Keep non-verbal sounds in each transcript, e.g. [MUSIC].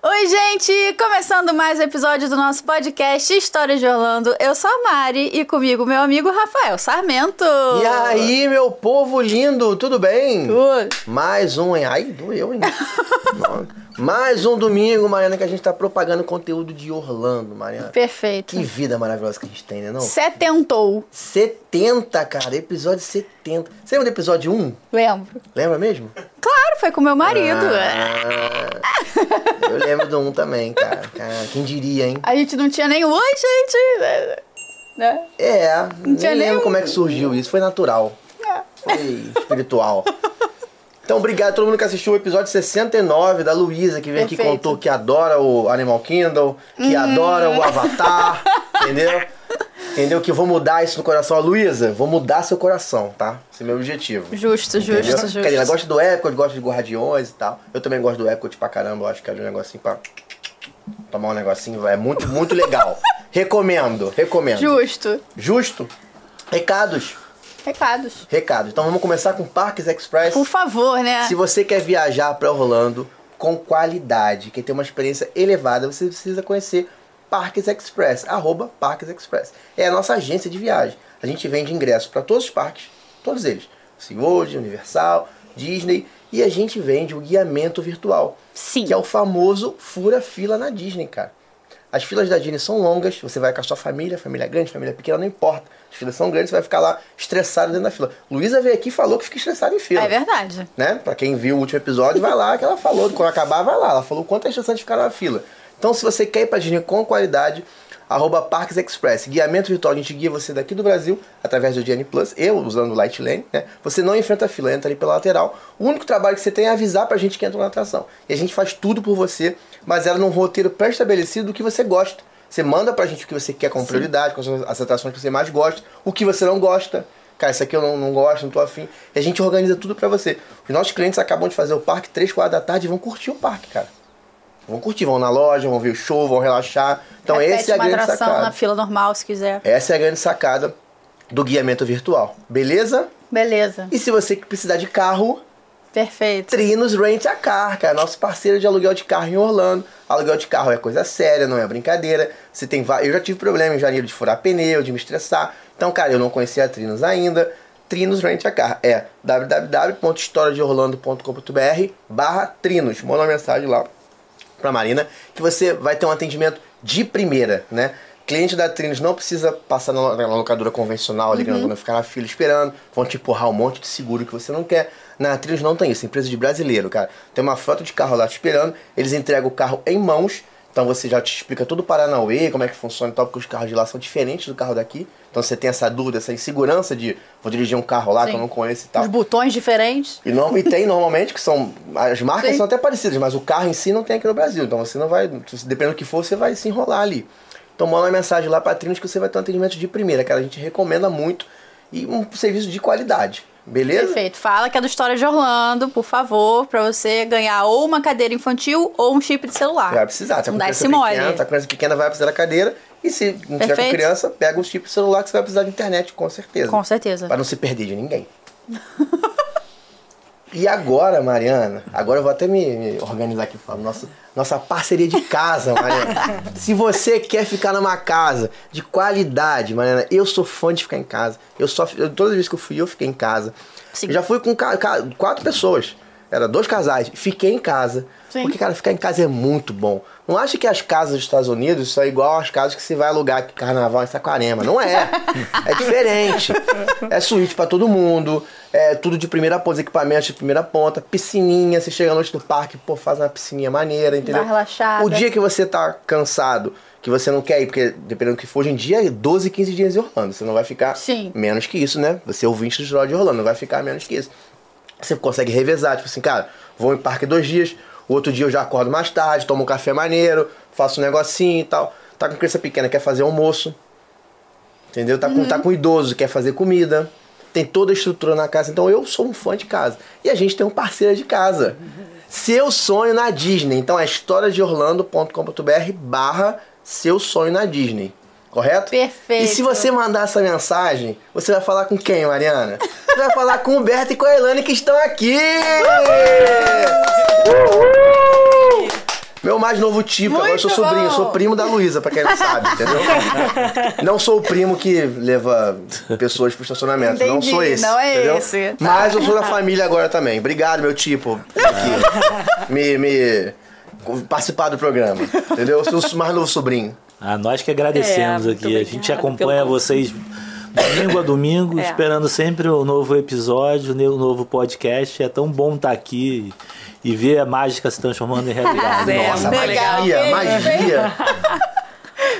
Oi, gente! Começando mais um episódio do nosso podcast Histórias de Orlando. Eu sou a Mari e comigo meu amigo Rafael Sarmento. E aí, meu povo lindo, tudo bem? Tudo. Mais um, hein? Ai, doeu, hein? [LAUGHS] Não. Mais um domingo, Mariana, que a gente tá propagando conteúdo de Orlando, Mariana. Perfeito. Que vida maravilhosa que a gente tem, né não? Setentou. 70, cara, episódio 70. Você lembra do episódio 1? Lembro. Lembra mesmo? Claro, foi com meu marido. Ah, eu lembro do 1 também, cara. cara. Quem diria, hein? A gente não tinha nem oi, gente. Né? É, nem tinha lembro nenhum. como é que surgiu isso. Foi natural. É. Foi espiritual. Então, obrigado a todo mundo que assistiu o episódio 69 da Luísa, que veio aqui e contou que adora o Animal Kingdom, que Hum. adora o Avatar, [LAUGHS] entendeu? Entendeu? Que eu vou mudar isso no coração. Luísa, vou mudar seu coração, tá? Esse é o meu objetivo. Justo, Entendeu? justo, justo. Quer dizer, ela gosta do Epcot, gosta de Guardiões e tal. Eu também gosto do Epcot pra caramba, eu acho que é um negocinho pra tomar um negocinho, é muito, muito legal. [LAUGHS] recomendo, recomendo. Justo. Justo? Recados. Recados. Recados. Então vamos começar com Parques Express. Por favor, né? Se você quer viajar para Orlando com qualidade, quer ter uma experiência elevada, você precisa conhecer Parques Express, arroba Parques Express. É a nossa agência de viagem. A gente vende ingressos para todos os parques, todos eles. SeaWorld, Universal, Disney. E a gente vende o guiamento virtual. Sim. Que é o famoso fura-fila na Disney, cara. As filas da Disney são longas, você vai com a sua família, família grande, família pequena, não importa. As filas são grandes, você vai ficar lá estressado dentro da fila. Luísa veio aqui e falou que fica estressada em fila É verdade. né? Pra quem viu o último episódio, vai lá que ela falou, quando acabar, vai lá. Ela falou o quanto é estressante ficar na fila. Então, se você quer ir pra Disney com qualidade, arroba Parques Express. Guiamento virtual, a gente guia você daqui do Brasil, através do Disney Plus, eu usando o Light Lane, né? Você não enfrenta a fila, entra ali pela lateral. O único trabalho que você tem é avisar pra gente que entra na atração. E a gente faz tudo por você, mas ela num roteiro pré-estabelecido do que você gosta. Você manda pra gente o que você quer com prioridade, com as atrações que você mais gosta, o que você não gosta. Cara, isso aqui eu não, não gosto, não tô afim. E a gente organiza tudo pra você. Os nossos clientes acabam de fazer o parque 3, 4 da tarde e vão curtir o parque, cara. Vão curtir, vão na loja, vão ver o show, vão relaxar. Então Repete essa é a grande sacada. na fila normal, se quiser. Essa é a grande sacada do guiamento virtual. Beleza? Beleza. E se você precisar de carro, Perfeito. Trinos Rent a Car, cara, nosso parceiro de aluguel de carro em Orlando. Aluguel de carro é coisa séria, não é brincadeira. Você tem Eu já tive problema em janeiro de furar pneu, de me estressar. Então, cara, eu não conhecia a Trinos ainda. Trinos Rent a Car é www.historiadeorlando.com.br barra Trinos. Manda uma mensagem lá pra Marina que você vai ter um atendimento de primeira, né? Cliente da Trinos não precisa passar na na locadora convencional ali, grandona, ficar na fila esperando, vão te empurrar um monte de seguro que você não quer. Na Trinos não tem isso, empresa de brasileiro, cara. Tem uma frota de carro lá te esperando, eles entregam o carro em mãos, então você já te explica todo o Paranauê, como é que funciona e tal, porque os carros de lá são diferentes do carro daqui. Então você tem essa dúvida, essa insegurança de vou dirigir um carro lá que Sim. eu não conheço e tal. Os botões diferentes. E, não, e tem normalmente, que são. As marcas Sim. são até parecidas, mas o carro em si não tem aqui no Brasil. Então você não vai. Dependendo do que for, você vai se enrolar ali. Então manda uma mensagem lá pra Trinos que você vai ter um atendimento de primeira, que a gente recomenda muito. E um serviço de qualidade. Beleza? Perfeito. Fala que é do História de Orlando, por favor, pra você ganhar ou uma cadeira infantil ou um chip de celular. Vai precisar. Tá Não com dá criança pequena, tá com criança pequena, vai precisar da cadeira. E se não tiver com Perfeito. criança, pega um chip de celular que você vai precisar de internet, com certeza. Com certeza. Pra não se perder de ninguém. [LAUGHS] e agora, Mariana, agora eu vou até me, me organizar aqui falando. Nossa, nossa parceria de casa, Mariana. [LAUGHS] Se você quer ficar numa casa de qualidade, Mariana, eu sou fã de ficar em casa. Eu só, eu, todas as vezes que eu fui, eu fiquei em casa. Eu já fui com quatro pessoas. Era dois casais. Fiquei em casa. Sim. Porque, cara, ficar em casa é muito bom. Não acha que as casas dos Estados Unidos são igual às casas que você vai alugar aqui carnaval em Saquarema. Não é. É diferente. [LAUGHS] É suíte pra todo mundo. É tudo de primeira ponta, equipamentos de primeira ponta, piscininha. Você chega à noite no parque, pô, faz uma piscininha maneira, entendeu? Dá relaxada. O dia que você tá cansado, que você não quer ir, porque dependendo do que for hoje em dia, é 12, 15 dias em Orlando. Você não vai ficar Sim. menos que isso, né? Você é ouvinte do Jornal de Orlando, não vai ficar menos que isso. Você consegue revezar, tipo assim, cara, vou em parque dois dias, o outro dia eu já acordo mais tarde, tomo um café maneiro, faço um negocinho e tal. Tá com criança pequena, quer fazer almoço. Entendeu? Tá, com, tá com idoso, quer fazer comida. Tem toda a estrutura na casa. Então eu sou um fã de casa. E a gente tem um parceiro de casa. Seu sonho na Disney. Então é historiadeorlando.com.br barra seu sonho na Disney. Correto? Perfeito. E se você mandar essa mensagem, você vai falar com quem, Mariana? Você vai falar com o Humberto e com a Elane que estão aqui! Uhul! Meu mais novo tipo, agora eu sou sobrinho, eu sou primo da Luísa, pra quem não sabe, entendeu? Não sou o primo que leva pessoas pro estacionamento, não Entendi, sou esse. não é entendeu? esse. Mas eu sou da família agora também. Obrigado, meu tipo, por aqui, [LAUGHS] me, me participar do programa, entendeu? Eu sou o mais novo sobrinho. Ah, nós que agradecemos É, aqui. A gente acompanha vocês domingo a domingo, É. esperando sempre o novo episódio, o novo podcast. É tão bom estar aqui e ver a mágica se transformando em realidade. [LAUGHS] É, Nossa, legal. magia, magia. [LAUGHS]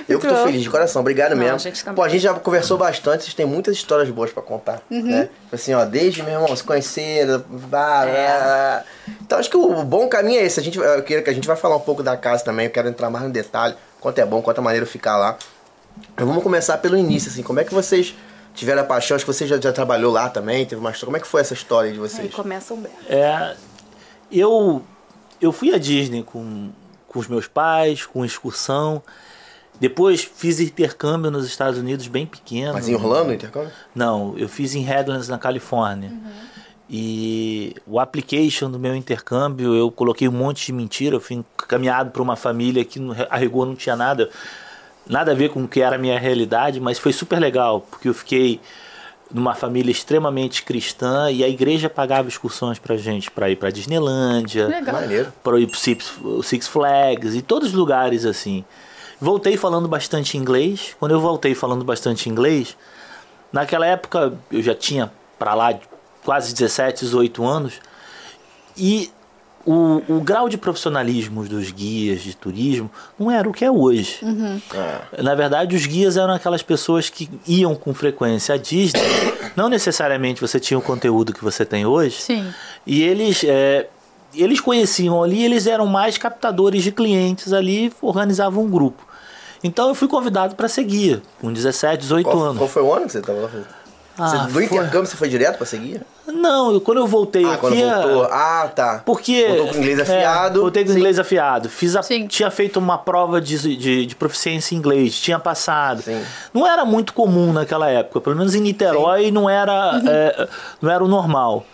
Eu que tô feliz de coração, obrigado Não, mesmo. a gente também. Pô, a gente já conversou bastante, vocês têm muitas histórias boas pra contar, Uhum. né? Tipo Assim, ó, desde, meu irmão, se conheceram, blá, blá, É. Então acho que o bom caminho é esse. A gente, eu quero que a gente vai falar um pouco da casa também, eu quero entrar mais no detalhe, quanto é bom, quanto é maneiro ficar lá. Mas vamos começar pelo início, assim, como é que vocês tiveram a paixão? Acho que você já, já trabalhou lá também, teve uma história. Como é que foi essa história de Aí vocês? começa o Humberto. É, eu, eu fui à Disney com, com os meus pais, com excursão. Depois fiz intercâmbio nos Estados Unidos bem pequeno. Mas em Orlando, intercâmbio? Não, eu fiz em Redlands, na Califórnia. E o application do meu intercâmbio, eu coloquei um monte de mentira. Eu fui encaminhado para uma família que a rigor não tinha nada, nada a ver com o que era a minha realidade, mas foi super legal, porque eu fiquei numa família extremamente cristã e a igreja pagava excursões pra gente para ir para Disneylândia, para ir pro Six, Six Flags e todos os lugares assim. Voltei falando bastante inglês. Quando eu voltei falando bastante inglês, naquela época eu já tinha para lá de quase 17, 18 anos e o, o grau de profissionalismo dos guias de turismo não era o que é hoje. É. Na verdade, os guias eram aquelas pessoas que iam com frequência à Disney. [COUGHS] Não necessariamente você tinha o conteúdo que você tem hoje. Sim. E eles, é, eles conheciam ali, eles eram mais captadores de clientes ali, organizavam um grupo. Então eu fui convidado para ser guia, com 17, 18 Qual, anos. qual foi o ano que você tava lá? Ah, Você, do foi- intercâmbio você foi direto pra seguir? Não, quando eu voltei Ah, aqui. quando a- voltou. Ah, tá. Porque. Voltou com inglês é, afiado. voltei com Sim. inglês afiado. Fiz a, Sim. tinha feito uma prova de, de, de proficiência em inglês, tinha passado. Sim. Não era muito comum naquela época, pelo menos em Niterói não era, é, não era o normal.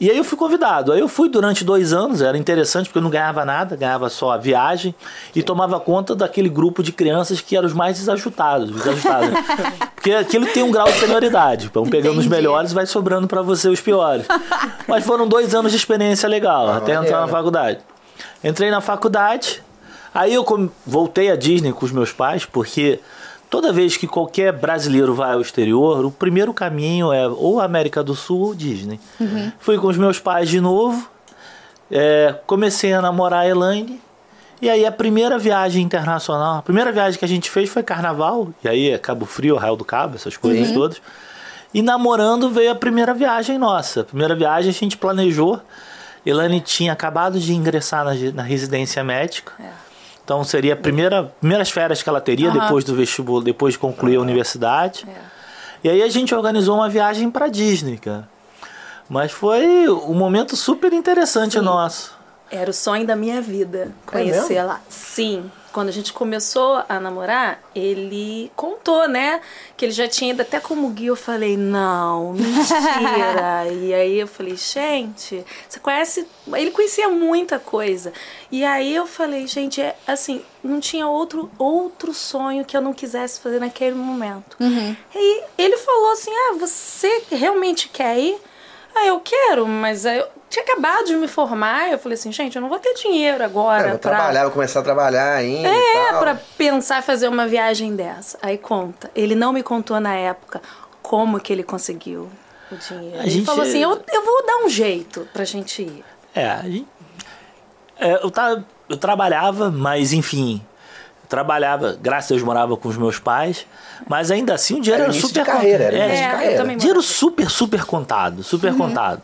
E aí eu fui convidado. Aí eu fui durante dois anos, era interessante porque eu não ganhava nada, ganhava só a viagem e tomava conta daquele grupo de crianças que eram os mais desajustados. desajustados né? [LAUGHS] porque aquilo tem um grau de senioridade. Vão pegando os Entendi. melhores e vai sobrando para você os piores. Mas foram dois anos de experiência legal, até maneiro, entrar na faculdade. Entrei na faculdade, aí eu voltei à Disney com os meus pais, porque toda vez que qualquer brasileiro vai ao exterior, o primeiro caminho é ou América do Sul ou Disney. Fui com os meus pais de novo, é, comecei a namorar a Elaine. E aí a primeira viagem internacional, a primeira viagem que a gente fez foi carnaval, e aí é Cabo Frio, Arraial do Cabo, essas coisas todas. E namorando veio a primeira viagem nossa. A primeira viagem a gente planejou. Elaine tinha acabado de ingressar na, na residência médica. Então seria a primeira primeiras férias que ela teria Aham. depois do vestibular, depois de concluir a universidade. E aí a gente organizou uma viagem para Disney, cara. Mas foi um momento super interessante nosso. Era o sonho da minha vida É conhecer mesmo? lá. Sim. Quando a gente começou a namorar, ele contou, né? Que ele já tinha ido até como guia. Eu falei, não, mentira. [LAUGHS] e aí eu falei, gente, você conhece. Ele conhecia muita coisa. E aí eu falei, gente, é assim, não tinha outro, outro sonho que eu não quisesse fazer naquele momento. E ele falou assim: ah, você realmente quer ir? Ah, eu quero, mas aí eu- tinha acabado de me formar. Eu falei assim, gente, eu não vou ter dinheiro agora. É, vou pra... trabalhar, vou começar a trabalhar ainda. e É, tal. pra pensar fazer uma viagem dessa. Aí conta. Ele não me contou na época como que ele conseguiu o dinheiro. A ele gente- falou assim: eu, eu vou dar um jeito pra gente ir. É, gente- é, eu, tá, eu trabalhava, mas enfim. Trabalhava, graças a Deus morava com os meus pais, mas ainda assim o dinheiro Era era, super de carreira, era contado. de É, eu carreira. Dinheiro super, super contado, super contado.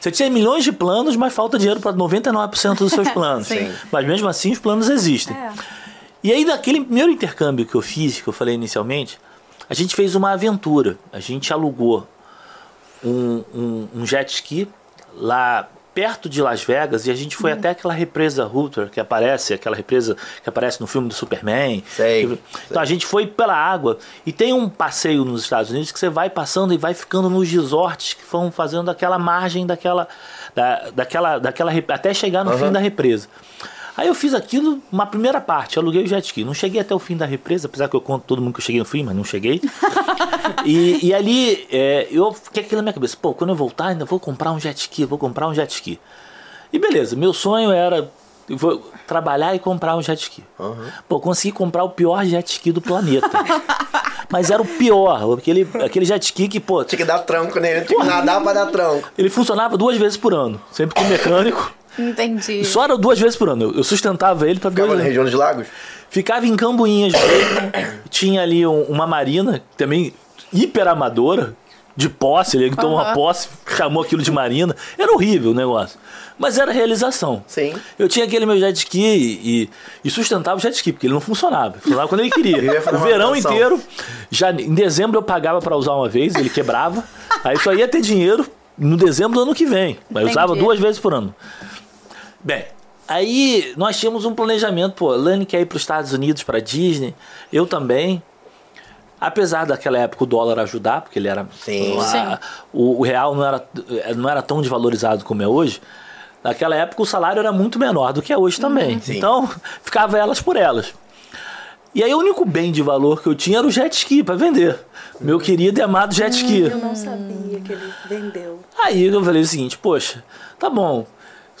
Você tinha milhões de planos, mas falta dinheiro para 99% dos seus [LAUGHS] planos. Mas mesmo assim os planos existem. É. E aí, naquele primeiro intercâmbio que eu fiz, que eu falei inicialmente, a gente fez uma aventura. A gente alugou um, um, um jet ski lá perto de Las Vegas e a gente Hum. foi até aquela represa Ruther que aparece, aquela represa que aparece no filme do Superman. Sei, Então a gente foi pela água e tem um passeio nos Estados Unidos que você vai passando e vai ficando nos resorts que vão fazendo aquela margem daquela, da, daquela, daquela até chegar no fim da represa. Aí eu fiz aquilo, uma primeira parte, aluguei o jet ski. Não cheguei até o fim da represa, apesar que eu conto todo mundo que eu cheguei no fim, mas não cheguei. [LAUGHS] e, e ali, é, eu fiquei aquilo na minha cabeça, pô, quando eu voltar ainda vou comprar um jet ski, vou comprar um jet ski. E beleza, meu sonho era vou trabalhar e comprar um jet ski. Pô, consegui comprar o pior jet ski do planeta. [LAUGHS] Mas era o pior, aquele, aquele jet ski que, pô, Tinha que dar tranco nele, tinha que nadar pra dar tranco. ele funcionava duas vezes por ano, sempre com mecânico. Entendi. Só era duas vezes por ano. Eu- sustentava ele para Ficava na região dos lagos? Ficava em Cambuinhas mesmo. [COUGHS] Tinha ali um- uma marina, também hiper amadora, de posse. Ele tomou uma posse, chamou aquilo de marina. Era horrível o negócio. Mas era realização. Sim. Eu tinha aquele meu jet ski e, e sustentava o jet ski, porque ele não funcionava. Funcionava quando ele queria. [LAUGHS] Ele o verão inteiro, já em dezembro eu pagava para usar uma vez, ele quebrava. aí só ia ter dinheiro no dezembro do ano que vem. Mas eu usava duas vezes por ano. Bem, aí nós tínhamos um planejamento, pô, Lani quer ir para os Estados Unidos, para Disney, eu também. Apesar daquela época o dólar ajudar, porque ele era. Sim. a- Sim. O, o real não era, não era tão desvalorizado como é hoje. Naquela época o salário era muito menor do que é hoje também. Sim. Então [LAUGHS] ficava elas por elas. E aí o único bem de valor que eu tinha era o jet ski para vender. Meu querido e amado jet ski. Eu não sabia que ele vendeu. Aí eu falei o seguinte, poxa, tá bom.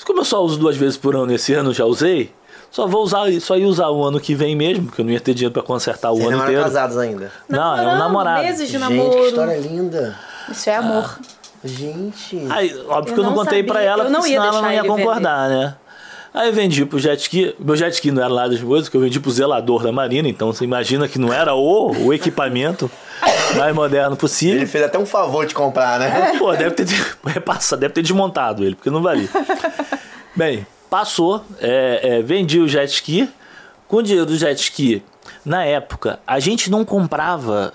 Como eu só uso duas vezes por ano esse ano, já usei. Só vou usar, só ia usar o ano que vem mesmo, porque eu não ia ter dinheiro pra consertar o Vocês ano não eram inteiro. casados ainda. Não, é um namorado. Meses de Gente, namoro. que história linda. Isso é amor. Gente. Aí, óbvio que eu Eu não não contei pra sabia. ela, Eu não porque senão ela não ia concordar, né? Aí eu vendi pro jet ski. Meu jet ski não era lá das coisas, que eu vendi pro zelador da Marina, então você imagina que não era o, o equipamento mais moderno possível. Ele fez até um favor de comprar, né? Pô, deve ter, repassado, [LAUGHS] deve ter desmontado ele, porque não valia. Bem, passou, é, é, vendi o jet ski. Com o dinheiro do jet ski, na época, a gente não comprava.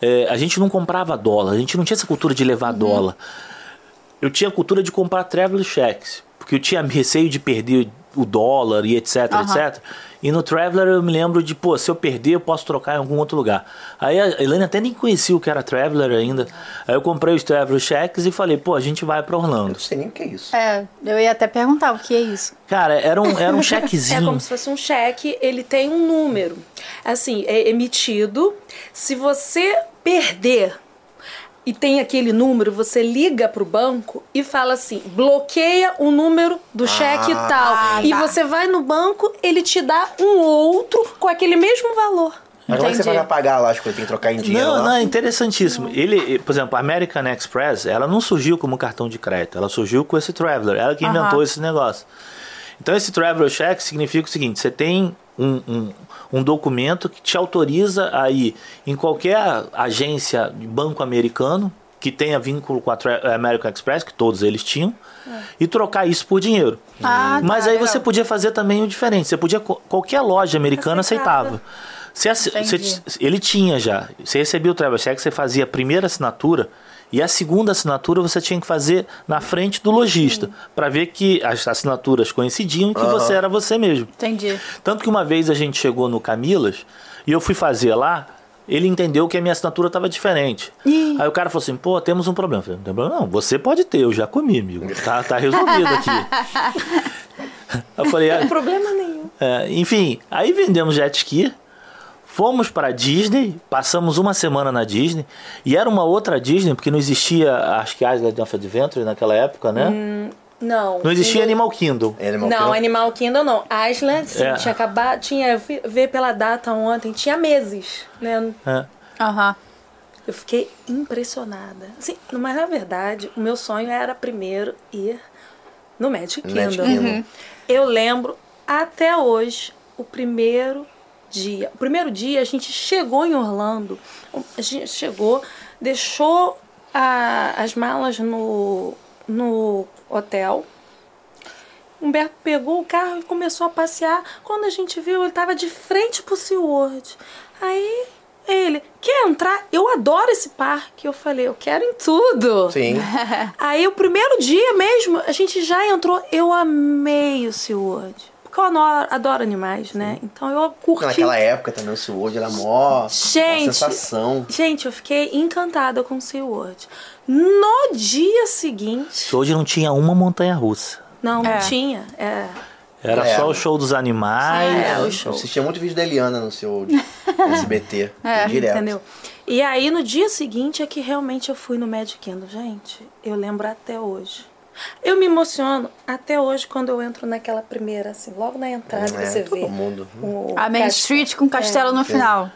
é, a gente não comprava dólar, a gente não tinha essa cultura de levar dólar. Eu tinha a cultura de comprar travel checks, porque eu tinha receio de perder o dólar e etc, etc. E no Traveler eu me lembro de, pô, se eu perder eu posso trocar em algum outro lugar. Aí a Helene até nem conhecia o que era Traveler ainda. Aí eu comprei os Traveler checks e falei, pô, a gente vai pra Eu Orlando. não sei nem o que é isso. É, eu ia até perguntar o que é isso. Cara, era um, era um [LAUGHS] É chequezinho. como se fosse um cheque, ele tem um número. Assim, é emitido. Se você perder e tem aquele número, você liga pro banco e fala assim: bloqueia o número do cheque Ah, tal. e tá. você vai no banco, ele te dá um outro com aquele mesmo valor. Mas como é que você vai pagar lá as coisas? Tem que trocar em dinheiro Não, lá? não, é interessantíssimo. Ele, por exemplo, a American Express, ela não surgiu como cartão de crédito, ela surgiu com esse Traveler, ela que inventou esse negócio. Então esse Traveler Check significa o seguinte, você tem um, um, um documento que te autoriza a ir em qualquer agência de banco americano que tenha vínculo com a American Express, que todos eles tinham, e trocar isso por dinheiro. Ah, tá, Mas aí legal. você podia fazer também o diferente. Você podia qualquer loja americana aceitava. Aceitava. Você você- ele tinha já. Você recebia o travel check, você fazia a primeira assinatura e a segunda assinatura você tinha que fazer na frente do lojista para ver que as assinaturas coincidiam e que você era você mesmo. Entendi. Tanto que uma vez a gente chegou no Camilas e eu fui fazer lá, ele entendeu que a minha assinatura estava diferente. Aí o cara falou assim: pô, temos um problema. Eu falei, não tem problema, não. Você pode ter, eu já comi, amigo. Tá, tá resolvido aqui. [LAUGHS] eu falei, ah, Problema nenhum. é, enfim, aí vendemos jet ski, fomos para Disney, passamos uma semana na Disney, e era uma outra Disney, porque não existia, acho que Island of Adventure naquela época, né? Não. Não existia ainda- Animal Kingdom. É Não, malcriado. Animal Kingdom não. Island, sim, É. tinha acabado. Tinha, eu fui ver pela data ontem, tinha meses, né? É. Aham. Eu fiquei impressionada. Assim, mas na verdade, o meu sonho era primeiro ir no Magic No Magic Kingdom. Kingdom. Uhum. Eu lembro até hoje o primeiro dia. O primeiro dia a gente chegou em Orlando. A gente chegou, deixou a- as malas no, no hotel. Humberto pegou o carro e começou a passear. Quando a gente viu, ele estava de frente pro SeaWorld. Aí ele, quer entrar? Eu adoro esse parque. Eu falei, eu quero em tudo. Sim. [LAUGHS] Aí o primeiro dia mesmo, a gente já entrou. Eu amei o SeaWorld. Porque eu adoro, adoro animais, né? Então eu curti. Naquela época também o SeaWorld era mó, mó Gente, sensação. Gente, eu fiquei encantada com o SeaWorld. No dia seguinte... Hoje não tinha uma montanha russa. Não, não É. tinha. É. Era É. só o show dos animais. É, o Eu show. assistia muito vídeo da Eliana no seu [LAUGHS] SBT. direto. Entendeu? E aí, no dia seguinte, é que realmente eu fui no Magic Kingdom. Gente, eu lembro até hoje. Eu me emociono até hoje quando eu entro naquela primeira, assim, logo na entrada É, você todo vê. mundo. o A Main. Street com castelo no final.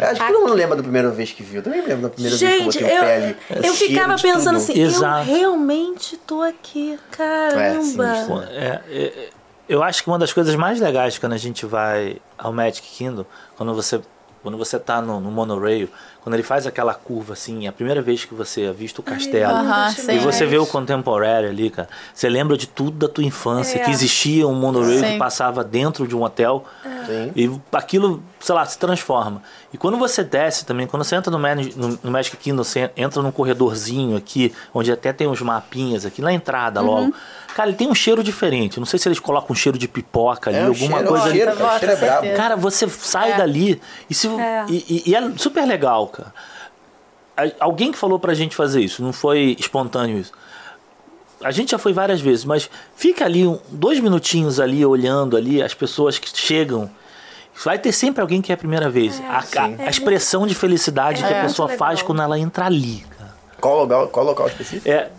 Eu acho que todo mundo lembra da primeira vez que viu. Eu também lembro da primeira Gente, vez que eu botei o pé ali. eu, O eu ficava pensando tudo. assim, Exato. eu realmente tô aqui, caramba. É, é, é, eu acho que uma das coisas mais legais quando a gente vai ao Magic Kingdom, quando você quando você tá no, no monorail, quando ele faz aquela curva assim, é a primeira vez que você avista o castelo Aham, e sim. você vê o contemporary ali, cara, você lembra de tudo da tua infância, É. que existia um monorail Sim. que passava dentro de um hotel Sim. e aquilo, sei lá, se transforma. E quando você desce também, quando você entra no, Mag- no, no Magic Kingdom, você entra num corredorzinho aqui, onde até tem uns mapinhas aqui, na entrada logo. Cara, ele tem um cheiro diferente. Não sei se eles colocam um cheiro de pipoca ali, É, alguma cheiro, coisa o ali. cheiro, cara, o cheiro é brabo. Cara, você sai É. dali e, se, É. e, e- e é super legal, cara. Alguém que falou pra gente fazer isso, não foi espontâneo isso. A gente já foi várias vezes, mas fica ali um- dois minutinhos ali olhando ali as pessoas que chegam. Vai ter sempre alguém que é a primeira vez. a, a- a expressão de felicidade que a É. pessoa faz quando ela entra ali, cara. Qual local, qual local específico? É,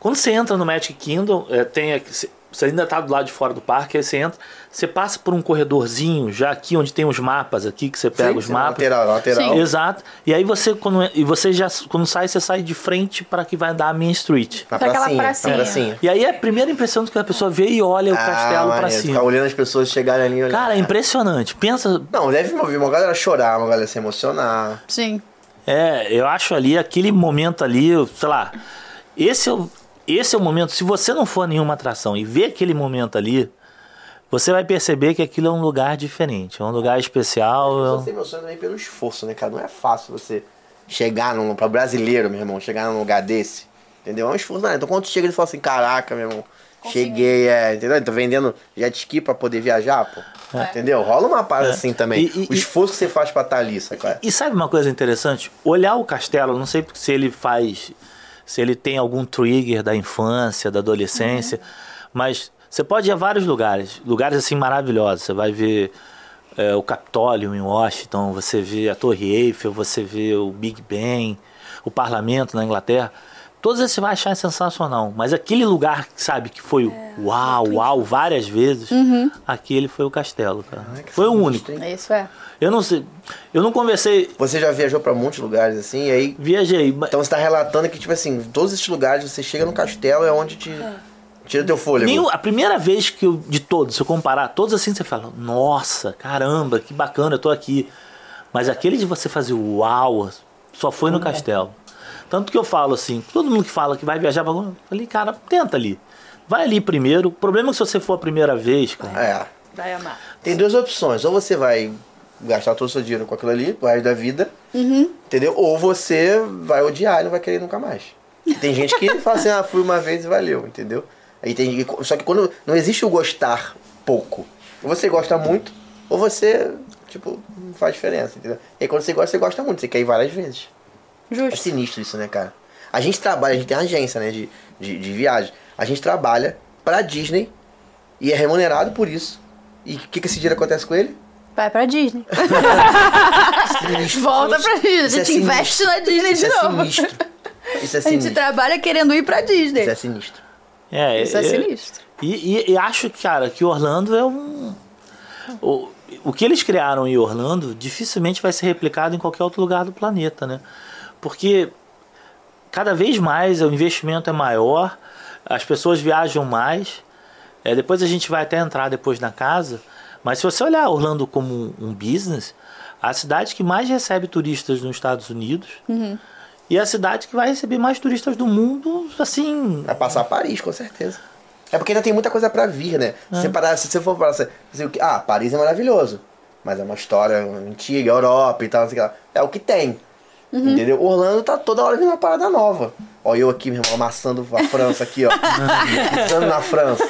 quando você entra no Magic Kingdom, é, tem você- ainda tá do lado de fora do parque, aí você entra, você passa por um corredorzinho, já aqui onde tem os mapas aqui, que você pega Sim, os mapas. Lateral, lateral. Sim. Exato. E aí você quando e você já quando sai você sai de frente para que vai dar a Main Street. Na Pra aquela pracinha. pracinha. Pracinha. E aí é a primeira impressão que a pessoa vê e olha o castelo pra Ah, maneiro. cima. Ficar olhando as pessoas chegarem ali. olhando. Cara, é impressionante. Pensa, Não, deve ouvir uma galera chorar, uma galera se emocionar. Sim. é, eu acho ali aquele momento ali, sei lá, esse é o esse é o momento, se você não for a nenhuma atração e ver aquele momento ali, você vai perceber que aquilo é um lugar diferente, é um lugar especial. Você se emociona também pelo esforço, né, cara? Não é fácil você chegar num. Pra brasileiro, meu irmão, chegar num lugar desse. Entendeu? É um esforço, né? Então quando tu chega e fala assim, caraca, meu irmão, cheguei, é, entendeu? Tô vendendo jet ski pra poder viajar, pô. Entendeu? Rola uma parada assim também. É. E- e- o esforço que você faz pra estar ali, saca? E sabe uma coisa interessante? Olhar o castelo, não sei se ele faz, se ele tem algum trigger da infância, da adolescência, mas você pode ir a vários lugares, lugares assim maravilhosos. Você vai ver é, o Capitólio em Washington, você vê a Torre Eiffel, você vê o Big Ben, o Parlamento na Inglaterra. Todos esses você vai achar sensacional, mas aquele lugar, sabe, que foi uau, uau, várias vezes, aquele foi o castelo, cara. Foi o único. Isso é. Eu não sei, eu não conversei, Você já viajou pra muitos lugares assim, e aí. Viajei. mas Então você tá relatando que, tipo assim, todos esses lugares, você chega no castelo, é onde te. Tira teu fôlego. nenhum- a primeira vez que eu, de todos, se eu comparar, todos assim, você fala, nossa, caramba, que bacana, eu tô aqui. Mas aquele de você fazer uau, só foi no castelo. Tanto que eu falo assim, todo mundo que fala que vai viajar pra algum, eu falei, cara, tenta ali. Vai ali primeiro. O problema é que se você for a primeira vez, cara, É. Vai amar. Tem duas opções. Ou você vai gastar todo o seu dinheiro com aquilo ali, pro resto da vida. Entendeu? Ou você vai odiar e não vai querer nunca mais. Tem gente que fala assim, ah, fui uma vez e valeu, entendeu? Aí tem, só que quando não existe o gostar pouco. Ou você gosta muito, ou você, tipo, não faz diferença, entendeu? E aí quando você gosta, você gosta muito, você quer ir várias vezes. É Justo. sinistro isso, né, cara? A gente trabalha, a gente tem uma agência, né, de, de, de viagem. A gente trabalha pra Disney e é remunerado por isso. E o que, que esse dinheiro acontece com ele? Vai pra Disney. Sinistro. Volta pra Disney. A é gente investe sinistro. na Disney Isso de é novo. sinistro. Isso é A gente sinistro. trabalha querendo ir pra Disney. Isso é sinistro. É, Isso é é- sinistro. E, e- e acho, cara, que Orlando é um. O, o que eles criaram em Orlando dificilmente vai ser replicado em qualquer outro lugar do planeta, né? Porque cada vez mais o investimento é maior, as pessoas viajam mais. É, depois a gente vai até entrar depois na casa. Mas se você olhar Orlando como um, um business, a cidade que mais recebe turistas nos Estados Unidos e a cidade que vai receber mais turistas do mundo, assim, Vai passar Paris, com certeza. É porque ainda tem muita coisa pra vir, né? Se, você parar, se você for parar, você, você, o que- ah, Paris é maravilhoso. Mas é uma história antiga, Europa e tal, não sei o que lá. É o que tem. Entendeu? Orlando tá toda hora vindo uma parada nova. Ó, eu aqui, meu irmão, amassando a França aqui, ó. [LAUGHS] Pisando na França.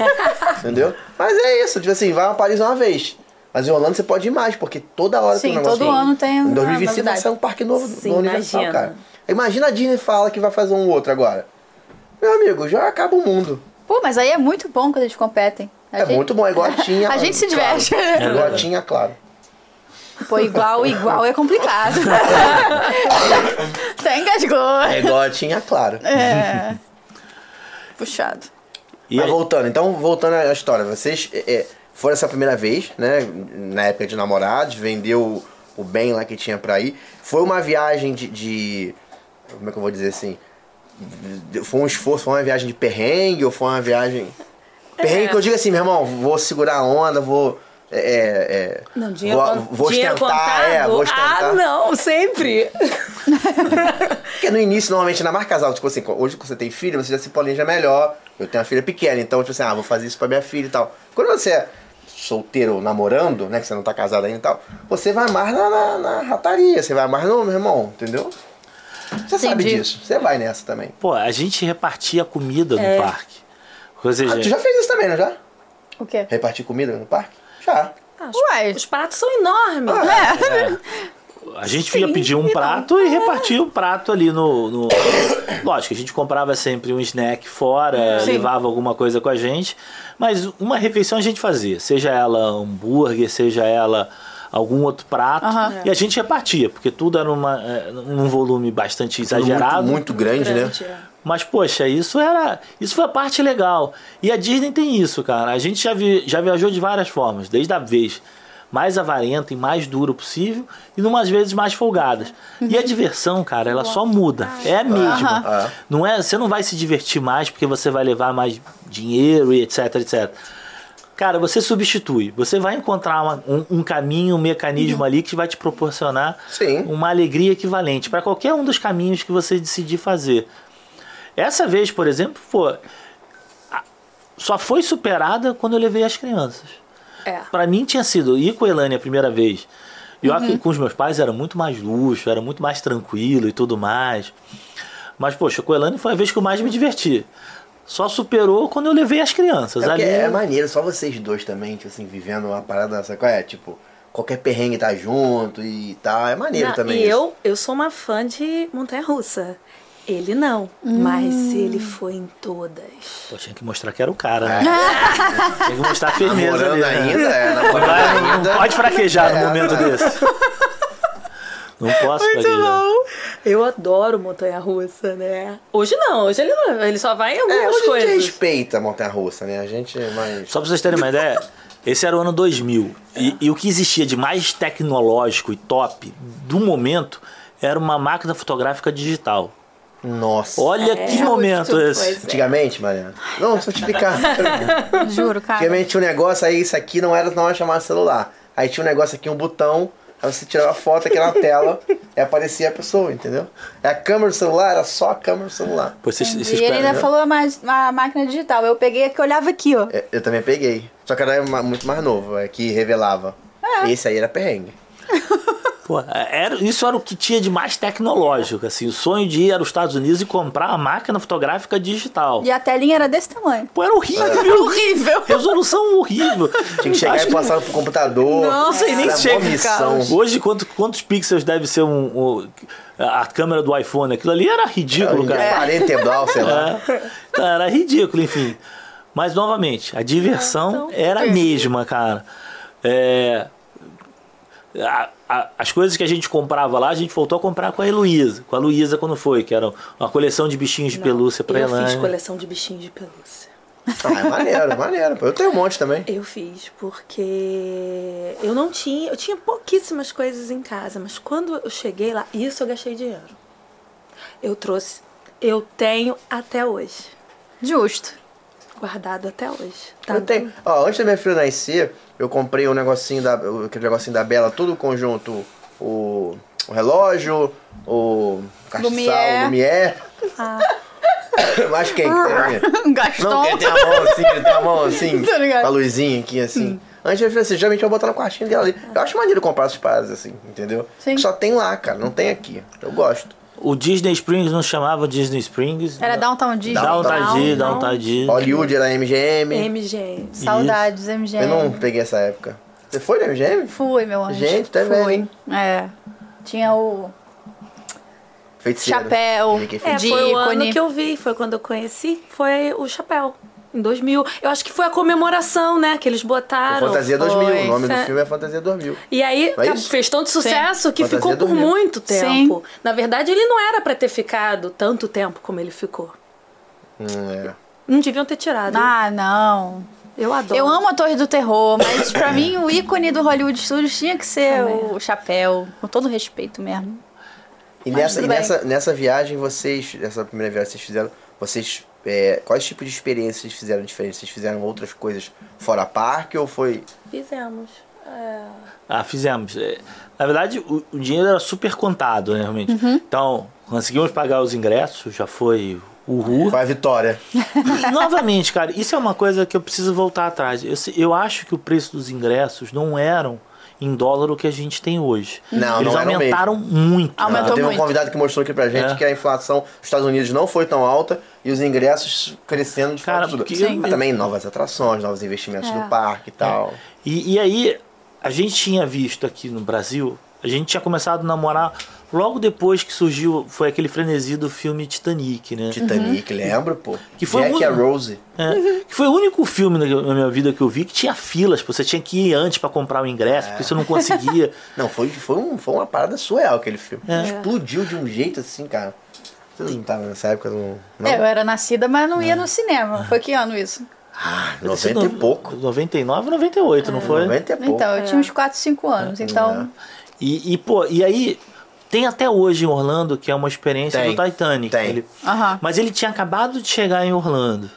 Entendeu? Mas é isso, tipo assim, vai a Paris uma vez. Mas em Orlando você pode ir mais, porque toda hora tem Sim, um negócio todo novo. ano tem Em uma 2025 vai sair um parque novo Sim, no Universal, imagina. cara. Imagina a Disney fala que vai fazer um outro agora. Meu amigo, já acaba o mundo. Pô, mas aí é muito bom quando eles competem. A É gente- muito bom, é igual a Tinha. [LAUGHS] A gente se claro. diverte. É igual a Tinha, claro. Pô, igual, igual é complicado. [LAUGHS] Até engasgou. É igual a Tinha, claro. É. Puxado. E Mas aí- voltando, então, voltando à história. Vocês é, é, foram essa primeira vez, né? Na época de namorados, vendeu o bem lá que tinha pra ir. Foi uma viagem de, de- Como é que eu vou dizer assim? Foi um esforço, foi uma viagem de perrengue ou foi uma viagem. Perrengue que eu digo assim, meu irmão, vou segurar a onda, vou. É, é, é, Não, dinheiro, vou, vou dinheiro ostentar, contado? é, vou ostentar. Ah, não, sempre. [LAUGHS] Porque no início, normalmente, na mais casal, tipo assim, hoje que você tem filho, você já se planeja melhor. Eu tenho uma filha pequena, então, tipo assim, ah, vou fazer isso pra minha filha e tal. Quando você é solteiro ou namorando, né, que você não tá casado ainda e tal, você vai mais na, na, na rataria, você vai mais no, meu irmão, entendeu? Você sabe Entendi. disso, você vai nessa também. Pô, a gente repartia comida no parque. Ou seja, Ah, tu já fez isso também, não já? O quê? Repartir comida no parque? Ah, os, Uai. os pratos são enormes. a gente ia pedir um prato e repartia um prato ali no, no- Lógico, a gente comprava sempre um snack fora, Sim. levava alguma coisa com a gente. Mas uma refeição a gente fazia. Seja ela hambúrguer, seja ela algum outro prato. Aham. E a gente repartia, porque tudo era uma, é, num volume bastante exagerado. Muito, muito grande, Grande, né? é. Mas, poxa, isso era. Isso foi a parte legal. E a Disney tem isso, cara. A gente já, vi- já viajou de várias formas, desde a vez mais avarenta e mais dura possível, e numas vezes mais folgadas. E a diversão, cara, ela só muda. É a mesma. Aham. Não é, você não vai se divertir mais porque você vai levar mais dinheiro e etc, etc. Cara, você substitui. Você vai encontrar uma- um, um caminho, um mecanismo ali que vai te proporcionar Sim. uma alegria equivalente para qualquer um dos caminhos que você decidir fazer. Essa vez, por exemplo, pô, só foi superada quando eu levei as crianças. É. Pra mim tinha sido ir com a Elane a primeira vez. E que com os meus pais era muito mais luxo, era muito mais tranquilo e tudo mais. Mas, poxa, com a Elane foi a vez que eu mais me diverti. Só superou quando eu levei as crianças. É, Ali, é maneiro, só vocês dois também, tipo assim, vivendo uma parada dessa. Qual é? Tipo, qualquer perrengue tá junto e tal. É maneiro Não, também. e isso. eu, eu sou uma fã de Montanha Russa. Ele não, mas ele foi em todas. Pô, tinha que mostrar que era o cara, né? [LAUGHS] Tinha que mostrar a firmeza Namorando ali, né? ainda, é, Não, namorando vai- não ainda. pode fraquejar É, no momento é. desse. Não posso fraquejar. Eu adoro Montanha Russa, né? Hoje não, hoje ele não, ele só vai em É, algumas hoje a gente coisas. respeita a montanha russa, né? A gente é mais. Só pra vocês terem uma ideia, esse era o ano 2000. E, e o que existia de mais tecnológico e top do momento era uma máquina fotográfica digital. Nossa. Olha É, que momento muito esse. coisa. Antigamente, Mariana. Não, deixa eu te explicar. [LAUGHS] Juro, cara. Antigamente tinha um negócio aí, isso aqui não era, não era chamado celular. Aí tinha um negócio aqui, um botão, aí você tirava a foto aqui na tela [LAUGHS] e aparecia a pessoa, entendeu? É a câmera do celular, era só a câmera do celular. Pô, vocês, E ele ainda falou a, a máquina digital. Eu peguei a que olhava aqui, ó. É, Eu também peguei. Só que era muito mais novo, é que revelava. Esse aí era perrengue. [LAUGHS] Pô, era, isso era o que tinha de mais tecnológico. Assim, o sonho de ir aos Estados Unidos e comprar uma máquina fotográfica digital. E a telinha era desse tamanho. Pô, era horrível. Horrível. Resolução horrível. Tinha que chegar Acho e passar pro computador. Não sei nem chega, missão. Hoje, quanto, quantos pixels deve ser um, um- a câmera do iPhone? Aquilo ali era ridículo, Era cara. 40 eblau, sei lá. É. Então, era ridículo, enfim. Mas, novamente, a diversão era a mesma, cara. É, a- a- as coisas que a gente comprava lá, a gente voltou a comprar com a Heloísa. Com a Luísa quando foi, que era uma coleção de bichinhos de pelúcia pra eu Elane. fiz coleção de bichinhos de pelúcia. Ah, é maneiro, maneiro. pô. Eu tenho um monte também. Eu fiz, porque eu não tinha, eu tinha pouquíssimas coisas em casa, mas quando eu cheguei lá, isso eu gastei dinheiro. Eu trouxe, eu tenho até hoje, Justo. Guardado até hoje. Tá Eu tenho. Ó, antes da minha filha nascer, eu comprei um negocinho da. Aquele negocinho da Bela, tudo conjunto. O, o relógio, o castiçal, Lumière. o Lumière. Ah. [COUGHS] Mas quem? que tem? Não, Gaston. quem tem a mão assim, quem tem a mão assim, [LAUGHS] Tá a luzinha aqui assim. Antes eu falei assim, geralmente eu vou botar no quartinho dela ali. Eu acho maneiro comprar essas paradas assim, entendeu? Sim. Só tem lá, cara, não tem aqui. Eu gosto. O Disney Springs não chamava Disney Springs. Era Downtown Disney. Downtown Disney, Downtown Disney. Hollywood era MGM. MG. Saudades, MGM. Eu não peguei essa época. Você foi no MGM? Fui, meu anjo. Gente, tá Fui. É. Tinha o Feiticeira. chapéu É, de foi o ano que eu vi, foi quando eu conheci, foi o chapéu. Em 2000. Eu acho que foi a comemoração, né? Que eles botaram. Fantasia Foi. 2000. O nome do Fe- filme é Fantasia 2000. E aí Não é fez tanto sucesso que Fantasia ficou por 2000. muito tempo. Sim. Na verdade, ele não era pra ter ficado tanto tempo como ele ficou. Hum, é. Não deviam ter tirado. Ah, não. eu adoro. Eu amo a Torre do Terror, mas pra mim o ícone do Hollywood Studios tinha que ser Também. o chapéu, com todo respeito mesmo. E, Mas nessa, e nessa, nessa viagem, vocês, nessa primeira viagem que vocês fizeram, vocês. É, quais tipos de experiências vocês fizeram diferente? Vocês fizeram outras coisas fora parque ou foi. Fizemos. É, Ah, fizemos. É, Na verdade, o, o dinheiro era super contado, né, realmente. Uhum. Então, conseguimos pagar os ingressos, já foi uhul. Qual a vitória? E, novamente, cara, isso é uma coisa que eu preciso voltar atrás. Eu, eu acho que o preço dos ingressos não eram em dólar o que a gente tem hoje. Não, Eles não aumentaram muito. Aumentou Ah, teve muito. um convidado que mostrou aqui pra gente É. que a inflação dos Estados Unidos não foi tão alta e os ingressos crescendo de Cara, forma absurda. porque- Sim. Mas também novas atrações, novos investimentos É. no parque e tal. E, e aí, a gente tinha visto aqui no Brasil, a gente tinha começado a namorar logo depois que surgiu, foi aquele frenesi do filme Titanic, né? Titanic, lembra, pô? Que foi Jack a Rose. É, que foi o único filme na, minha vida que eu vi que tinha filas, pô, você tinha que ir antes pra comprar o ingresso, porque você não conseguia. [LAUGHS] Não, foi, foi, um, foi uma parada surreal aquele filme. É. Explodiu de um jeito assim, cara. Vocês não estavam nessa época? Não? não? É, eu era nascida, mas não ia no cinema. Foi que ano isso? Ah, Esse 90 e pouco. 99, 98, não foi? 90 e pouco. Então, eu tinha uns 4, 5 anos. Então, E, e, pô, e aí tem até hoje em Orlando que é uma experiência Tem, do Titanic. tem. Ele- Aham. Mas ele tinha acabado de chegar em Orlando.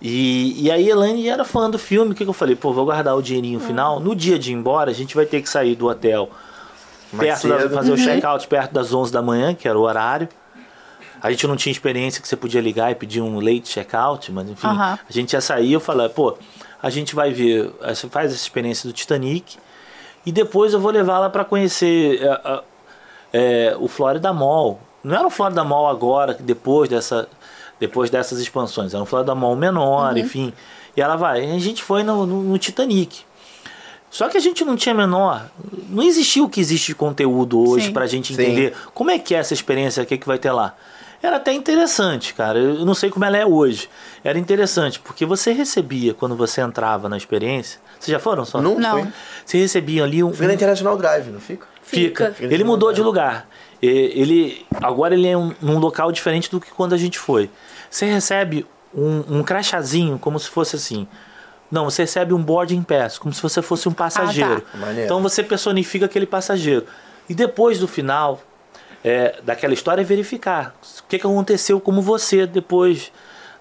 E, e aí Elaine era fã do filme. O que, que eu falei? Pô, vou guardar o dinheirinho final. No dia de ir embora, a gente vai ter que sair do hotel Mais perto da, fazer o check-out perto das 11 da manhã, que era o horário. A gente não tinha experiência que você podia ligar e pedir um late check-out, mas enfim, Aham. a gente ia sair. Eu falei, pô, a gente vai ver, você faz essa experiência do Titanic e depois eu vou levá-la para conhecer é, a- é, o Florida Mall. Não era o Florida Mall agora, depois dessa, depois dessas expansões, era um Florida Mall menor, enfim. E ela vai. E a gente foi no, no- no Titanic. Só que a gente não tinha menor. Não existia o que existe de conteúdo hoje Sim. pra gente Sim. entender como é que é essa experiência, o que, que vai ter lá. Era até interessante, cara. Eu não sei como ela é hoje. Era interessante, porque você recebia, quando você entrava na experiência. Vocês já foram só? Não, Não. foi. Você recebia ali um. Fica na International Drive, não fica? Fica. Fica. Ele mudou de lugar. E- Ele agora ele é um, num local diferente do que quando a gente foi. Você recebe um, um crachazinho como se fosse assim. Não, você recebe um boarding pass, como se você fosse um passageiro. Ah, Maneiro. Então você personifica aquele passageiro. E depois do final é, daquela história é verificar o que, que aconteceu como você depois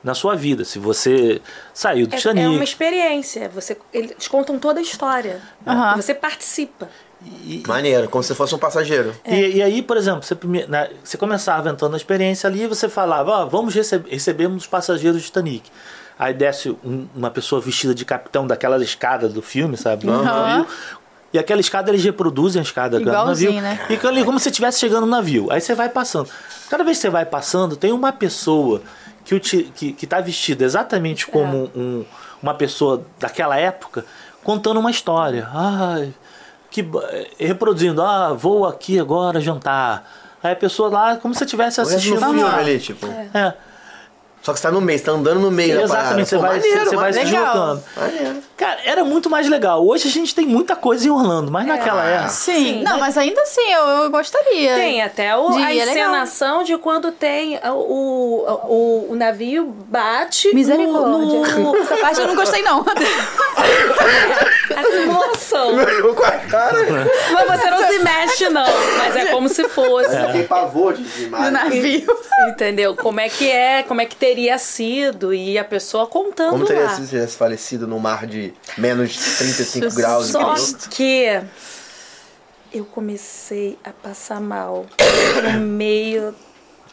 na sua vida. Se você saiu do É, Titanic. é uma experiência. Você, eles contam toda a história. Aham. Você participa. Maneiro, como se fosse um passageiro. E, e aí, por exemplo, você, na- você começava entrando na experiência ali e você falava, ó, vamos receber, recebemos os passageiros do Titanic. Aí desce um- uma pessoa vestida de capitão daquela escada do filme, sabe? Navio. E aquela escada, eles reproduzem a escada do Igualzinho, navio. né? E ali, como se você estivesse chegando no navio. Aí você vai passando. Cada vez que você vai passando, tem uma pessoa que, o ti- que, que tá vestida exatamente como um- uma pessoa daquela época, contando uma história. Ai, que, ba- reproduzindo, ah, vou aqui agora jantar. Aí a pessoa lá, como se estivesse no assistindo. filme uma- ali, tipo. é. Só que você tá no meio, você tá andando no meio da parada. Exatamente, você Pô, vai, maneiro, você vai se deslocando. Maneiro. Cara, era muito mais legal. Hoje a gente tem muita coisa em Orlando, mas naquela época. Sim. Não, mas ainda assim, eu, eu gostaria. Tem até o, De- a é encenação de quando tem o, o, o navio bate Misericórdia. no, no, [LAUGHS] Essa parte eu não gostei, não. [LAUGHS] a simulação. Eu com a cara. Mas você não se mexe, não. Mas é como se fosse. Tem pavor de, de No imagem. navio. Entendeu? Como é que é, como é que teria sido. E a pessoa contando Como teria lá. sido se tivesse falecido no mar de menos 35 graus? Só que eu comecei a passar mal no meio.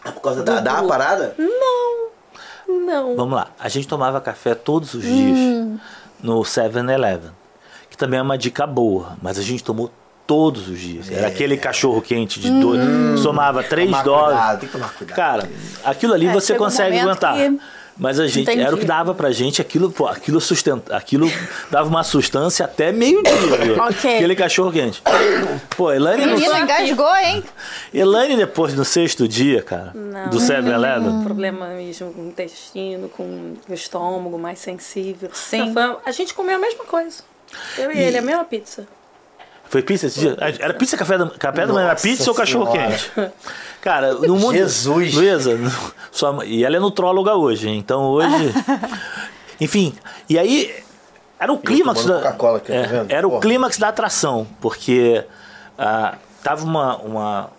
Por causa da, da parada? Não. Vamos lá. A gente tomava café todos os dias no 7-Eleven. Que também é uma dica boa, mas a gente tomou todos os dias. Era aquele cachorro quente de dois. Somava três Tomar doses. cuidado, tem que tomar cuidado. Cara, aquilo ali É, você um consegue momento aguentar. que- Mas a gente, Entendi. era o que dava pra gente, aquilo, pô, aquilo sustenta, aquilo dava uma sustância até meio-dia, viu? [COUGHS] Ok. Aquele cachorro quente. Pô, Elaine, no- Menina, engasgou, hein? Elaine depois, no sexto dia, cara, Não. do 7-Eleven, Problema mesmo com o intestino, com o estômago mais sensível. Sim. Foi- a gente comeu a mesma coisa. Eu e, ele, a mesma pizza. Foi pizza esse dia? Era pizza, café da, café da manhã, era pizza ou cachorro quente? Cara, no mundo. Jesus. Luísa, sua e ela é nutróloga hoje, então hoje. [LAUGHS] Enfim, e aí. Era o clímax da. Aqui, tá é, vendo? era o Porra. clímax da atração, porque ah, tava uma. uma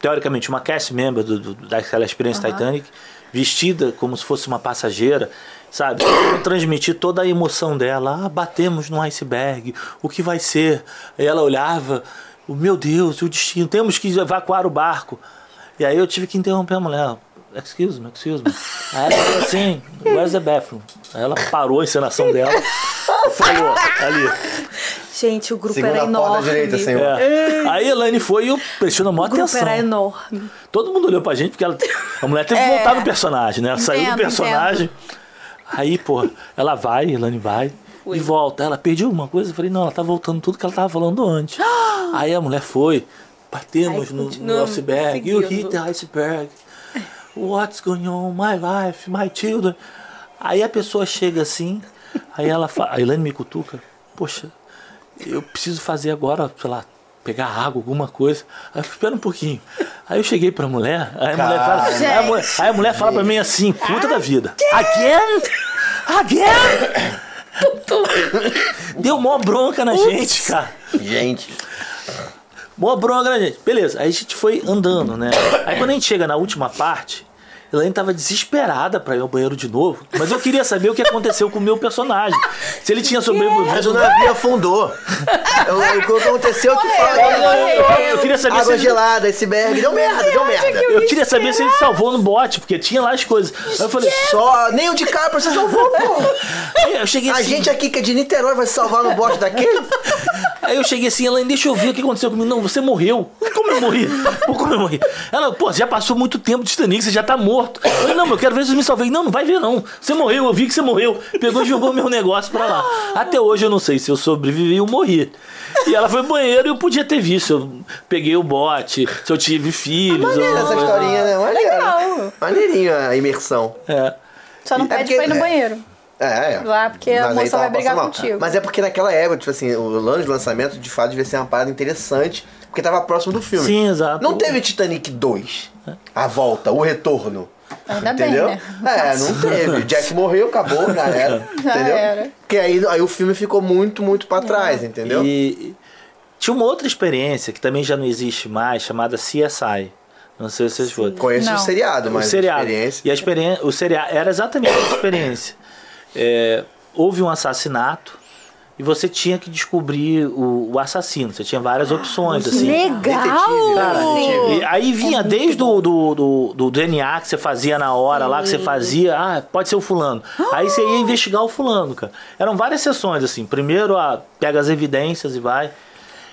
teoricamente, uma cast member do, do- daquela experiência Titanic, vestida como se fosse uma passageira, sabe? [COUGHS] Transmitir toda a emoção dela. Ah, batemos no iceberg, o que vai ser? Aí ela olhava, o meu Deus, o destino, temos que evacuar o barco. E aí eu tive que interromper a mulher. Excuse me, excuse me. Aí ela falou assim, where's the bathroom? Aí ela parou a encenação dela e falou ali. Gente, o grupo Segunda era enorme. direita, senhor. É. Aí a Elaine foi e eu prestei a maior O grupo atenção. era enorme. Todo mundo olhou pra gente porque ela, a mulher teve que É. voltar no personagem, né? Ela saiu do Entendo, personagem. Aí, pô, ela vai, Elaine vai e volta. Ela perdeu alguma coisa? Eu falei, não, ela tá voltando tudo que ela tava falando antes. [GASPS] Aí a mulher foi, batemos no, no iceberg, you hit the iceberg. What's going on? My life, my children. Aí a pessoa chega assim, aí ela fala, a Elaine me cutuca, poxa, eu preciso fazer agora, sei lá, pegar água, alguma coisa. Aí eu falei, espera um pouquinho. Aí eu cheguei pra mulher, aí a mulher fala, aí a mulher, aí a mulher fala pra mim assim, puta da vida. Again? Again? Deu mó bronca na gente, cara. Gente. Mó bronca na gente. Beleza, aí a gente foi andando, né? Aí quando a gente chega na última parte, Elaine tava desesperada pra ir ao banheiro de novo. Mas eu queria saber o que aconteceu com o meu personagem. Se ele tinha Mas o sobrevivido. navio afundou. Eu- O que aconteceu é que Eu queria saber se Água ele... gelada, iceberg. Deu merda, deu merda. Eu queria saber se ele salvou no bote, porque tinha lá as coisas. Aí eu falei, Só, nem o de Capra você salvou, pô. eu cheguei A assim. gente aqui que é de Niterói vai se salvar no bote daquele? Aí eu cheguei assim, ela deixa eu ver o que aconteceu comigo. Não, você morreu. Como eu morri? Pô, como eu morri? Ela, pô, já passou muito tempo de Titanic, você já tá morto. Eu falei, não, eu quero ver se eu me salvei. Não, não vai ver não. Você morreu, eu vi que você morreu. Pegou e jogou meu negócio pra lá. Até hoje eu não sei se eu sobrevivi ou morri. E ela foi no banheiro e eu podia ter visto. Eu peguei o bote, se eu tive filhos. Maneiro ou- essa historinha, né? Maneiro. Legal. Maneirinho a imersão. É. Só não É pede porque- pra ir no é. banheiro. É, é. Lá, porque a Mas moça vai brigar mal. contigo. Mas é porque naquela época, tipo assim, o ano de lançamento, de fato, devia ser uma parada interessante, porque tava próximo do filme. Sim, exato. Não teve Titanic 2, a volta, o retorno. Ainda bem, entendeu? né? É, não teve. [LAUGHS] Jack morreu, acabou, já era. Já entendeu? era. Porque aí, aí o filme ficou muito, muito pra trás, entendeu? E tinha uma outra experiência que também já não existe mais, chamada CSI. Não sei se vocês foram. Conheço Não. o seriado, mas o seriado. a experiência. E a experiência, o seriado era exatamente a experiência. É, houve um assassinato e você tinha que descobrir o, o assassino. Você tinha várias opções, assim. Detetive, Cara? Detetive. e aí vinha desde o do, do, do DNA que você fazia na hora lá, que você fazia, ah, pode ser o fulano. Aí você ia investigar o fulano, cara. Eram várias sessões, assim. Primeiro, ah, pega as evidências e vai.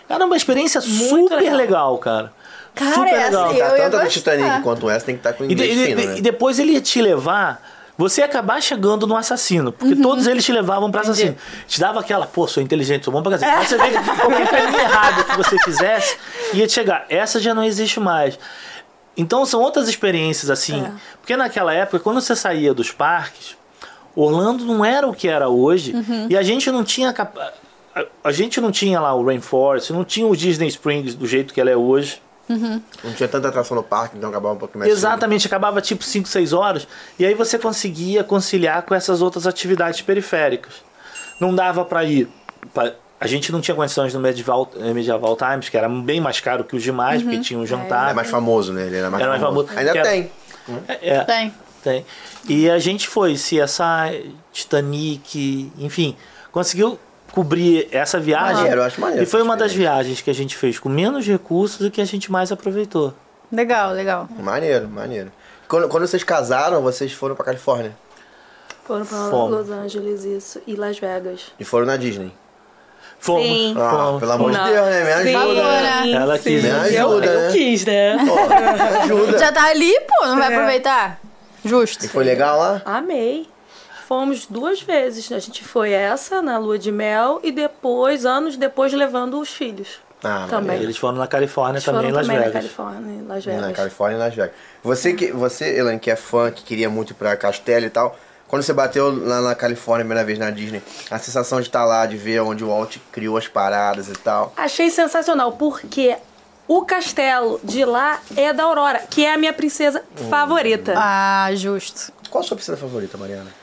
Era uma experiência super legal. legal. cara. Cara, super é legal. assim, Tá tanto do gostar. Titanic quanto essa tem que estar com E, de- e- e- né? e depois ele ia te levar. Você ia acabar chegando no assassino. Porque todos eles te levavam pra assassino. Te dava aquela, pô, sou inteligente, sou bom pra cacete. Mas você vê que [LAUGHS] qualquer caminho errado que você fizesse, ia te chegar. Essa já não existe mais. Então são outras experiências assim. Porque naquela época, quando você saía dos parques, Orlando não era o que era hoje. E a gente não tinha. A, a gente não tinha lá o Rainforest, não tinha o Disney Springs do jeito que ela é hoje. Não tinha tanta atração no parque, então acabava um pouco mais cedo. Exatamente, acabava tipo 5, 6 horas. E aí você conseguia conciliar com essas outras atividades periféricas. Não dava pra ir. pra- a gente não tinha condições no Medieval, eh, Medieval Times, que era bem mais caro que os demais, porque tinha um jantar. É mais famoso, né? Ele era mais Era mais famoso. famoso. Ainda era- tem. É, é, Tem. tem. E a gente foi, CSI, Titanic, enfim, conseguiu cobrir essa viagem. Maneiro, eu acho maneiro E foi uma das viagens que a gente fez com menos recursos e que a gente mais aproveitou. Legal, legal. Maneiro, maneiro. Quando, quando vocês casaram, vocês foram pra Califórnia. Foram pra Fomos. Los Angeles, isso. E Las Vegas. E foram na Disney. Fomos. Sim. Ah, fomos. pelo amor Não. de Deus, né? Me Sim. ajuda. Agora. Ela quis. Me ajuda, eu, né? eu quis, né? Pô, me ajuda. Já tá ali, pô, não vai aproveitar? Justo. E foi legal lá? Amei. Fomos duas vezes. A gente foi essa na lua de mel e depois, anos depois, levando os filhos. Ah, também. Eles foram na Califórnia Eles também, foram em Las também na Vegas. Califórnia, em Las Na Vegas. Califórnia e Las Vegas. Você, que, você, Elaine, que é fã, que queria muito ir pra Castelo e tal, quando você bateu lá na Califórnia a primeira vez na Disney, a sensação de estar lá, de ver onde o Walt criou as paradas e tal. Achei sensacional, porque o castelo de lá é da Aurora, que é a minha princesa favorita. Ah, justo. Qual a sua princesa favorita, Mariana?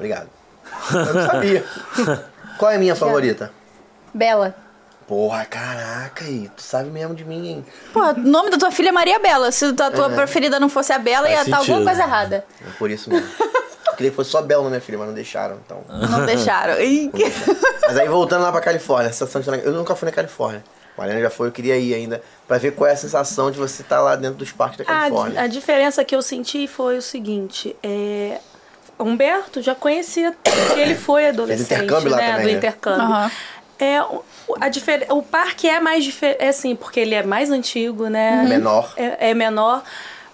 Obrigado. Eu não sabia. Qual é a minha favorita? Bela. Porra, caraca, aí, tu sabe mesmo de mim, hein? Pô, o nome da tua filha é Maria Bela. Se a tua preferida não fosse a Bela, Faz ia estar alguma sentido. coisa errada. É por isso mesmo. Eu queria que fosse só Bela na minha filha, mas não deixaram, então. Não deixaram. Ih, Mas aí voltando lá pra Califórnia, a sensação de Eu nunca fui na Califórnia. A Mariana já foi, eu queria ir ainda. Pra ver qual é a sensação de você estar lá dentro dos parques da A, Califórnia. a diferença que eu senti foi o seguinte: é, Humberto já conhecia que ele foi adolescente, intercâmbio lá né? também, do né? intercâmbio. Aham. É, o, a difer... o parque é mais diferente, é assim, porque ele é mais antigo, né? Menor. É, é menor.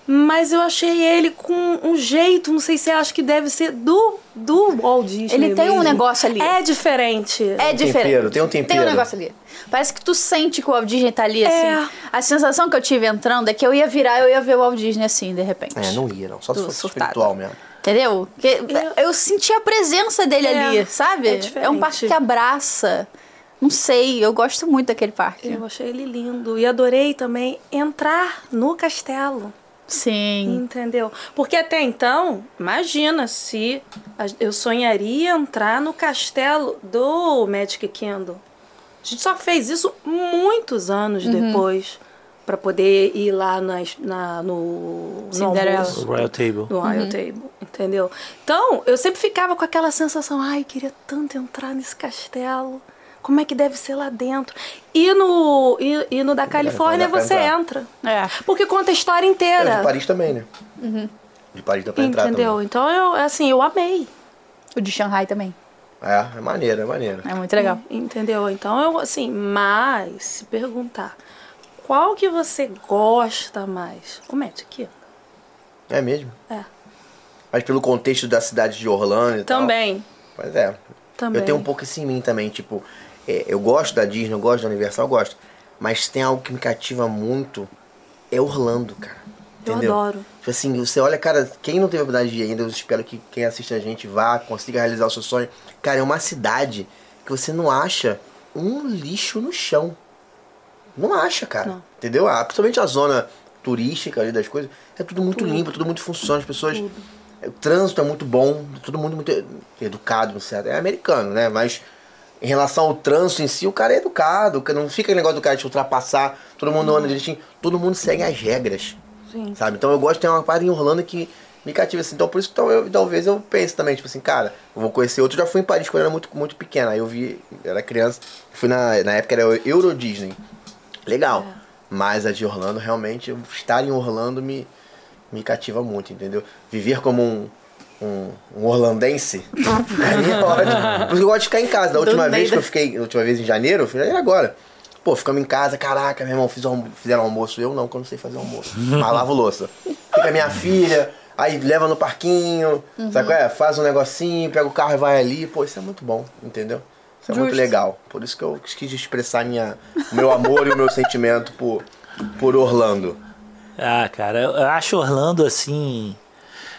Mas eu achei ele com um jeito, não sei se acho que deve ser do, do Walt Disney. Ele tem um mesmo. negócio ali. É diferente. É diferente. tempero, tem um Tem tempero. um negócio ali. Parece que tu sente que o Walt Disney tá ali, assim. É. A sensação que eu tive entrando é que eu ia virar, eu ia ver o Walt Disney assim, de repente. É, não ia, não. Só se fosse espiritual mesmo. Entendeu? Porque eu senti a presença dele É, ali, sabe? é É, um parque que abraça. Não sei, eu gosto muito daquele parque. Eu achei ele lindo. E adorei também entrar no castelo. Sim. Entendeu? Porque até então, imagina se eu sonharia entrar no castelo do Magic Kingdom. A gente só fez isso muitos anos Uhum. depois pra poder ir lá nas- na, no, no almoço. Royal Table. No Royal Table, entendeu? Então, eu sempre ficava com aquela sensação, ai, queria tanto entrar nesse castelo. Como é que deve ser lá dentro? E no, e, e no da Califórnia você entrar. entra. É. Porque conta a história É, inteira. de Paris também, né? De Paris dá pra entrar Entendeu? Então eu, assim, eu amei. O de Shanghai também. É, é maneiro, é maneiro. É muito legal. Entendeu? Então eu, assim, mas se perguntar qual que você gosta mais? O Magic. É mesmo? É. Mas pelo contexto da cidade de Orlando e tal. Também. Pois é. Também. Eu tenho um pouco isso em mim também, tipo, é, eu gosto da Disney, eu gosto da Universal, eu gosto. Mas tem algo que me cativa muito, é Orlando, cara. Eu Entendeu? adoro. Tipo assim, você olha, cara, quem não teve a oportunidade de ir ainda, eu espero que quem assiste a gente vá, consiga realizar o seu sonho. Cara, é uma cidade que você não acha um lixo no chão. Não acha, cara. Entendeu? Ah, principalmente a zona turística ali das coisas. É tudo muito limpo, tudo muito funciona. As pessoas. O trânsito é muito bom, todo mundo muito educado, certo. É americano, né? Mas em relação ao trânsito em si, o cara é educado. Não fica aquele negócio do cara te ultrapassar. Todo mundo anda direitinho. Todo mundo segue as regras. Sim. Sabe? Então eu gosto de ter uma parada em Orlando que me cativa assim. Então por isso que tal- eu- talvez eu pense também, tipo assim, cara, eu vou conhecer outro. Eu já fui em Paris quando eu era muito, muito pequena. Aí eu vi, era criança, fui na, na época era Euro Disney. Legal. Mas a de Orlando, realmente, estar em Orlando me, me cativa muito, entendeu? Viver como um, um, um orlandense, [LAUGHS] mim é ótimo. [LAUGHS] Porque eu gosto de ficar em casa. Da última vez que eu fiquei, da última vez em janeiro, eu falei, e agora? Pô, ficamos em casa, caraca, meu irmão, fiz almo- fizeram almoço. Eu não, que eu não sei fazer almoço. [LAUGHS] Mas lavo louça. Fica minha filha, aí leva no parquinho, sabe qual é? Faz um negocinho, pega o carro e vai ali. Pô, isso é muito bom, entendeu? Isso é muito Justo. legal. Por isso que eu quis expressar minha, o meu amor e o meu sentimento por, por Orlando. Ah, cara, eu acho Orlando assim.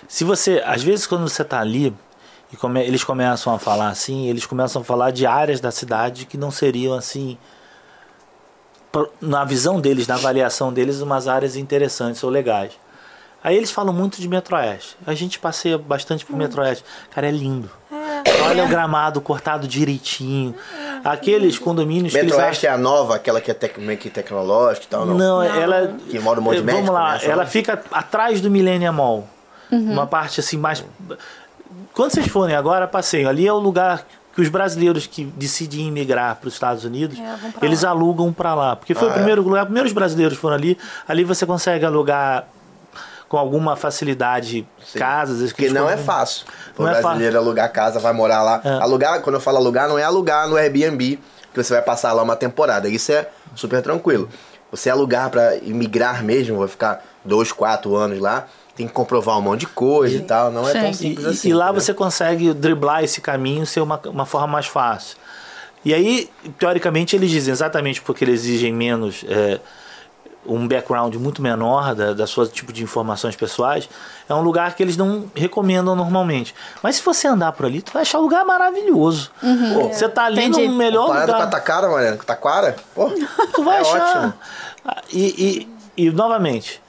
Se você. Às vezes quando você tá ali e come- eles começam a falar assim, eles começam a falar de áreas da cidade que não seriam assim. Na visão deles, na avaliação deles, umas áreas interessantes ou legais. Aí eles falam muito de Metroeste. A gente passeia bastante por Metroeste. Cara, é lindo. Olha o gramado cortado direitinho. Aqueles condomínios que eles Metroeste acham- é a nova, aquela que é tec, meio que tecnológica e tal, não? não, ela. Que mora um monte de Vamos médico lá, nessa, ela não? fica atrás do Millennium Mall. Uma parte assim mais. Quando vocês forem agora, passeio. Ali é o lugar que os brasileiros que decidem imigrar para os Estados Unidos, pra eles lá. alugam para lá. Porque foi Ah, o é? primeiro lugar, primeiros brasileiros foram ali. Ali você consegue alugar com alguma facilidade Sim. casas. Porque não é fácil. O Não é brasileiro alugar casa, vai morar lá. É. Alugar, quando eu falo alugar, não é alugar no Airbnb, que você vai passar lá uma temporada. Isso é super tranquilo. Você alugar pra imigrar mesmo, vai ficar dois, quatro anos lá, tem que comprovar um monte de coisa e, tal. Não é tão Sim. simples E, assim. e lá entendeu? você consegue driblar esse caminho ser uma, uma forma mais fácil. E aí, teoricamente, eles dizem exatamente porque eles exigem menos, é, um background muito menor da, da sua tipo de informações pessoais, é um lugar que eles não recomendam normalmente. Mas se você andar por ali, tu vai achar um lugar maravilhoso. Pô, Você tá ali Entendi. no melhor Parada com a lugar. Taquara, Mariana, com Taquara, pô, [LAUGHS] Tu vai é achar. ótimo. Ah, E, e, e, novamente,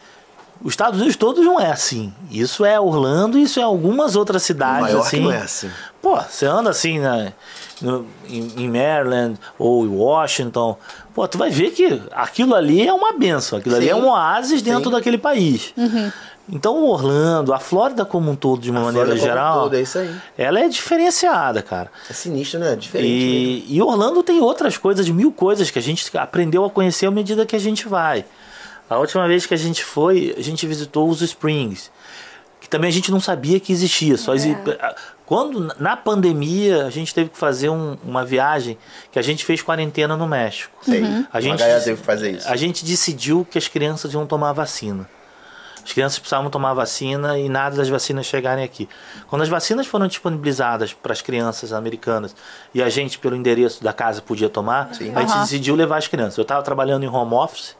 os Estados Unidos todos não é assim. Isso é Orlando, isso é algumas outras cidades Nova York assim. não é assim. Pô, você anda assim na, no- em, em Maryland ou em Washington, pô, tu vai ver que aquilo ali é uma benção. Aquilo ali Sim. é um oásis dentro Sim. daquele país. Então, Orlando, a Flórida como um todo, de uma A maneira Flórida como um geral, todo, é isso aí. ela é diferenciada, cara. É sinistro, né? É diferente. E, e Orlando tem outras coisas, mil coisas que a gente aprendeu a conhecer à medida que a gente vai. A última vez que a gente foi, a gente visitou os Springs, que também a gente não sabia que existia. Só exi- Quando, na pandemia, a gente teve que fazer um- uma viagem que a gente fez quarentena no México. Sei. A gente, teve que fazer isso. a gente decidiu que as crianças iam tomar vacina. As crianças precisavam tomar vacina e nada das vacinas chegarem aqui. Quando as vacinas foram disponibilizadas para as crianças americanas e a gente, pelo endereço da casa, podia tomar, a gente Aham. decidiu levar as crianças. Eu estava trabalhando em home office,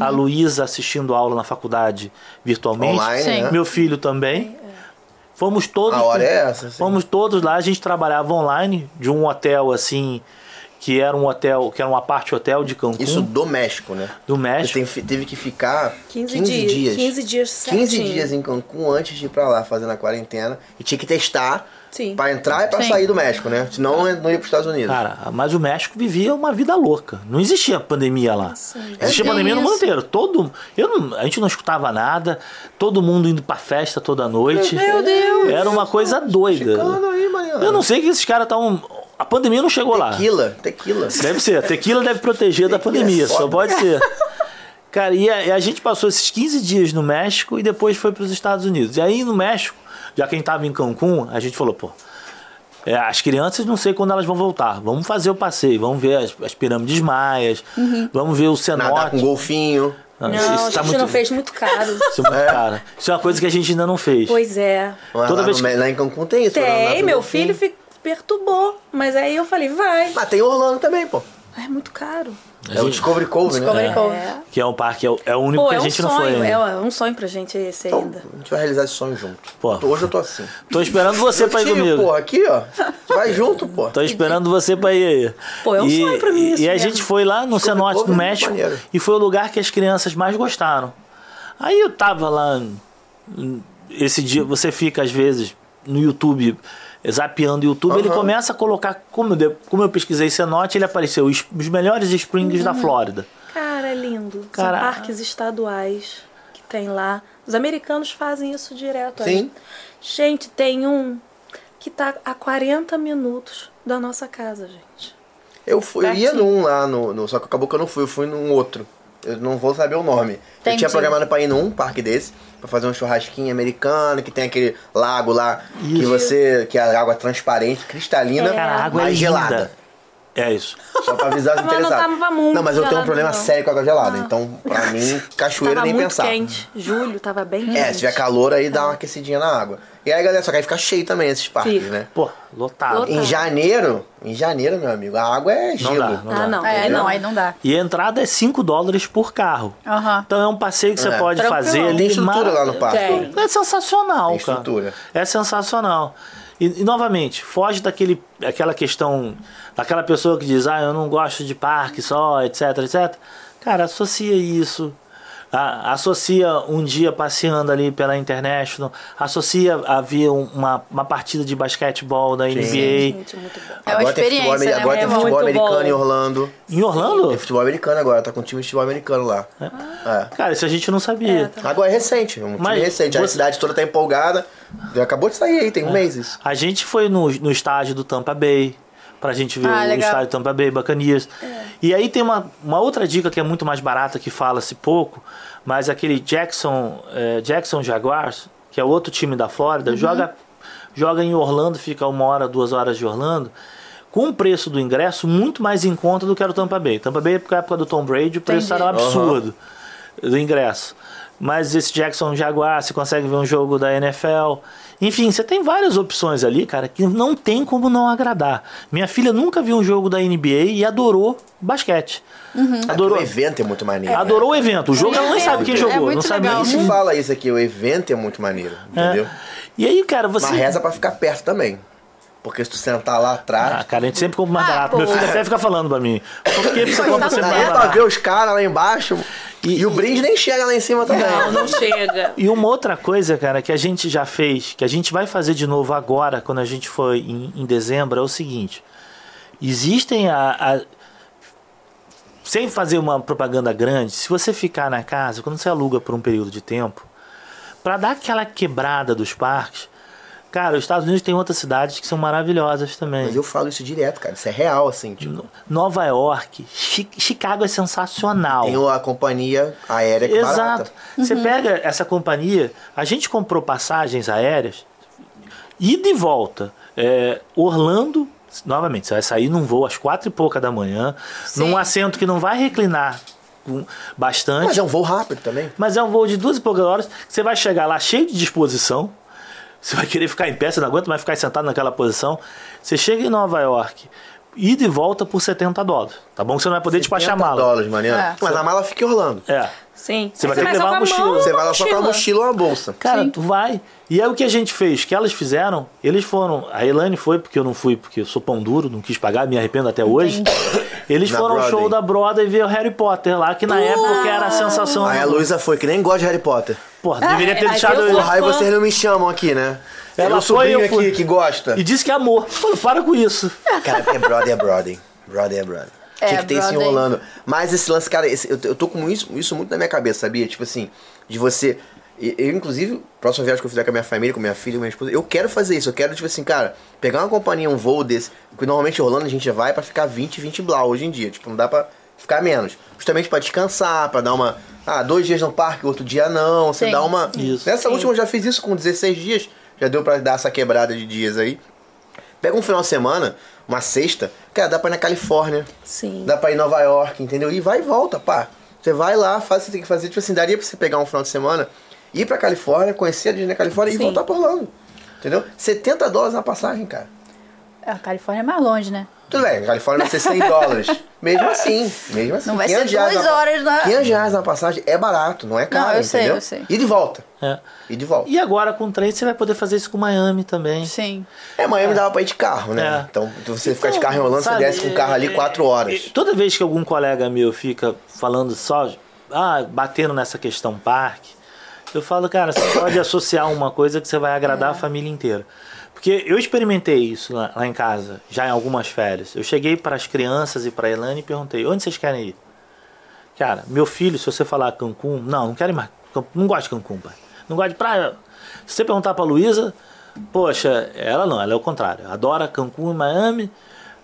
a Luísa assistindo aula na faculdade virtualmente, Online, Sim. né? meu filho também. Fomos todos. A hora é essa, sim. Fomos todos lá, a gente trabalhava online de um hotel assim, que era um hotel, que era uma parte hotel de Cancún, Isso do México, né? do Você México. tem- teve que ficar 15 15, dias. dias. 15 dias 15 certinho. dias em Cancún antes de ir pra lá fazendo a quarentena. E tinha que testar Sim. pra entrar e pra Sim. sair do México, né? Senão não ia não ia pros Estados Unidos. Cara, mas o México vivia uma vida louca. Não existia pandemia lá. Existia É pandemia no isso. mundo inteiro. Todo, eu não- a gente não escutava nada. Todo mundo indo pra festa toda noite. Meu Deus! Era uma coisa doida. Aí. Eu não sei que esses caras estavam. A pandemia não chegou lá. Tequila, tequila. Deve ser. Tequila deve proteger da Tequila é pandemia. Só foda. pode [LAUGHS] ser. Cara, e a, e a gente passou esses 15 dias no México e depois foi para os Estados Unidos. E aí no México, já quem tava em Cancún, a gente falou, pô. é, as crianças não sei quando elas vão voltar. Vamos fazer o passeio, vamos ver as, as pirâmides maias, vamos ver o Nadar com cenote. golfinho. Não, Não, isso a tá gente muito- não fez muito caro. [LAUGHS] Isso é muito caro. Isso é uma coisa que a gente ainda não fez. pois é. Mas Toda lá, vez que- lá em Cancún tem isso. nadar Tem, meu filho fi- perturbou. Mas aí eu falei, vai. Mas tem Orlando também, pô. É muito caro. É o Discovery Cove, Discovery né? Cove. É. Que é um parque, é o, é o único Pô, que é a um gente não foi ainda. é um sonho pra gente esse Então, ainda. a gente vai realizar esse sonho junto. Pô. Hoje eu tô assim. Tô esperando você pra ir Tio, comigo. Pô, aqui, ó. Vai junto, pô. Tô esperando você pra ir aí. Pô, é um e, sonho pra mim E, isso e a mesmo. gente foi lá no Discovery Cenote Cove do é México maneiro. e foi o lugar que as crianças mais gostaram. Aí eu tava lá. Esse dia você fica às vezes no YouTube, zapeando o YouTube, ele Aham. começa a colocar, como eu, como eu pesquisei Cenote, ele apareceu os, os melhores springs Uhum. da Flórida. Cara, é lindo. Cara- São parques estaduais que tem lá. Os americanos fazem isso direto. Sim. Gente, tem um que tá a 40 minutos da nossa casa, gente. Eu, fui, eu ia num lá, no, no- só que acabou que eu não fui, eu fui num outro. Eu não vou saber o nome. Eu Entendi. tinha programado pra ir num parque desse, pra fazer um churrasquinho americano, que tem aquele lago lá, que Isso. você. que a água é transparente, cristalina, Cara, a água é mais linda. gelada. É isso. Só pra avisar os [LAUGHS] Mas não interessados. tava muito Não, mas eu tenho um problema não. sério com água gelada. Então, pra [LAUGHS] mim, cachoeira tava nem muito pensar. quente. Julho tava bem quente. É, se tiver calor aí dá uma aquecidinha na água. E aí, galera, só que aí fica cheio também esses parques, Fica. né? Pô, lotado. Lotado. Em janeiro, em janeiro, meu amigo, a água é gelo. dá, não Ah, não. É, não, aí não dá. E a entrada é 5 dólares por carro. Aham. Então é um passeio que você É. pode Tranquilão. fazer ali. Tem estrutura mar- lá no parque. Tem. É sensacional, Tem cara. estrutura. É sensacional. E, e, novamente, foge daquele, aquela questão, daquela pessoa que diz, ah, eu não gosto de parque só, etc, etc. Cara, associa isso. A- associa um dia passeando ali pela International, associa a ver um- uma, uma partida de basquetebol da NBA. Gente, muito bom. É uma agora tem futebol, né? agora É tem futebol muito americano bom. em Orlando. Em Orlando? Tem futebol americano agora, tá com um time de futebol americano lá. É. Cara, isso a gente não sabia. Agora é recente, um time Mas recente. A você- cidade toda tá empolgada. Acabou de sair aí, tem um mês isso. A gente foi no, no estádio do Tampa Bay pra gente ver Ah, o legal. estádio Tampa Bay Buccaneers. E aí tem uma, uma outra dica que é muito mais barata que fala-se pouco, mas aquele Jackson eh, Jackson Jaguars, que é outro time da Flórida, joga joga em Orlando, fica uma hora, duas horas de Orlando. Com o preço do ingresso muito mais em conta do que era o Tampa Bay. Tampa Bay, na época do Tom Brady, o preço Entendi. era um absurdo do ingresso. Mas esse Jackson Jaguar, você consegue ver um jogo da NFL. Enfim, você tem várias opções ali, cara, que não tem como não agradar. Minha filha nunca viu um jogo da NBA e adorou basquete. Adorou. O evento é muito maneiro. Adorou o evento. O jogo ela nem É, sabe quem é jogou. muito não sabe legal. nem Se se fala isso aqui, o evento é muito maneiro, entendeu? E aí, cara, você. Mas reza pra ficar perto também. Porque se tu sentar lá atrás. Ah, cara, a gente sempre compra mais Ah, barato. Meu filho até fica falando pra mim. Por que você compra sempre mais pra barato? ver os caras lá embaixo. E, o brinde nem chega lá em cima também. Não, não chega. [LAUGHS] E uma outra coisa, cara, que a gente já fez, que a gente vai fazer de novo agora, quando a gente for em, em dezembro, é o seguinte: existem a, a- Sem fazer uma propaganda grande, se você ficar na casa, quando você aluga por um período de tempo, para dar aquela quebrada dos parques, cara, os Estados Unidos tem outras cidades que são maravilhosas também. Mas eu falo isso direto, cara. Isso é real, assim. Tipo, Nova York, Chi- Chicago é sensacional. tem a companhia aérea que é Exato. barata. Você pega essa companhia, a gente comprou passagens aéreas, ida e volta. É, Orlando, novamente, você vai sair num voo às quatro e pouca da manhã, num assento que não vai reclinar bastante. Mas é um voo rápido também. Mas é um voo de duas e poucas horas. Você vai chegar lá cheio de disposição. Você vai querer ficar em pé, você não aguenta mais ficar sentado naquela posição. Você chega em Nova York, ida e volta por 70 dólares. Tá bom que você não vai poder despachar 70 mala. dólares, maneiro. É. Mas a mala fica em Orlando. É. Sim. Você vai Aí ter que levar com uma a mão mochila. e Você vai lá só com a mochila ou uma bolsa. Cara, tu vai. E é o que a gente fez. O que elas fizeram, eles foram. A Elaine foi, porque eu não fui, porque eu sou pão duro, não quis pagar, me arrependo até hoje. Eles Na foram ao show da Broadway ver o Harry Potter lá, que na época era a sensação. Aí a Luísa foi, que nem gosta de Harry Potter. Porra, deveria ter mas deixado eu Porra, aí vocês não me chamam aqui, né? Ela Meu foi, eu fui. aqui que gosta. E disse que é amor. Falei, para com isso. [LAUGHS] Cara, porque brother é brother. Brother é brother. É, Tinha que ter isso brother. enrolando. Mas esse lance, cara, esse- eu, eu tô com isso, isso muito na minha cabeça, sabia? Tipo assim, de você. Eu, inclusive, próxima viagem que eu fizer com a minha família, com minha filha, com minha esposa, eu quero fazer isso. Eu quero, tipo assim, cara, pegar uma companhia, um voo desse. Porque normalmente Orlando a gente vai pra ficar 20, 20 blau hoje em dia. Tipo, não dá pra ficar menos. Justamente pra descansar, pra dar uma. Ah, dois dias no parque, outro dia não. Você Sim. dá uma. Isso. Nessa Sim. última eu já fiz isso com 16 dias. Já deu pra dar essa quebrada de dias aí. Pega um final de semana, uma sexta, cara, dá pra ir na Califórnia. Sim. Dá pra ir em Nova York, entendeu? E vai e volta, pá. Você vai lá, faz o que você tem que fazer. Tipo assim, daria pra você pegar um final de semana, ir pra Califórnia, conhecer a Disney na Califórnia e Sim. voltar pra Orlando. Entendeu? 70 dólares na passagem, cara. A Califórnia é mais longe, né? Tudo bem, Califórnia vai ser 100 [LAUGHS] dólares. Mesmo assim, mesmo assim. Não vai 500 ser reais duas na- horas na- 500 reais na passagem é barato, não é caro, eu sei, entendeu? eu sei. E de volta. É. E de volta. E agora com o trem você vai poder fazer isso com Miami também. Sim. É, Miami dava pra ir de carro, né? É. Então, se você ficar de carro em Orlando, Sabe, você desce com o carro ali é, 4 horas. é, Toda vez que algum colega meu fica falando só, ah, batendo nessa questão parque, eu falo, cara, você pode associar uma coisa que você vai agradar a família inteira. Porque eu experimentei isso lá, lá em casa, já em algumas férias. Eu cheguei para as crianças e para a Elane e perguntei: onde vocês querem ir? Cara, meu filho, se você falar Cancún, não, não quero ir mais. Não gosto de Cancún, pai. Não gosto de praia. Se você perguntar pra Luísa, poxa, ela não, ela é o contrário. Adora Cancún e Miami,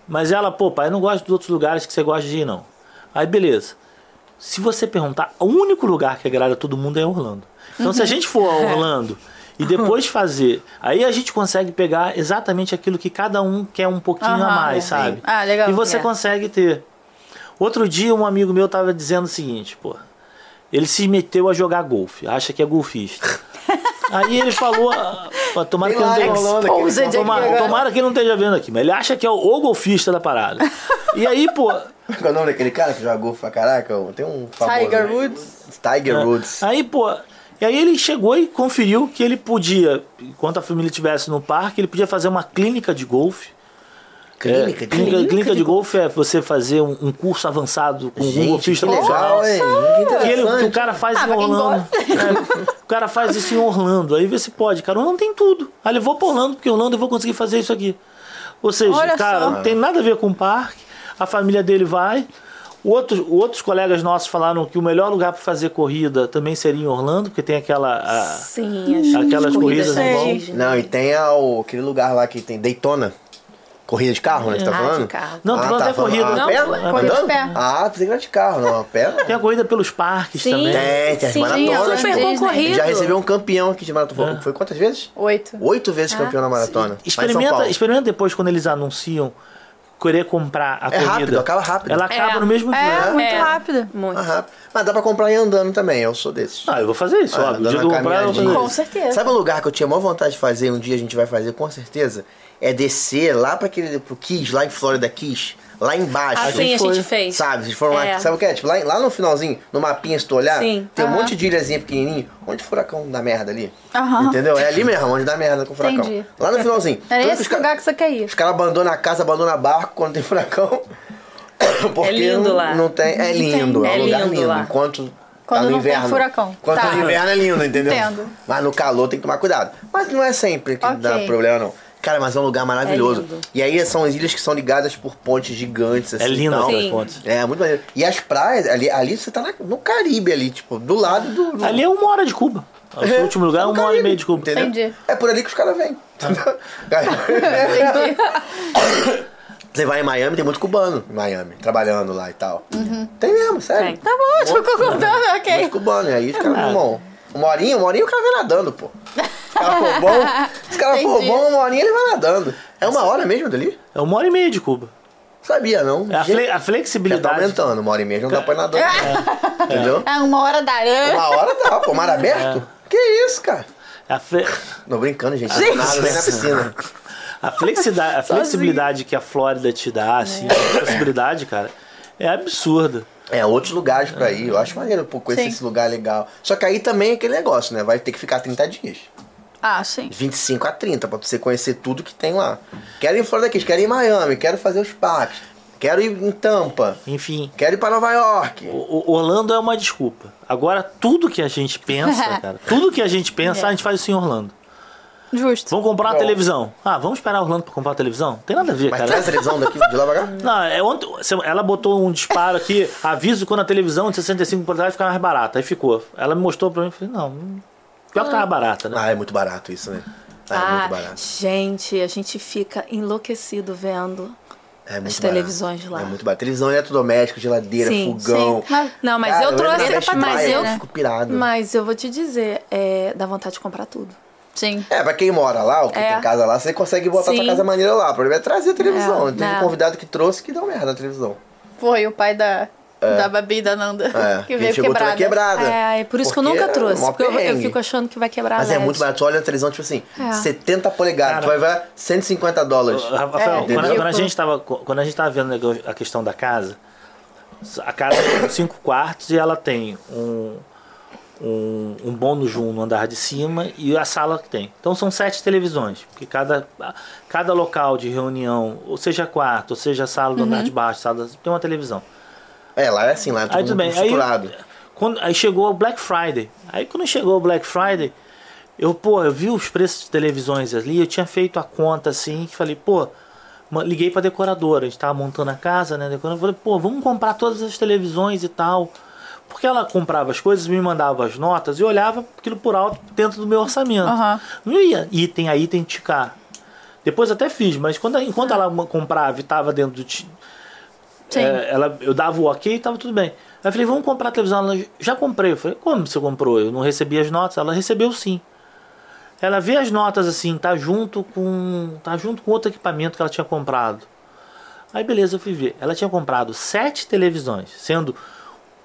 mas ela, pô, pai, eu não gosto de outros lugares que você gosta de ir, não. Aí, beleza. Se você perguntar, o único lugar que agrada todo mundo é Orlando. Então, se a gente for a [LAUGHS] Orlando e depois fazer, aí a gente consegue pegar exatamente aquilo que cada um quer um pouquinho a Aham, mais, sim. sabe? Ah, legal. E você É. consegue ter. Outro dia, um amigo meu tava dizendo o seguinte, pô. Ele se meteu a jogar golfe, acha que é golfista. [LAUGHS] Aí ele falou, ah, pô, tomara que aquele- aqui tomara, tomara que ele não esteja vendo aqui, mas ele acha que é o, o golfista da parada. E aí, pô, Qual é o nome daquele cara que joga golfe pra caraca? Tem um famoso. Tiger né? Woods. Tiger É. Woods. Aí, pô. E aí ele chegou e conferiu que ele podia, enquanto a família estivesse no parque, ele podia fazer uma clínica de golfe. Clínica É, de clínica, golfe? clínica de golfe é você fazer um, um curso avançado com um Gente, golfista que legal, hein? Que ele- que o cara faz Ah, em Orlando. É, o cara faz isso em Orlando. Aí vê se pode. Cara, Orlando tem tudo. Aí eu vou pra Orlando, porque Orlando eu vou conseguir fazer isso aqui. Ou seja, Olha cara, só. não tem nada a ver com o parque. A família dele vai. Outros, outros colegas nossos falaram que o melhor lugar para fazer corrida também seria em Orlando, porque tem aquela. a- Sim, as Aquelas corridas volta. Disney. Não, e tem a, o- aquele lugar lá que tem Daytona. Corrida de carro, né? Você tá Ah, de falando? carro. Não, tô falando até falando- corrida. Ah, a Não, pé? é corrida de pé. Ah, pensei que era de carro, não. A pé? Tem a corrida pelos parques Sim. também. Tem, tem as Sim, maratonas. super pô. concorrido. Já recebeu um campeão aqui de maratona. É. Foi quantas vezes? Oito. Oito vezes campeão na maratona. Experimenta, experimenta depois quando eles anunciam querer comprar a É corrida. rápido, acaba rápido. Ela acaba É. no mesmo É, dia. muito É. rápido. Muito. Ah, rápido. Mas dá pra comprar ir andando também, eu sou desses. Ah, eu vou fazer isso, Ah, óbvio. Comprar, eu vou Com certeza. Sabe um lugar que eu tinha maior vontade de fazer, um dia a gente vai fazer com certeza? É descer lá para aquele pro Kiss, lá em Florida Kiss, lá embaixo. Assim a foi. gente fez. Sabe, foram É. lá, sabe o que é? Tipo, lá, lá no finalzinho, no mapinha, se tu olhar, Sim. tem um monte de ilhazinha pequenininho, onde o furacão dá merda ali. Entendeu? É ali mesmo, onde dá merda com o furacão. Entendi. Lá no finalzinho. Tanto esse lugar que você quer ir. Os caras abandonam a casa, abandonam barco quando tem furacão. [COUGHS] Porque lindo não, lá. Não tem, é lindo, é, É um lugar lindo lindo. Enquanto Quando tá no não tem inverno. furacão. Quando Tá. tá no inverno é lindo, entendeu? Entendo. Mas no calor tem que tomar cuidado. Mas não é sempre que dá Ok. problema, não. Cara, mas é um lugar maravilhoso. lindo. e aí são as ilhas que são ligadas por pontes gigantes, assim. É lindo Sim. pontes. É, muito maneiro. E as praias, ali, ali você tá na- no Caribe ali, tipo, do lado do. do- Ali é uma hora de Cuba. O É, último lugar é no uma hora e meia de Cuba. Entendeu? Entendi. É por ali que os caras vêm. entendeu? Entendi. Você vai em Miami, tem muito cubano em Miami, trabalhando lá e tal. Tem mesmo, sério. Tem. Tá bom, ficou contando, [LAUGHS] ok. Muito cubano. E aí os caras, irmão, uma horinha, uma horinha o cara vai nadando, pô. Se o cara for bom, se o cara for bom, uma horinha ele vai nadando. É uma hora mesmo dali? É uma hora e meia de Cuba. Sabia, não. É a, fle- a já tá flexibilidade. aumentando, uma hora e meia, não dá pra ir nadando. Entendeu? É uma hora da aranha. Uma hora dá, pô, mar aberto? Que isso, cara? A, fle- Não brincando, gente. Gente. Nada nem na piscina. a flexibilidade, a flexibilidade que a Flórida te dá, assim, a possibilidade, cara, é absurda. É, outros lugares pra ir. Eu acho maneiro, pô, conhecer Sim. esse lugar legal. Só que aí também é aquele negócio, né? Vai ter que ficar 30 dias. Ah, sim. 25 a 30 pra você conhecer tudo que tem lá. Quero ir em Florida Keys, quero ir em Miami, quero fazer os parques, quero ir em Tampa, Enfim, quero ir pra Nova York. o, o Orlando é uma desculpa. Agora, tudo que a gente pensa, [LAUGHS] cara, tudo que a gente pensa, a gente faz isso em Orlando. Justo. Vamos comprar uma Bom. televisão. Ah, vamos esperar Orlando pra comprar uma televisão? Tem nada a ver, Mas cara. traz a televisão daqui de lá pra cá? [LAUGHS] Não, é ontem, ela botou um disparo aqui, aviso quando a televisão de 65 polegadas ficar mais barata. Aí ficou. Ela me mostrou pra mim e falei, não, pior que tava barata, né? Ah, é muito barato isso, né? Ah, é Ah, muito barato. gente, a gente fica enlouquecido vendo. É muito as barato. televisões lá. É muito barato. Televisão eletrodoméstico, geladeira, Sim, fogão. Mas- Não, mas Cara, eu lembro trouxe. da Best Mas eu, fico pirado. mas eu vou te dizer, é, dá vontade de comprar tudo. Sim. É, pra quem mora lá, ou quem É. tem casa lá, você consegue botar Sim. sua casa maneira lá. O problema é trazer a televisão. É, Teve um não. convidado que trouxe que deu merda na televisão. Foi o pai da, Da Babi da Nanda. É, [LAUGHS] que a veio quebrada. quebrada. É, é por isso que eu Porque nunca é trouxe. Porque eu, eu fico achando que vai quebrar Mas a é muito barato. Tu olha a televisão, tipo assim, É. 70 polegadas. Cara. tu vai ver 150 dólares. Rafael, É, quando, quando a gente tava, quando a gente tava vendo a questão da casa, a casa tem cinco quartos e ela tem um, um, um bônus um no andar de cima e a sala que tem. Então são sete televisões, porque cada, cada local de reunião, ou seja quarto, ou seja sala do andar de baixo, sala, tem uma televisão. É, lá é assim, lá é tudo Aí bem. Aí, estruturado. quando, aí chegou o Black Friday. Aí quando chegou o Black Friday, eu, pô, eu vi os preços de televisões ali, eu tinha feito a conta assim, que falei, pô, liguei pra decoradora, a gente tava montando a casa, né? Decorando, falei, pô, vamos comprar todas as televisões e tal. Porque ela comprava as coisas, me mandava as notas e olhava aquilo por alto dentro do meu orçamento. Aham. Não ia item a item ticar. Depois até fiz, mas quando, enquanto ela comprava e tava dentro do, é, ela, eu dava o ok e tava tudo bem. Aí eu falei, vamos comprar a televisão. Ela, já comprei. Eu falei, como você comprou? Eu não recebi as notas. Ela recebeu sim. Ela vê as notas assim, tá junto com. tá junto com outro equipamento que ela tinha comprado. Aí beleza, eu fui ver. Ela tinha comprado sete televisões, sendo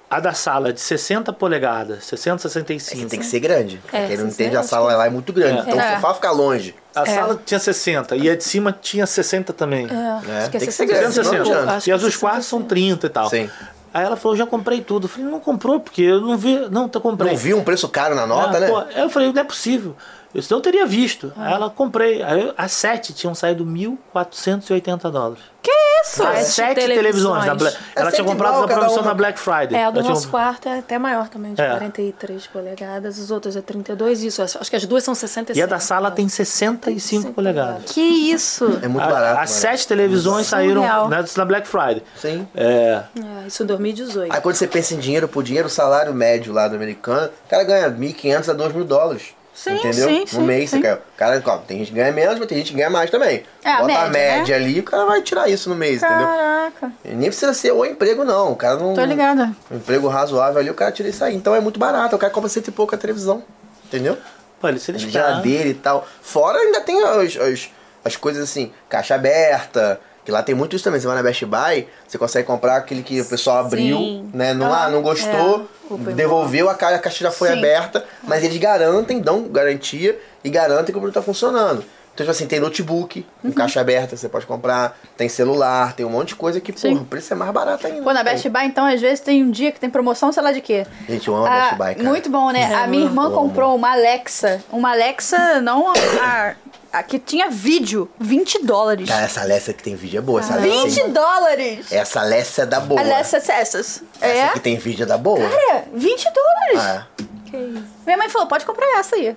a da sala de 60 polegadas, 60, 65. Tem que ser grande. É, Quem não entende, a sala lá é muito grande. É. Então É. o sofá fica longe. A sala tinha 60 e a de cima tinha 60 também. É, que é tem que ser 60. grande, senão não 160. adianta. Acho E as dos quartos são 30 e tal. Sim. Aí ela falou, já comprei tudo. Eu falei, não comprou, porque eu não vi. Não, tá comprei. Não viu um preço caro na nota, Ah, né? pô, aí eu falei, não é possível. Eu senão eu teria visto. Aí ela comprei. Aí as sete tinham saído 1.480 dólares. Que isso? As Sete sete televisões. Bla- É ela tinha comprado na promoção uma. na Black Friday. É, a Ela do tinha- nosso quarto é até maior também, de É. 43 polegadas. Os outros é 32, isso. Acho que as duas são 65. E a da sala tem 65 polegadas. Que isso? É muito A- barato. As sete televisões saíram Surreal. né, na Black Friday. Sim. É, É, isso em 2018. Aí quando você pensa em dinheiro por dinheiro, o salário médio lá do americano, o cara ganha 1.500 a 2 mil dólares. Sim, entendeu? sim, no sim, mês, sim. você quer. O cara, ó, tem gente que ganha menos, mas tem gente que ganha mais também. É, a Bota média, a média ali, o cara vai tirar isso no mês, entendeu? Caraca. E nem precisa ser o emprego, não. O cara não. Tô ligada. Um emprego razoável ali, o cara tira isso aí. Então é muito barato. O cara compra cento e pouco a televisão. Entendeu? pô, se eles pegar- Geladeira e tal. Fora ainda tem as, as, as coisas assim, caixa aberta. Que lá tem muito isso também. Você vai na Best Buy, você consegue comprar aquele que o pessoal abriu, Sim. né? Não, ah, não gostou, É, devolveu, a ca- a caixa já foi Sim. aberta, mas eles garantem, dão garantia e garantem que o produto tá funcionando. Então, tipo assim, tem notebook, com caixa aberta, você pode comprar, tem celular, tem um monte de coisa que, Sim. porra, o preço é mais barato ainda. Pô, na Best Buy, então, às vezes tem um dia que tem promoção, sei lá de quê. Gente, eu amo a Ah, Best Buy, cara. Muito bom, né? [LAUGHS] a minha irmã comprou uma Alexa. Uma Alexa, não a, a que tinha vídeo, 20 dólares. Cara, essa Alessia que tem vídeo é boa, essa Alessia. 20 hein? dólares! Essa Alessia é da boa. Alexa essas. É? Essa que tem vídeo é da boa. Cara, 20 dólares! Ah, Que isso. Minha mãe falou, pode comprar essa aí.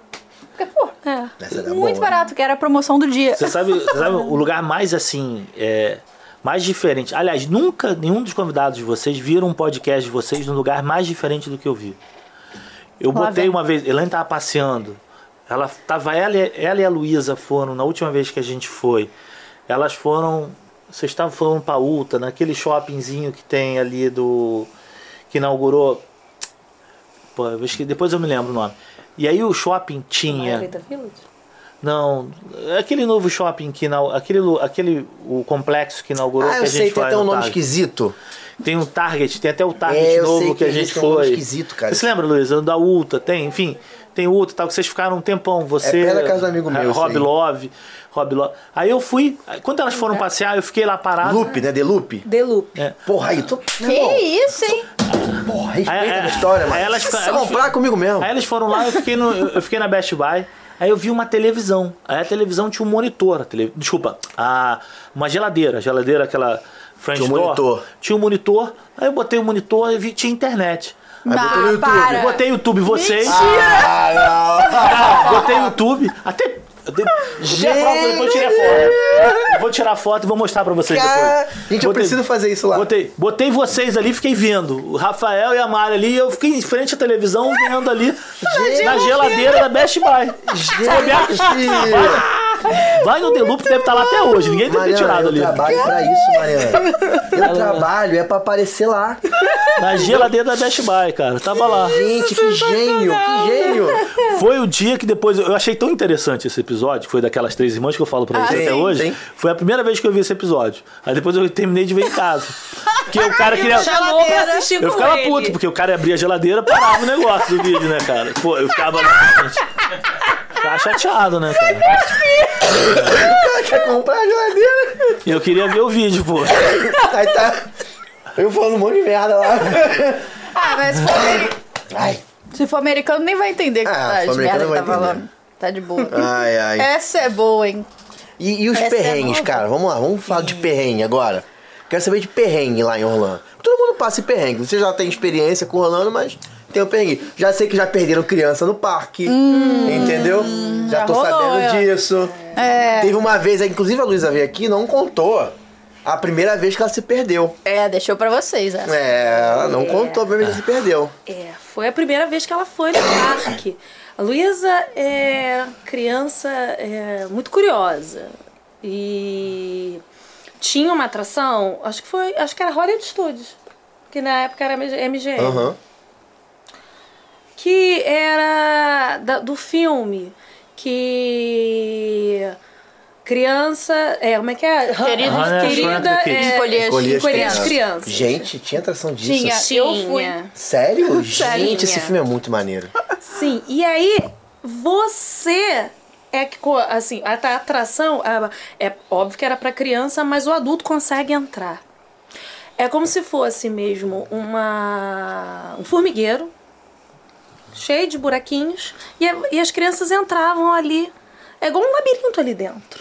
Porque, pô, É. muito boa. barato, que era a promoção do dia. Você sabe, [LAUGHS] você sabe o lugar mais assim, é, mais diferente. Aliás, nunca nenhum dos convidados de vocês viram um podcast de vocês num lugar mais diferente do que eu vi. Eu Lá botei vem. uma vez, Elaine tava passeando. Ela tava ela, e- ela e a Luísa foram na última vez que a gente foi. Elas foram, vocês estavam falando para Ulta, naquele shoppingzinho que tem ali do que inaugurou Pô, eu depois eu me lembro o nome. E aí o shopping tinha não, aquele novo shopping que na, aquele aquele o complexo que inaugurou Ah, que eu a sei, gente tem vai até um no nome Target. esquisito. Tem um Target, tem até o Target É, eu novo sei que, a que gente esse é um nome foi. esquisito, cara. Você lembra, Luiz? Da Ulta, tem, enfim, tem Ulta e tal, que vocês ficaram um tempão, você. É perto da casa do amigo meu, Rob isso aí. Love, Rob Love. Aí eu fui, quando elas foram passear, eu fiquei lá parado. Loop, né? The Loop. The Loop. É. Porra, aí, tô. Que isso, hein? Porra, respeita Aí- a história, aí mano. elas- elas- comprar comigo mesmo. Aí eles foram lá, eu fiquei, no, eu fiquei na Best Buy. Aí eu vi uma televisão. Aí a televisão tinha um monitor. a tele- desculpa, a, uma geladeira. Geladeira, aquela French Tinha um door. monitor. Tinha um monitor. Aí eu botei o monitor e vi que tinha internet. Aí botou no YouTube. para. Botei YouTube vocês. Ah, Ah, botei YouTube. Até. A foto, depois eu tirei a foto. Eu vou tirar a foto e vou mostrar pra vocês Cara, depois. gente, eu Botei- preciso fazer isso lá. Botei, botei vocês ali, fiquei vendo. O Rafael e a Mari ali, eu fiquei em frente à televisão vendo ali na geladeira da Best Buy. Bobear, vai, no que deve estar lá até hoje. Ninguém deve ter Mariana, tirado eu ali. trabalho pra isso, Mariana. Eu trabalho, é pra aparecer lá. Na geladeira da Best Buy, cara. Tava lá. Gente, que gênio, que gênio. Foi o dia que depois. Eu achei tão interessante esse episódio, que foi daquelas três irmãs que eu falo pra Ah, você até sim, hoje. sim. Foi a primeira vez que eu vi esse episódio. Aí depois eu terminei de ver em casa. Porque o cara queria. Chamou pra assistir Eu ficava ele. puto, porque o cara abria a geladeira parava o negócio do vídeo, né, cara? Pô, eu ficava Ficava chateado, né, cara? Quer comprar a geladeira? Eu queria ver o vídeo, pô. Aí tá. Eu falando um monte de merda lá. Ah, mas se for, Ai, se for americano, nem vai entender que Ah, tá se for de merda que tá falando. Tá de boa. ai, ai. Essa é boa, hein? E, e os Essa é perrengues, nova. cara? Vamos lá, vamos falar de perrengue agora. Quero saber de perrengue lá em Orlando. Todo mundo passa em perrengue. Você já tem experiência com Orlando, mas tem o perrengue. Já sei que já perderam criança no parque. entendeu? Já já tô rolou, sabendo é. disso. É. Teve uma vez, inclusive a Luísa veio aqui não contou a primeira vez que ela se perdeu. É, deixou pra vocês essa. É, ela não contou a primeira vez que se perdeu. É, foi a primeira vez que ela foi no parque. A Luísa é criança é, muito curiosa. E tinha uma atração, acho que foi, acho que era Hollywood Studios, que na época era MGM, Aham. que era da- do filme que criança, é, como é que é? Querida- Shrunk querida é, Encolher as- Encolhi as encolher as crianças. crianças. Gente, tinha atração disso? Tinha. Eu fui. Sério? Sério. [LAUGHS] Gente, esse filme é muito maneiro. Sim, e aí você é que, assim, a atração é óbvio que era pra criança, mas o adulto consegue entrar. É como se fosse mesmo uma um formigueiro cheio de buraquinhos e, e as crianças entravam ali. É igual um labirinto ali dentro.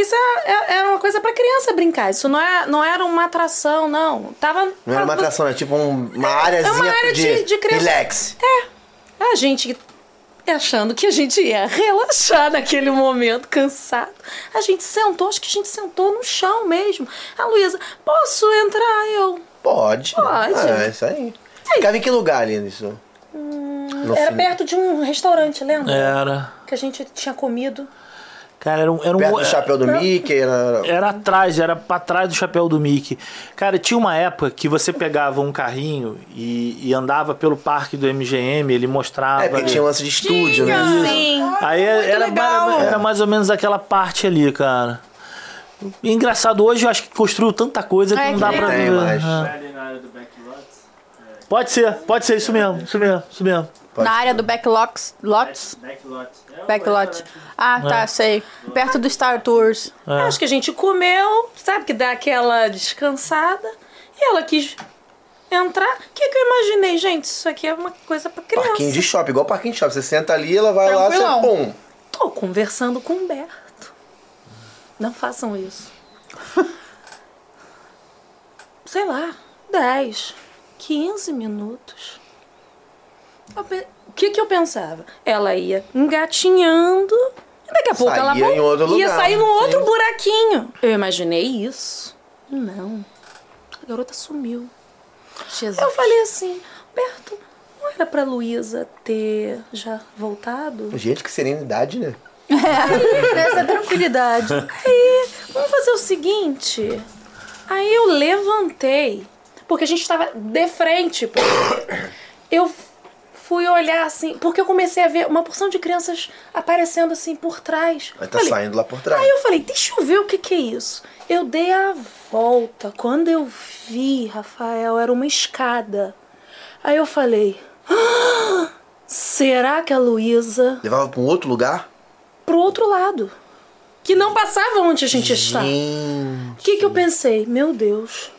Isso é- é- era uma coisa pra criança brincar. Isso não, é, não era uma atração, não. Tava, Não era uma atração, era tipo um- uma áreazinha uma área de, de- de criança. relax. A gente achando que a gente ia [LAUGHS] relaxar naquele momento, cansado. A gente sentou, acho que a gente sentou no chão mesmo. A Luísa, posso entrar? Eu. Pode. Pode. É, isso aí. Ficava em que lugar ali nisso? No Era fim- perto de um restaurante, lembra? Era. Que a gente tinha comido. Cara, era um. Era um Perto do chapéu do Mickey, era... Era atrás, era pra trás do chapéu do Mickey. Cara, tinha uma época que você pegava um carrinho e, e andava pelo parque do MGM, ele mostrava. É, porque ali. tinha lance de estúdio, né? Sim. Aí era, legal. era mais ou menos aquela parte ali, cara. Engraçado, hoje eu acho que construiu tanta coisa que É, não que dá pra tem ver. mais. É. Pode ser, pode ser, isso mesmo, isso mesmo, isso mesmo. Na área do Backlots. Lots? Backlot. Ah, É. tá, sei. Perto do Star Tours. Acho que a gente comeu, sabe, que dá aquela descansada. E ela quis entrar. O que, que eu imaginei, gente? Isso aqui é uma coisa pra criança. Parquinho de shopping, igual parquinho de shopping. Você senta ali, ela vai lá, você pum. Tô conversando com o Humberto. Não façam isso. [LAUGHS] Sei lá, 10, 15 minutos. Pe- O que, que eu pensava? Ela ia engatinhando. E daqui a pouco ela Saía em outro ia lugar. sair num outro Sim. buraquinho. Eu imaginei isso. Não. A garota sumiu. Jesus. Eu falei assim, Humberto, não era pra Luísa ter já voltado? Gente, que serenidade, né? [LAUGHS] Essa tranquilidade. [LAUGHS] Aí, vamos fazer o seguinte. Aí eu levantei, porque a gente estava de frente. Eu fui olhar assim, porque eu comecei a ver uma porção de crianças aparecendo assim por trás. Aí tá Falei, saindo lá por trás. Aí eu falei, deixa eu ver o que, que é isso. Eu dei a volta. Quando eu vi, Rafael, era uma escada. Aí eu falei, "Ah, será que a Luísa Levava pra um outro lugar? pro outro lado? Que não passava onde a gente está. O Gente. que, que eu pensei? Meu Deus.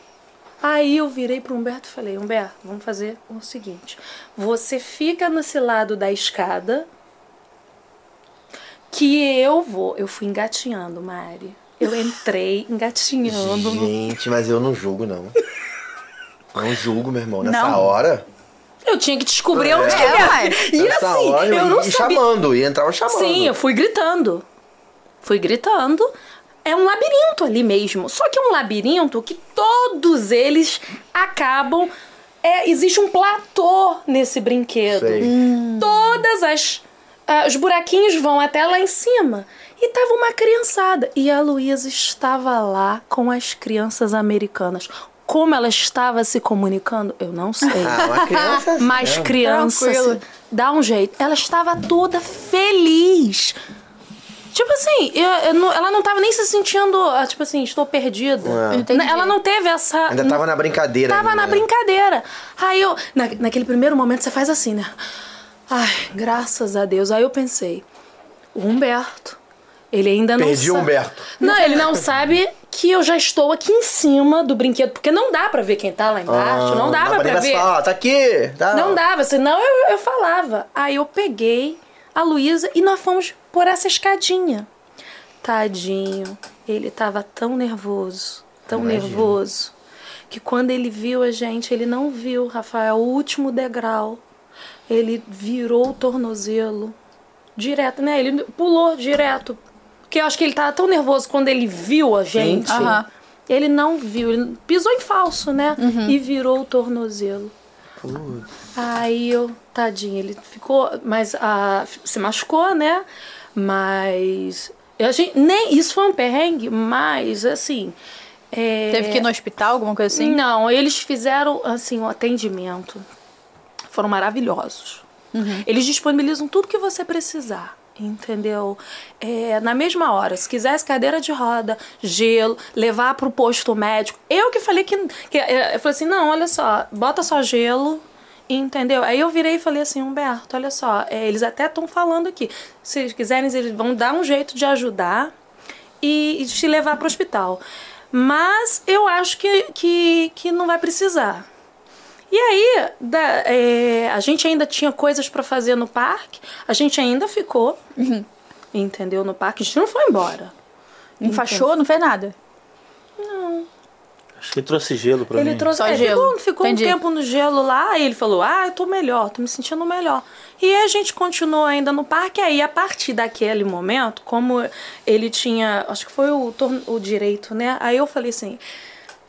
Aí eu virei pro Humberto e falei, Humberto, vamos fazer o seguinte. Você fica nesse lado da escada que eu vou. Eu fui engatinhando, Mari. Eu entrei engatinhando. Gente, mas eu não julgo, não. Não julgo, meu irmão. Nessa Não. hora. Eu tinha que descobrir onde que É, ué. filha- E nessa assim, hora eu não ia sabia. chamando, ia entrar chamando. Sim, eu fui gritando. Fui gritando. É um labirinto ali mesmo. Só que é um labirinto que todos eles acabam. É, existe um platô nesse brinquedo. Sei. Todas as. ah, os buraquinhos vão até lá em cima. E tava uma criançada. E a Luísa estava lá com as crianças americanas. Como ela estava se comunicando, eu não sei. Ah, criança. [LAUGHS] Mas criança Tranquilo. dá um jeito. Ela estava toda feliz. Tipo assim, eu- eu não- ela não tava nem se sentindo, ah, tipo assim, estou perdida. É. Ela não teve essa. Ainda tava na brincadeira. Tava ainda, na né? brincadeira. Aí eu, na- naquele primeiro momento, você faz assim, né? Ai, graças a Deus. Aí eu pensei, o Humberto, ele ainda não Perdi o sa- Humberto. Não, ele não sabe que eu já estou aqui em cima do brinquedo, porque não dá pra ver quem tá lá embaixo, não Ah, dava dá pra ver. falar, tá aqui. Tá. Não dava, senão eu, eu falava. Aí eu peguei a Luísa e nós fomos por essa escadinha. Tadinho, ele tava tão nervoso, tão Imagino. nervoso, que quando ele viu a gente, ele não viu, Rafael, o último degrau. Ele virou o tornozelo direto, né? Ele pulou direto. Porque eu acho que ele tava tão nervoso quando ele viu a gente. Aham. Ele não viu, ele pisou em falso, né? Uhum. E virou o tornozelo. Aí eu, tadinho, ele ficou, mas ah, se machucou, né? Mas a gente, nem isso foi um perrengue, mas assim. é, Teve que ir no hospital, alguma coisa assim? Não, eles fizeram assim um atendimento, foram maravilhosos. Uhum. Eles disponibilizam tudo que você precisar. Entendeu? É, na mesma hora, se quisesse cadeira de roda, gelo, levar pro posto médico. Eu que falei que. que é, eu falei assim: não, olha só, bota só gelo, entendeu? Aí eu virei e falei assim: Humberto, olha só, é, eles até estão falando aqui. Se eles quiserem, eles vão dar um jeito de ajudar e, e te levar pro hospital. Mas eu acho que, que, que não vai precisar. E aí, da- é, a gente ainda tinha coisas pra fazer no parque, a gente ainda ficou, entendeu? No parque, a gente não foi embora. Enfaixou, não fez nada. Acho que ele trouxe gelo pra Ele mim. trouxe, Só é, gelo. ficou, ficou um tempo no gelo lá, e ele falou: Ah, eu tô melhor, tô me sentindo melhor. E a gente continuou ainda no parque, aí a partir daquele momento, como ele tinha, acho que foi o, o direito, né? Aí eu falei assim.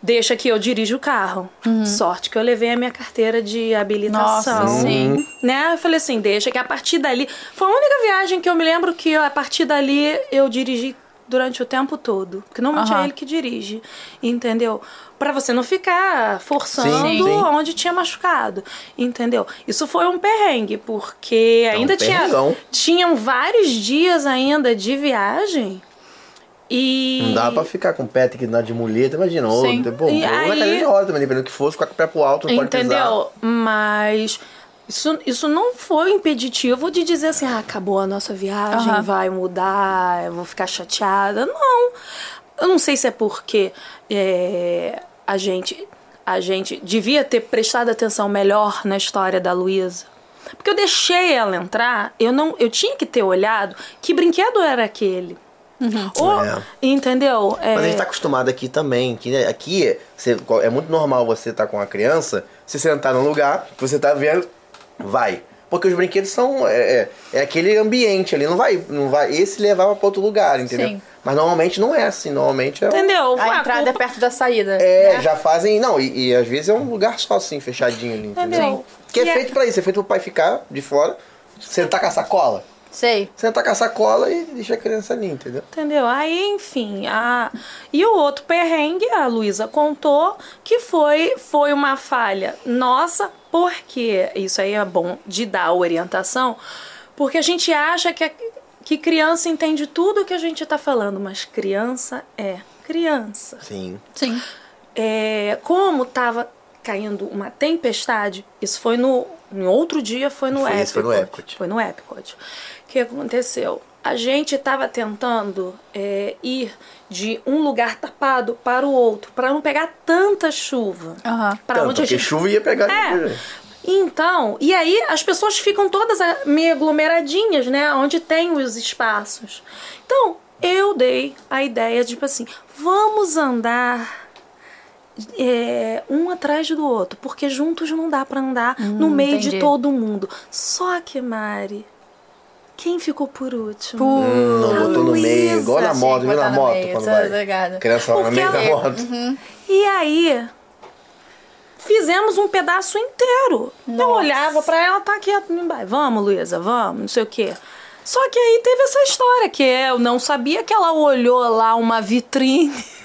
Deixa que eu dirijo o carro. Sorte que eu levei a minha carteira de habilitação. Nossa, sim. Né? Eu falei assim, deixa que a partir dali. Foi a única viagem que eu me lembro que a partir dali eu dirigi durante o tempo todo. Porque normalmente Aham. é ele que dirige. Entendeu? Pra você não ficar forçando Sim, sim. onde tinha machucado. Entendeu? Isso foi um perrengue, porque ainda tinha. perrengão. Tinham vários dias ainda de viagem. E. Não dá pra ficar com o pé tem que andar de muleta, imagina. Ou, pô, E na aí- cadeira de roda também, dependendo do que fosse, ficar com o pé pro alto, não pode pisar. Entendeu? Mas isso, isso não foi impeditivo de dizer assim, ah, acabou a nossa viagem, Aham. vai mudar, eu vou ficar chateada. Não. Eu não sei se é porque é, a gente a gente devia ter prestado atenção melhor na história da Luísa. Porque eu deixei ela entrar, eu não, eu tinha que ter olhado que brinquedo era aquele. Ou, É. entendeu? É, Mas a gente tá acostumado aqui também. Que né, aqui você- é muito normal você estar com a criança, se sentar num lugar, que você tá vendo, vai. Porque os brinquedos são. É, é, é aquele ambiente ali, não vai. Não vai esse levava pra outro lugar, entendeu? Sim. Mas normalmente não é assim. Normalmente é. um- entendeu? Foi A a entrada é culpa- perto da saída. É, né? já fazem. Não, e, e às vezes é um lugar só assim, fechadinho ali, entendeu? Entendeu? Que é E é- feito pra isso, é feito pro pai ficar de fora, sentar com a sacola. Sei. Sentar com a sacola e deixa a criança ali, entendeu? Entendeu? Aí, enfim, a... e o outro perrengue, a Luísa contou que foi, foi uma falha nossa, porque isso aí é bom de dar orientação, porque a gente acha que, a- que criança entende tudo que a gente tá falando, mas criança é criança. Sim. Sim. É, como tava caindo uma tempestade, isso foi no. Em outro dia foi no Foi Epcot. isso, foi no Epcot. Foi no Epcot. O que aconteceu? A gente estava tentando é, ir de um lugar tapado para o outro, para não pegar tanta chuva. Aham. Para onde a porque gente chuva ia pegar. é. Então, e aí as pessoas ficam todas ah, meio aglomeradinhas, né? Onde tem os espaços. Então, Eu dei a ideia de, tipo assim, vamos andar é, um atrás do outro, porque juntos não dá pra andar no meio de entendi. todo mundo. Só que, Mari, quem ficou por último? Hum, não botou no meio, igual na moto, viu na moto meio, quando vai. ligada. Criança lá no meio da ela- moto. E aí, fizemos um pedaço inteiro. Eu olhava pra ela, tá quieta, vai. Vamos, Luísa, vamos, não sei o quê. Só que aí teve essa história, que eu não sabia que ela olhou lá uma vitrine, [LAUGHS]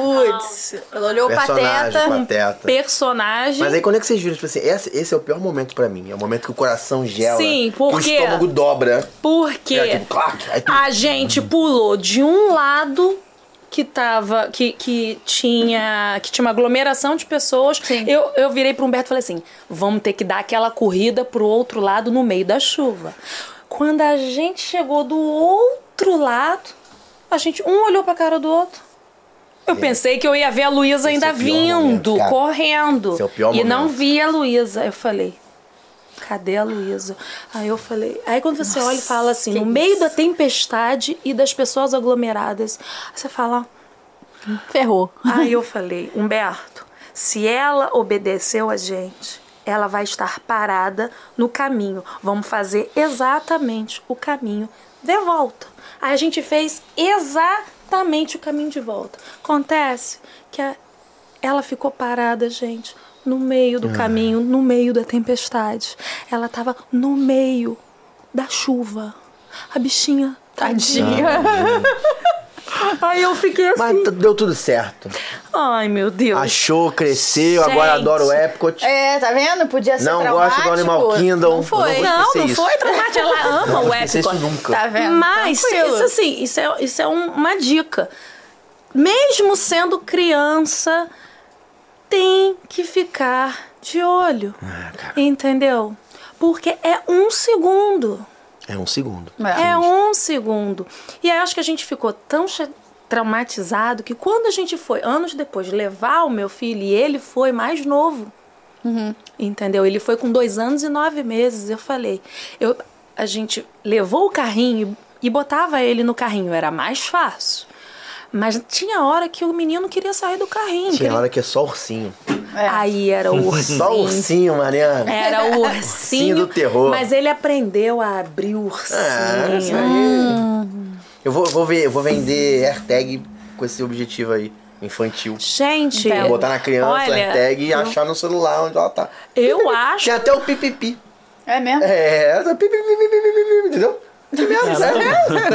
Putz, ela olhou o Personagem, pateta. pateta. personagem. Mas aí quando é que vocês viram, tipo assim, esse, esse é o pior momento pra mim. É o momento que o coração gela. Sim, que por o quê? estômago dobra. Porque É, tipo, clac, aí tu- a gente pulou de um lado que tava que, que tinha que tinha uma aglomeração de pessoas. Sim. Eu, eu virei pro Humberto e falei assim: "Vamos ter que dar aquela corrida pro outro lado no meio da chuva". Quando a gente chegou do outro lado, a gente um olhou pra cara do outro. Eu pensei que eu ia ver a Luísa é ainda momento, vindo, cara. correndo. Esse é o pior e não momento. vi a Luísa. Eu falei, cadê a Luísa? Aí eu falei. Aí quando você olha e fala assim, no meio da tempestade e das pessoas aglomeradas, você fala. Ferrou. Aí eu [LAUGHS] falei, Humberto, se ela obedeceu a gente, ela vai estar parada no caminho. Vamos fazer exatamente o caminho de volta. Aí a gente fez exatamente o caminho de volta. Acontece que a- ela ficou parada, gente, no meio do caminho, no meio da tempestade. Ela tava no meio da chuva. A bichinha, tadinha. Aí eu fiquei assim. Mas deu tudo certo. Ai, meu Deus. Achou, cresceu, agora Gente. adora o Epcot. É, tá vendo? Podia ser Não traumático. gosta do Animal Kingdom. Não foi. Eu não Não, não foi traumático. Ela [LAUGHS] ama Não o Epcot. isso nunca. Tá vendo? Mas Tranquilo. isso assim, isso é, isso é um- uma dica. Mesmo sendo criança, tem que ficar de olho. Ah, entendeu? Porque é um segundo. É um segundo. É um segundo. E aí eu acho que a gente ficou tão traumatizado que quando a gente foi, anos depois, levar o meu filho, e ele foi mais novo. Entendeu? Ele foi com dois anos e nove meses. Eu falei, eu, a gente levou o carrinho e botava ele no carrinho, era mais fácil. Mas tinha hora que o menino queria sair do carrinho. Tinha queria- hora que é só ursinho. Aí era o ursinho. Só ursinho, Mariana. Era o ursinho. Ursinho do terror. Mas ele aprendeu a abrir o ursinho. Ah, isso aí. Eu vou, vou, ver, eu vou vender AirTag com esse objetivo aí, infantil. Gente, Vou botar na criança olha, AirTag e eu- achar no celular onde ela tá. Eu acho. Tinha até o pipipi. É mesmo? É, pipipi, entendeu? Que merda,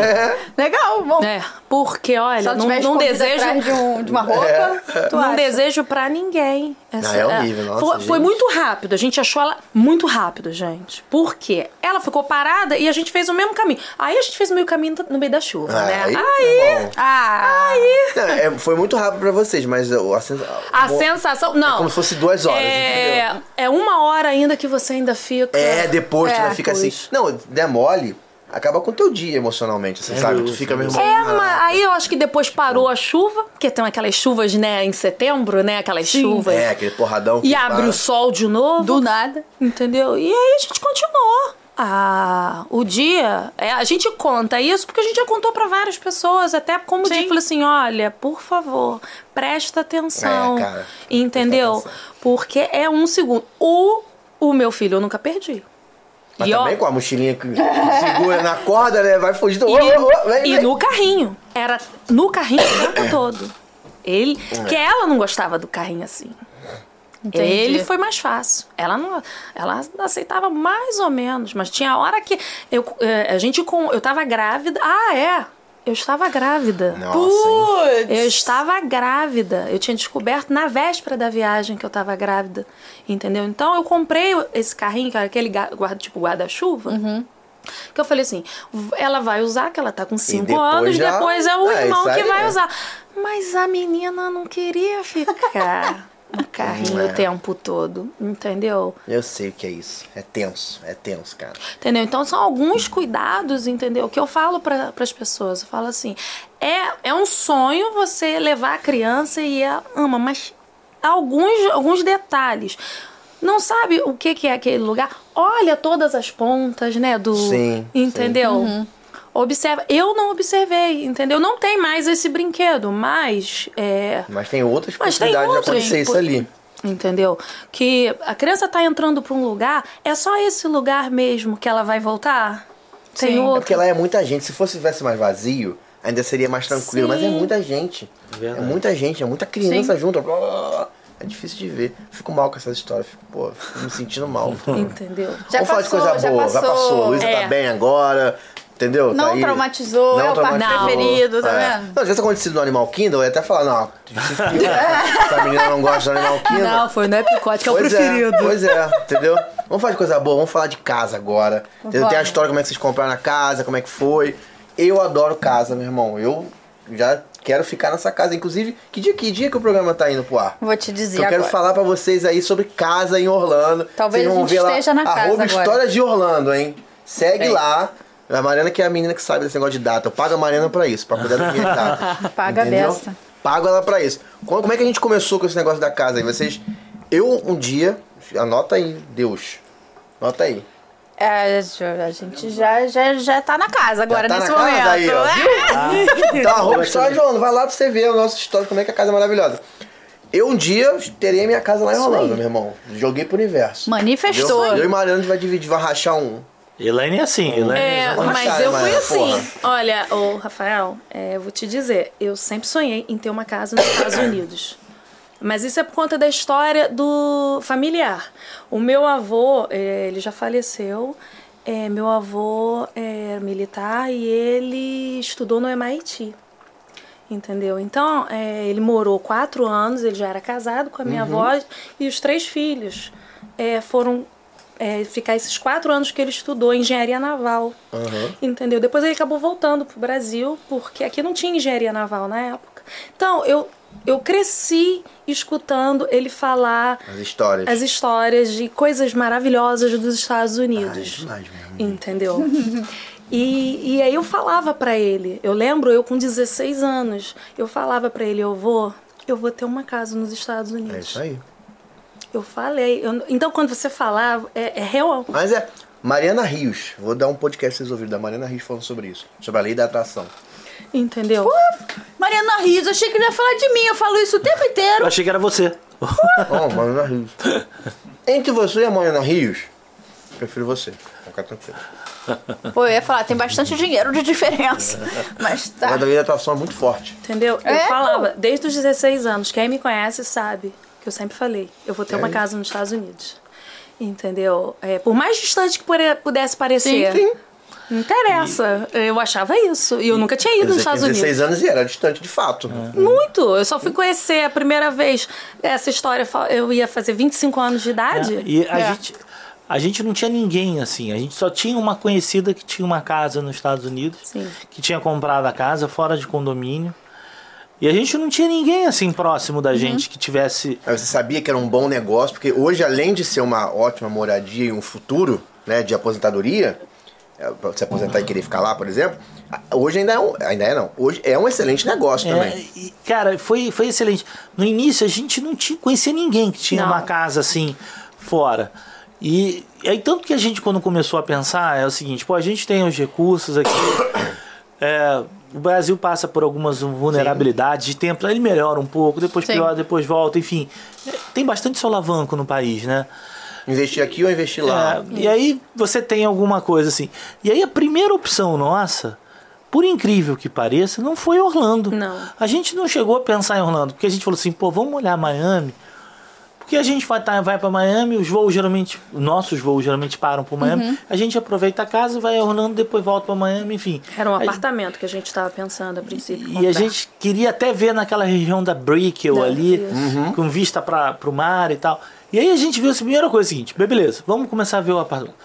é. Legal, bom. É, porque, olha, ela não, não desejo. de, um- de uma roupa, tu Não acha? desejo pra ninguém. Não, é horrível, nossa, foi, foi muito rápido. A gente achou ela muito rápido, gente. Por quê? Ela ficou parada e a gente fez o mesmo caminho. Aí a gente fez o meio caminho no meio da chuva, Ah, né? aí, Aí, bom. Ah, Não, é, foi muito rápido pra vocês, mas a, sensa- a bom, sensação. Não. como se fosse duas horas, É, entendeu? é uma hora ainda que você ainda fica. É, depois É, ainda fica assim. pois. Não, demole, acaba com o teu dia emocionalmente, assim, sabe? Tu fica mesmo. É, mas aí eu acho que depois parou a chuva, porque tem aquelas chuvas, né, em setembro, né? Aquelas chuvas. É, aquele porradão. E abre para. o sol de novo. do nada. Entendeu? E aí a gente continuou. Ah, o dia. é, a gente conta isso porque a gente já contou pra várias pessoas. Até como o dia falou assim: olha, por favor, presta atenção. É, cara, entendeu? presta atenção. Porque é um segundo. O, o meu filho eu nunca perdi. Mas E, ó, também com a mochilinha que segura na corda, né? Vai fugir do. e, ô, ô, vem, e vem. no carrinho. Era no carrinho o tempo [COUGHS] todo. Ele. Que ela não gostava do carrinho assim. Entendi. Ele foi mais fácil. Ela não, ela aceitava mais ou menos, mas tinha hora que eu, eh, a gente com, eu tava grávida. Ah, é. Eu estava grávida. Nossa, hein? Eu estava grávida. Eu tinha descoberto na véspera da viagem que eu estava grávida. Entendeu? Então eu comprei esse carrinho, que era aquele ga- guarda, tipo guarda-chuva. Uhum. Que eu falei assim: ela vai usar, que ela tá com 5 depois anos, já- depois é o É, irmão que vai é. usar. Mas a menina não queria ficar no carrinho É. o tempo todo, entendeu? Eu sei o que é isso. É tenso, é tenso, cara. Entendeu? Então são alguns cuidados, entendeu? Que eu falo para as pessoas. Eu falo assim: é, é um sonho você levar a criança e ela ama, mas alguns, alguns detalhes. Não sabe o que, que é aquele lugar? Olha todas as pontas, né? Do. Sim, Entendeu? Observa. Eu não observei, entendeu? Não tem mais esse brinquedo, mas. É, Mas tem outras Mas tem possibilidades de outras, acontecer isso ali. Entendeu? Que a criança tá entrando pra um lugar, é só esse lugar mesmo que ela vai voltar? Tem É outro. porque lá é muita gente. Se fosse tivesse mais vazio, ainda seria mais tranquilo. Mas é Sim. muita gente. É Verdade. muita gente, é muita criança Sim. junto. É difícil de ver. Fico mal com essas histórias. Fico, pô, fico me sentindo mal. [LAUGHS] Entendeu? Já Vamos falar de passou, coisa já boa. Já passou. passou. Luísa É. tá bem agora. Entendeu? Não tá aí. traumatizou, é o parque traumatizou. preferido, tá É. vendo? Não, se tivesse acontecido no Animal Kingdom, eu ia até falar, não. Essa [LAUGHS] menina não gosta do Animal Kingdom. Não, foi no Epicote que é o Pois preferido. pois é, entendeu? Vamos falar de coisa boa, vamos falar de casa agora. Entendeu? Tem a história como é que vocês compraram a casa, como é que foi. Eu adoro casa, meu irmão. Eu já quero ficar nessa casa. Inclusive, que dia, que dia que o programa tá indo pro ar? Vou te dizer eu quero agora. falar pra vocês aí sobre casa em Orlando. Talvez Vocês vão a gente ver lá, esteja na casa arroba agora. História de Orlando, hein? Segue É. lá. A Mariana que é a menina que sabe desse negócio de data. Eu pago a Mariana pra isso, pra cuidar da [LAUGHS] minha data. Paga a Entendeu? beça. Pago ela pra isso. Como, é que a gente começou com esse negócio da casa aí? Vocês. Eu um dia. Anota aí, Deus. Anota aí. É, a gente já, já, já tá na casa agora, Já tá nesse na casa momento. aí, ó. [LAUGHS] É. Então, arroba História de Orlando. Vai lá pra você ver a nossa história, como é que a casa é maravilhosa. Eu um dia terei a minha casa lá em Orlando, meu irmão. Joguei pro universo. Manifestou. Entendeu? Eu e Mariana a gente vai dividir, vai rachar um. Elaine é assim, Elaine É, Vamos mas achar, eu mas, fui assim. porra. Olha, ô Rafael, é, eu vou te dizer, eu sempre sonhei em ter uma casa nos Estados Unidos. Mas isso é por conta da história do familiar. O meu avô, é, ele já faleceu. É, meu avô é militar e ele estudou no MIT. Entendeu? Então, é, ele morou quatro anos, ele já era casado com a minha avó e os três filhos é, foram é, ficar esses quatro anos que ele estudou engenharia naval. Entendeu? Depois ele acabou voltando pro Brasil, porque aqui não tinha engenharia naval na época. Então, eu, eu cresci escutando ele falar As histórias. as histórias de coisas maravilhosas dos Estados Unidos. demais mesmo. Entendeu? E, e aí eu falava pra ele, eu lembro eu com 16 anos, eu falava pra ele, eu vou, eu vou ter uma casa nos Estados Unidos. É isso aí. Eu falei. eu- então quando você falava, é, é real. Mas é. Mariana Rios. Vou dar um podcast pra vocês ouvirem da Mariana Rios falando sobre isso. Sobre a lei da atração. Entendeu? Mariana Rios, achei que ele ia falar de mim. Eu falo isso o tempo inteiro. Eu achei que era você. [LAUGHS] Oh, Mariana Rios. Entre você e a Mariana Rios, prefiro você. Fica tranquilo. Pô, eu ia falar, tem bastante dinheiro de diferença. [LAUGHS] Mas A tá. lei da atração é muito forte. Entendeu? Eu É, falava, desde os 16 anos, quem me conhece sabe eu sempre falei, eu vou ter uma Sério? casa nos Estados Unidos. Entendeu? É, por mais distante que pudesse parecer. Sim, sim. Não interessa. Eu achava isso. E eu nunca tinha ido nos Estados tinha Unidos. 16 anos e era distante de fato. Muito. Eu só fui conhecer a primeira vez essa história. Eu ia fazer 25 anos de idade. É, E a, É. gente, a gente não tinha ninguém assim. A gente só tinha uma conhecida que tinha uma casa nos Estados Unidos, Sim. que tinha comprado a casa fora de condomínio. E a gente não tinha ninguém assim próximo Uhum. da gente que tivesse. Você sabia que era um bom negócio, porque hoje, além de ser uma ótima moradia e um futuro né, de aposentadoria, é, pra se aposentar e querer ficar lá, por exemplo, hoje ainda é um. Ainda é não. Hoje é um excelente negócio É, também. e, cara, foi, foi excelente. No início a gente não tinha, conhecia ninguém que tinha Não. uma casa assim fora. E, e aí, tanto que a gente, quando começou a pensar, é o seguinte: pô, a gente tem os recursos aqui. [COUGHS] é, o Brasil passa por algumas vulnerabilidades de tempo, ele melhora um pouco, depois Sim. piora, depois volta, enfim. Tem bastante solavanco no país, né? Investir aqui ou investir lá. É, e aí você tem alguma coisa assim. E aí a primeira opção nossa, por incrível que pareça, não foi Orlando. Não. A gente não chegou a pensar em Orlando, porque a gente falou assim, pô, vamos olhar Miami. Porque a gente vai, tá, vai para Miami, os voos geralmente, nossos voos geralmente param por Miami. A gente aproveita a casa, vai a Orlando, depois volta para Miami, enfim. Era um Aí- apartamento que a gente estava pensando a princípio. e comprar. a gente queria até ver naquela região da Brickell ali, isso. com vista para o mar e tal. E aí a gente viu essa primeira coisa seguinte, "Bem, beleza, vamos começar a ver o apartamento.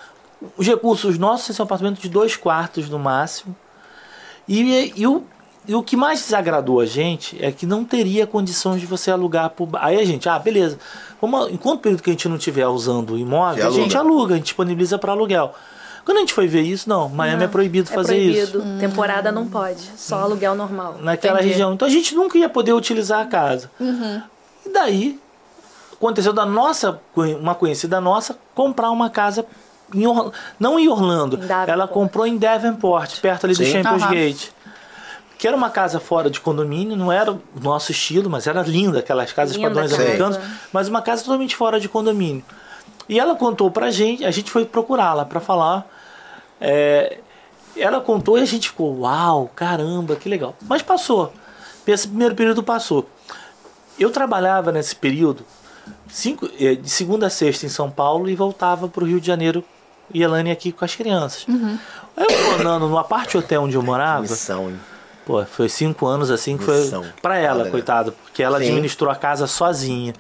Os recursos nossos, esse é um apartamento de dois quartos no máximo. E, e o, e o que mais desagradou a gente é que não teria condições de você alugar por. Aí a gente, ah, beleza. Vamos, enquanto período que a gente não estiver usando o imóvel, a gente aluga. a gente disponibiliza para aluguel. Quando a gente foi ver isso, não, Miami é proibido É fazer isso. proibido. Temporada não pode. Só aluguel normal. naquela Entendi. região. Então a gente nunca ia poder utilizar a casa. E daí aconteceu da nossa, uma conhecida nossa, comprar uma casa em Or- não em Orlando, Em ela comprou em Davenport, perto ali do Sim. Champions Aham. Gate. Que era uma casa fora de condomínio, não era o nosso estilo, mas era linda, aquelas casas Linda padrões casa. americanos, mas uma casa totalmente fora de condomínio. E ela contou pra gente, a gente foi procurá-la pra falar. é, ela contou e a gente ficou, uau, caramba, que legal. Mas passou. Esse primeiro período passou. Eu trabalhava nesse período cinco, eh, de segunda a sexta em São Paulo e voltava para o Rio de Janeiro e Elane aqui com as crianças. Aí eu andando no aparte hotel onde eu morava, Missão, hein? Pô, foi cinco anos assim que foi Missão. para ela, Foda, né? coitada, porque ela Sim. administrou a casa sozinha.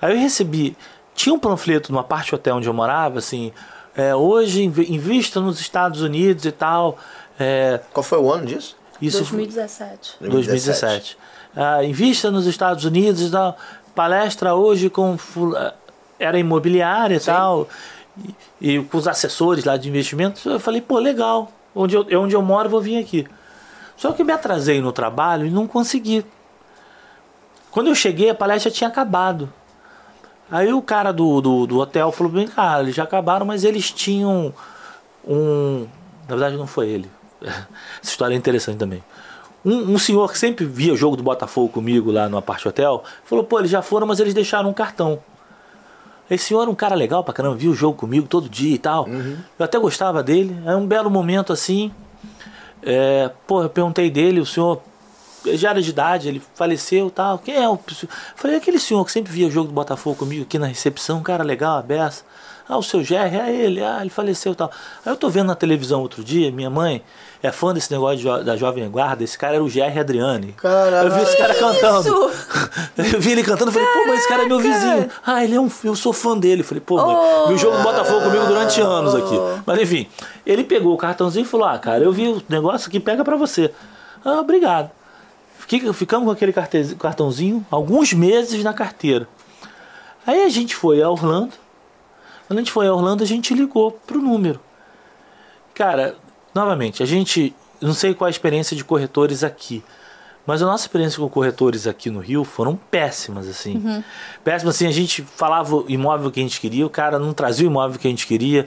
Aí eu recebi, tinha um panfleto no aparte hotel onde eu morava, assim, é, hoje invi- invista nos Estados Unidos e tal. é, Qual foi o ano disso? isso 2017. 2017. Ah, invista nos Estados Unidos e tal. Palestra hoje com. Era imobiliária e tal. E, e com os assessores lá de investimentos. Eu falei, pô, legal. Onde eu, onde eu moro, vou vir aqui. Só que me atrasei no trabalho e não consegui. Quando eu cheguei, a palestra tinha acabado. Aí o cara do, do, do hotel falou bem, cara, eles já acabaram, mas eles tinham um. Na verdade, não foi ele. [LAUGHS] Essa história é interessante também. Um, um senhor que sempre via o jogo do Botafogo comigo lá no Aparte Hotel falou: pô, eles já foram, mas eles deixaram um cartão. Esse senhor era um cara legal pra caramba, via o jogo comigo todo dia e tal. Eu até gostava dele. É um belo momento assim. É, pô, eu perguntei dele, o senhor já era de idade, ele faleceu e tal. Quem é o. Falei, aquele senhor que sempre via o jogo do Botafogo comigo aqui na recepção, um cara legal, a beça. Ah, o seu Jerry, é ele, ah, ele faleceu e tal. Aí eu tô vendo na televisão outro dia, minha mãe é fã desse negócio jo- da Jovem Guarda, esse cara era o Jerry Adriani. Caralho. Eu vi esse cara cantando. [LAUGHS] Eu vi ele cantando, falei, pô, mas esse cara é meu vizinho. Ah, ele é um. Eu sou fã dele. Falei, pô, mãe, viu o jogo do Botafogo comigo durante anos aqui. Mas enfim, ele pegou o cartãozinho e falou: Ah, cara, eu vi o negócio aqui, pega pra você. Ah, obrigado. Ficamos com aquele cartãozinho alguns meses na carteira. Aí a gente foi a Orlando. Quando a gente foi a Orlando, a gente ligou pro número. Cara, novamente, a gente. Não sei qual a experiência de corretores aqui. Mas a nossa experiência com corretores aqui no Rio foram péssimas, assim. Péssimas, assim, a gente falava o imóvel que a gente queria, o cara não trazia o imóvel que a gente queria.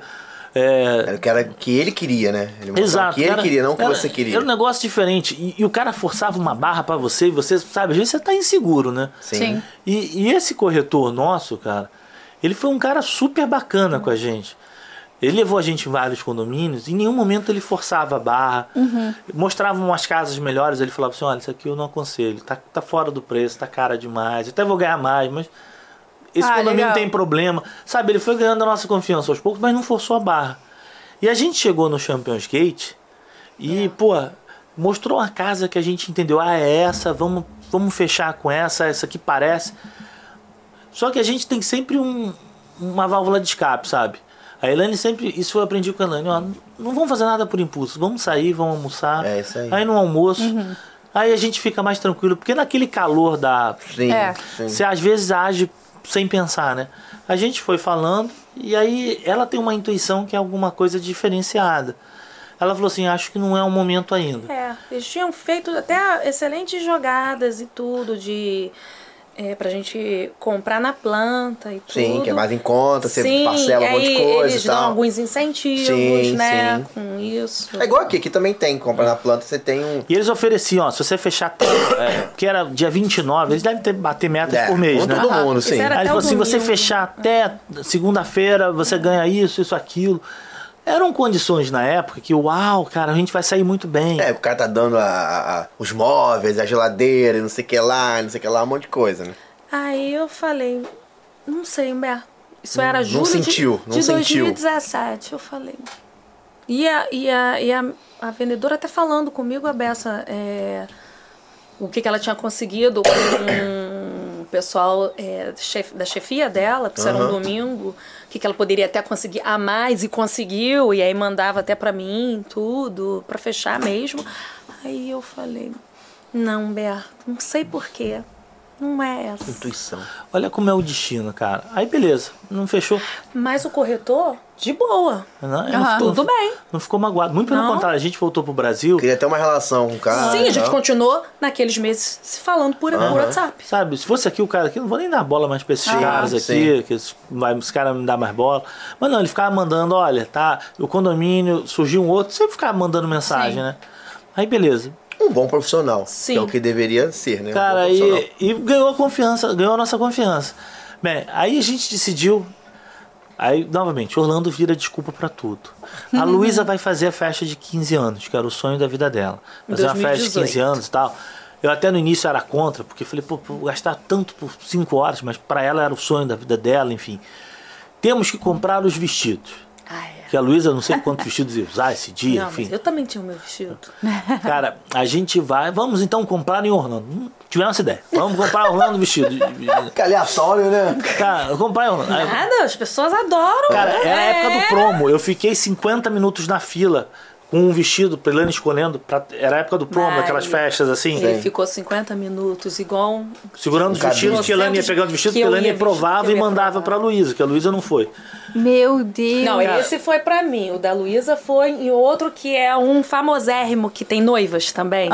É, Era o que, era que ele queria, né? Ele Exato. o que ele era- queria, não o que era- você queria. Era um negócio diferente. E, e o cara forçava uma barra pra você, e você, sabe, às vezes você tá inseguro, né? Sim. Sim. E, e esse corretor nosso, cara, ele foi um cara super bacana com a gente. Ele levou a gente em vários condomínios, em nenhum momento ele forçava a barra, mostrava umas casas melhores, ele falava assim, olha, isso aqui eu não aconselho, tá, tá fora do preço, tá cara demais, eu até vou ganhar mais, mas esse Ah, condomínio legal. tem problema. Sabe, ele foi ganhando a nossa confiança aos poucos, mas não forçou a barra. E a gente chegou no Champions Gate e, pô, mostrou uma casa que a gente entendeu. Ah, é essa, vamos, vamos fechar com essa, essa aqui parece. Só que a gente tem sempre um, uma válvula de escape, sabe? A Elaine sempre, isso eu aprendi com a Elaine, ó, não vamos fazer nada por impulso, vamos sair, vamos almoçar. É isso aí. no almoço, aí a gente fica mais tranquilo, porque naquele calor da, Sim, É. sim. você às vezes age sem pensar, né? A gente foi falando e aí ela tem uma intuição que é alguma coisa diferenciada. Ela falou assim: acho que não é o momento ainda. É, eles tinham feito até excelentes jogadas e tudo de é, pra gente comprar na planta e tudo. Sim, que é mais em conta, você Sim, parcela um monte de coisa eles e tal. dão alguns incentivos, Sim, né, sim. com isso. É igual aqui, aqui também tem, compra na planta, você tem um. E eles ofereciam, ó, se você fechar até. é, que era dia 29, eles devem ter bater metas É, por mês, né? todo mundo, sim. Aí ele até falou o assim: você domingo. fechar até segunda-feira, você ganha isso, isso, aquilo. Eram condições na época que, uau, cara, a gente vai sair muito bem. É, o cara tá dando a- a- a- os móveis, a geladeira, e não sei o que lá, não sei o que lá, um monte de coisa, né? Aí eu falei, não sei, Humberto. Isso era não julho sentiu, de, não de sentiu. 2017. Eu falei. E a, e a, e a, a vendedora até falando comigo, a Bessa, é, o que, que ela tinha conseguido com o pessoal é, chef- da chefia dela, porque isso era um domingo, que, que ela poderia até conseguir a mais e conseguiu, e aí mandava até pra mim tudo, pra fechar mesmo. Aí eu falei, não, Humberto, não sei porquê. Não é essa. Intuição. Olha como é o destino, cara. Aí beleza, não fechou. Mas o corretor, de boa. Não, Aham. ficou- Tudo bem. Não ficou magoado. Muito pelo Não. contrário, a gente voltou pro Brasil. Queria ter uma relação com o cara. Sim, a gente tal. continuou naqueles meses se falando por, por WhatsApp. Sabe, se fosse aqui o cara aqui, não vou nem dar bola mais pra esses Ah, caras aqui, sim. que esse- vai- os caras me dão mais bola. Mas não, ele ficava mandando, olha, tá, o condomínio, surgiu um outro, sempre ficava mandando mensagem, Sim. né? Aí beleza. Um bom profissional. Sim. Que é o que deveria ser, né? Um Cara, bom profissional. e, e ganhou a confiança, ganhou a nossa confiança. Bem, aí a gente decidiu. Aí, novamente, Orlando vira desculpa pra tudo. A Luísa vai fazer a festa de 15 anos, que era o sonho da vida dela. Fazer uma festa de 2018. 15 anos e tal. Eu até no início era contra, porque falei, pô, pô, gastar tanto por 5 horas, mas pra ela era o sonho da vida dela, enfim. Temos que comprar os vestidos. Que a Luísa não sei quantos vestidos ia usar esse dia, Não, enfim. mas eu também tinha o meu vestido. [LAUGHS] Cara, a gente vai. Vamos então comprar em Orlando. Hum, Tivemos essa ideia. Vamos comprar em Orlando vestido. [LAUGHS] Que aleatório, né? Cara, comprar em Orlando. Nada, as pessoas adoram. Cara, era a época do promo. Eu fiquei 50 minutos na fila com um vestido pra Elane escolhendo. pra- Era a época do promo, Vai. aquelas festas assim. Ele ficou 50 minutos igual um... Segurando os vestidos que ia pegando os vestidos, que a eu Elane ia provava e mandava pra Luísa, que a Luísa não foi. Meu Deus. Não, esse foi pra mim. O da Luísa foi em outro que é um famosérrimo que tem noivas também.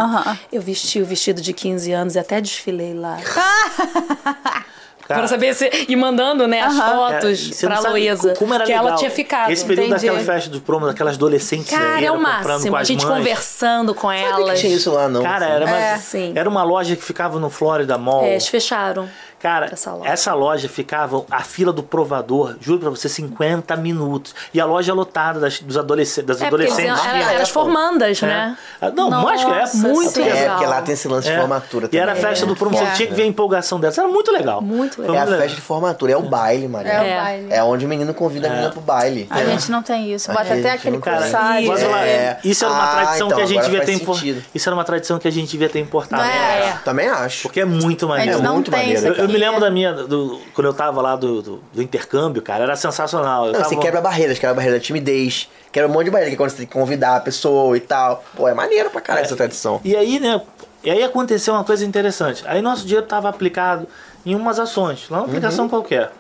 Eu vesti o vestido de 15 anos e até desfilei lá. [LAUGHS] [LAUGHS] Cara, Pra saber se. E mandando, né, as É, fotos e você pra não sabe Luísa. Como era que legal. ela tinha ficado. Esse período entendi. daquela festa do promo, daquelas adolescentes Cara, aí, é o máximo. A gente mães. conversando com elas. tinha isso lá, não. Cara, era uma, É, era uma loja que ficava no Florida Mall. É, eles fecharam. Cara, essa essa loja. loja. ficava, a fila do provador, juro pra você, 50 minutos. E a loja lotada das, dos adolescentes, das É, eles adolescentes. eram- de eram as formandas, É. né? Ah, Não, que é muito É, legal. porque lá tem esse lance de É. formatura E era a também. festa do promo, É. você tinha que ver a empolgação dessa. Era muito legal. Muito Foi É a muito legal. festa de formatura, é o baile, Maria. É o baile. É onde o menino convida a menina pro baile. A gente não tem isso. Bota até aquele. Mas ela- É. Isso era uma Ah, tradição então, que a gente devia ter faz impor- sentido. Isso era uma tradição que a gente devia ter importado. É? É. Também acho. Porque é muito maneiro. É muito maneiro. Eu, me lembro da minha, do, quando eu tava lá do, do, do intercâmbio, cara, era sensacional. Eu Não, tava- você quebra barreiras, quebra a barreira da timidez, quebra um monte de barreira, que é quando você tem que convidar a pessoa e tal. Pô, é maneiro pra caralho essa tradição. E aí, né? E aí aconteceu uma coisa interessante. Aí nosso dinheiro estava aplicado em umas ações, lá uma aplicação Uhum. qualquer.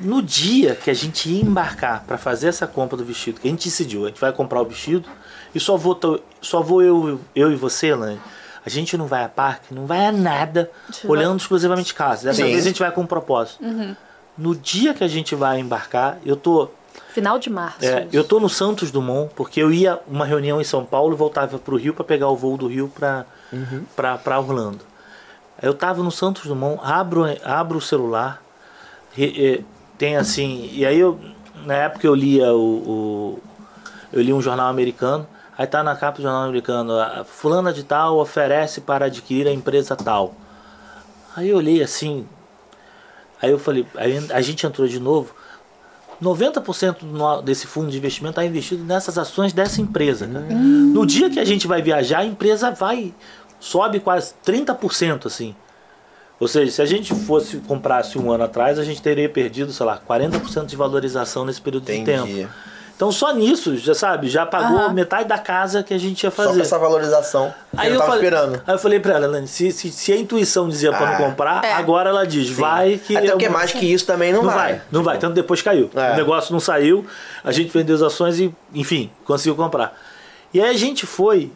No dia que a gente ia embarcar para fazer essa compra do vestido, que a gente decidiu, a gente vai comprar o vestido e só vou, só vou eu, eu e você, Elaine. A gente não vai a parque, não vai a nada, olhando exclusivamente casa. Dessa Sim. vez a gente vai com um propósito. Uhum. No dia que a gente vai embarcar, eu tô Final de março. é, eu tô no Santos Dumont, porque eu ia uma reunião em São Paulo e voltava pro Rio para pegar o voo do Rio pra, pra Orlando. Eu tava no Santos Dumont, abro, abro o celular, e- e tem assim. E aí eu, na época eu lia o, o- eu li um jornal americano, aí tá na capa do jornal americano, a fulana de tal oferece para adquirir a empresa tal. Aí eu olhei assim, aí eu falei, aí a gente entrou de novo. 90% do no- desse fundo de investimento está investido nessas ações dessa empresa. cara. No dia que a gente vai viajar, a empresa vai sobe quase 30% assim. Ou seja, se a gente fosse comprasse um ano atrás, a gente teria perdido, sei lá, 40% de valorização nesse período de Entendi. tempo. Então só nisso, já sabe, já pagou Aham. metade da casa que a gente ia Só fazer. com essa valorização. Aí eu eu, tava falei, esperando. aí eu falei pra ela, Lani, se, se, se a intuição dizia pra Ah, não comprar, é. agora ela diz, vai que. Até eu- porque mais que isso também não, não vai. vai, não vai. Tanto depois caiu. É. O negócio não saiu, a gente vendeu as ações e, enfim, conseguiu comprar. E aí a gente foi,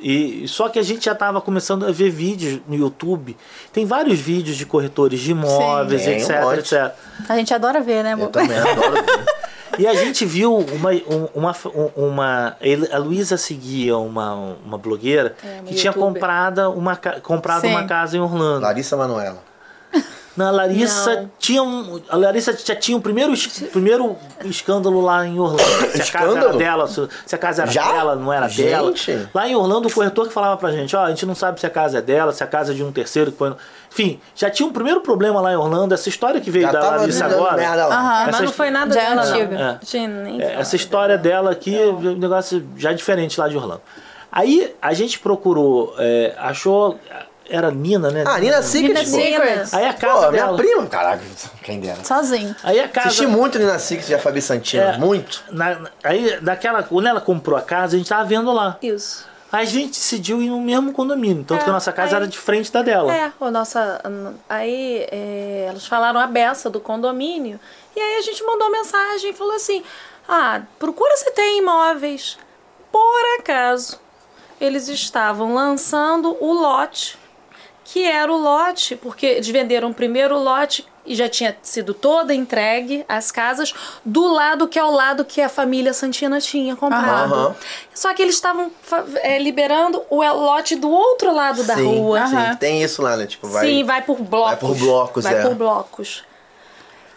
e só que a gente já estava começando a ver vídeos no YouTube. Tem vários vídeos de corretores de imóveis, um etc, monte. etc. A gente adora ver, né, Eu também adoro ver. [LAUGHS] E a gente viu uma. um- uma, uma a Luísa seguia uma, uma blogueira É, uma que tinha comprado uma, comprado Sim. uma casa em Orlando. Larissa Manoela. Na Larissa Não. tinha um. A Larissa já tinha o primeiro, primeiro escândalo lá em Orlando. [COUGHS] Se a casa era Escândalo? dela, se, se a casa era Já? dela, não era Gente. dela. Lá em Orlando, o corretor que falava pra gente, ó, a gente não sabe se a casa é dela, se a casa é de um terceiro. que foi Enfim, já tinha um primeiro problema lá em Orlando. Essa história que veio Já da tava Larissa agora. merda lá. Aham. Mas Essa não foi nada Já é dela, antiga. É. É, Essa história dela aqui é um negócio já diferente lá de Orlando. Aí a gente procurou, é, achou. Era Nina, né? Ah, Nina Secret, Nina pô. Secret. Aí a Pô, casa minha dela. prima. Caraca, quem dera. Sozinho. Aí a casa. Assisti muito Nina Secret e a Fabi Santina. É. Muito. Na- aí, daquela, quando ela comprou a casa, a gente tava vendo lá. Isso. A gente decidiu ir no mesmo condomínio. Tanto É, que a nossa casa aí- era de frente da dela. É, a nossa. Aí é, elas falaram a beça do condomínio. E aí a gente mandou mensagem e falou assim: Ah, procura se tem imóveis. Por acaso, eles estavam lançando o lote, que era o lote, porque eles venderam primeiro o lote e já tinha sido toda entregue as casas do lado que é o lado que a família Santina tinha comprado. Aham. Só que eles estavam é, liberando o lote do outro lado da sim, rua. Sim, tem isso lá, né? Tipo, vai. Sim, vai por blocos. vai por blocos, Vai é. por blocos.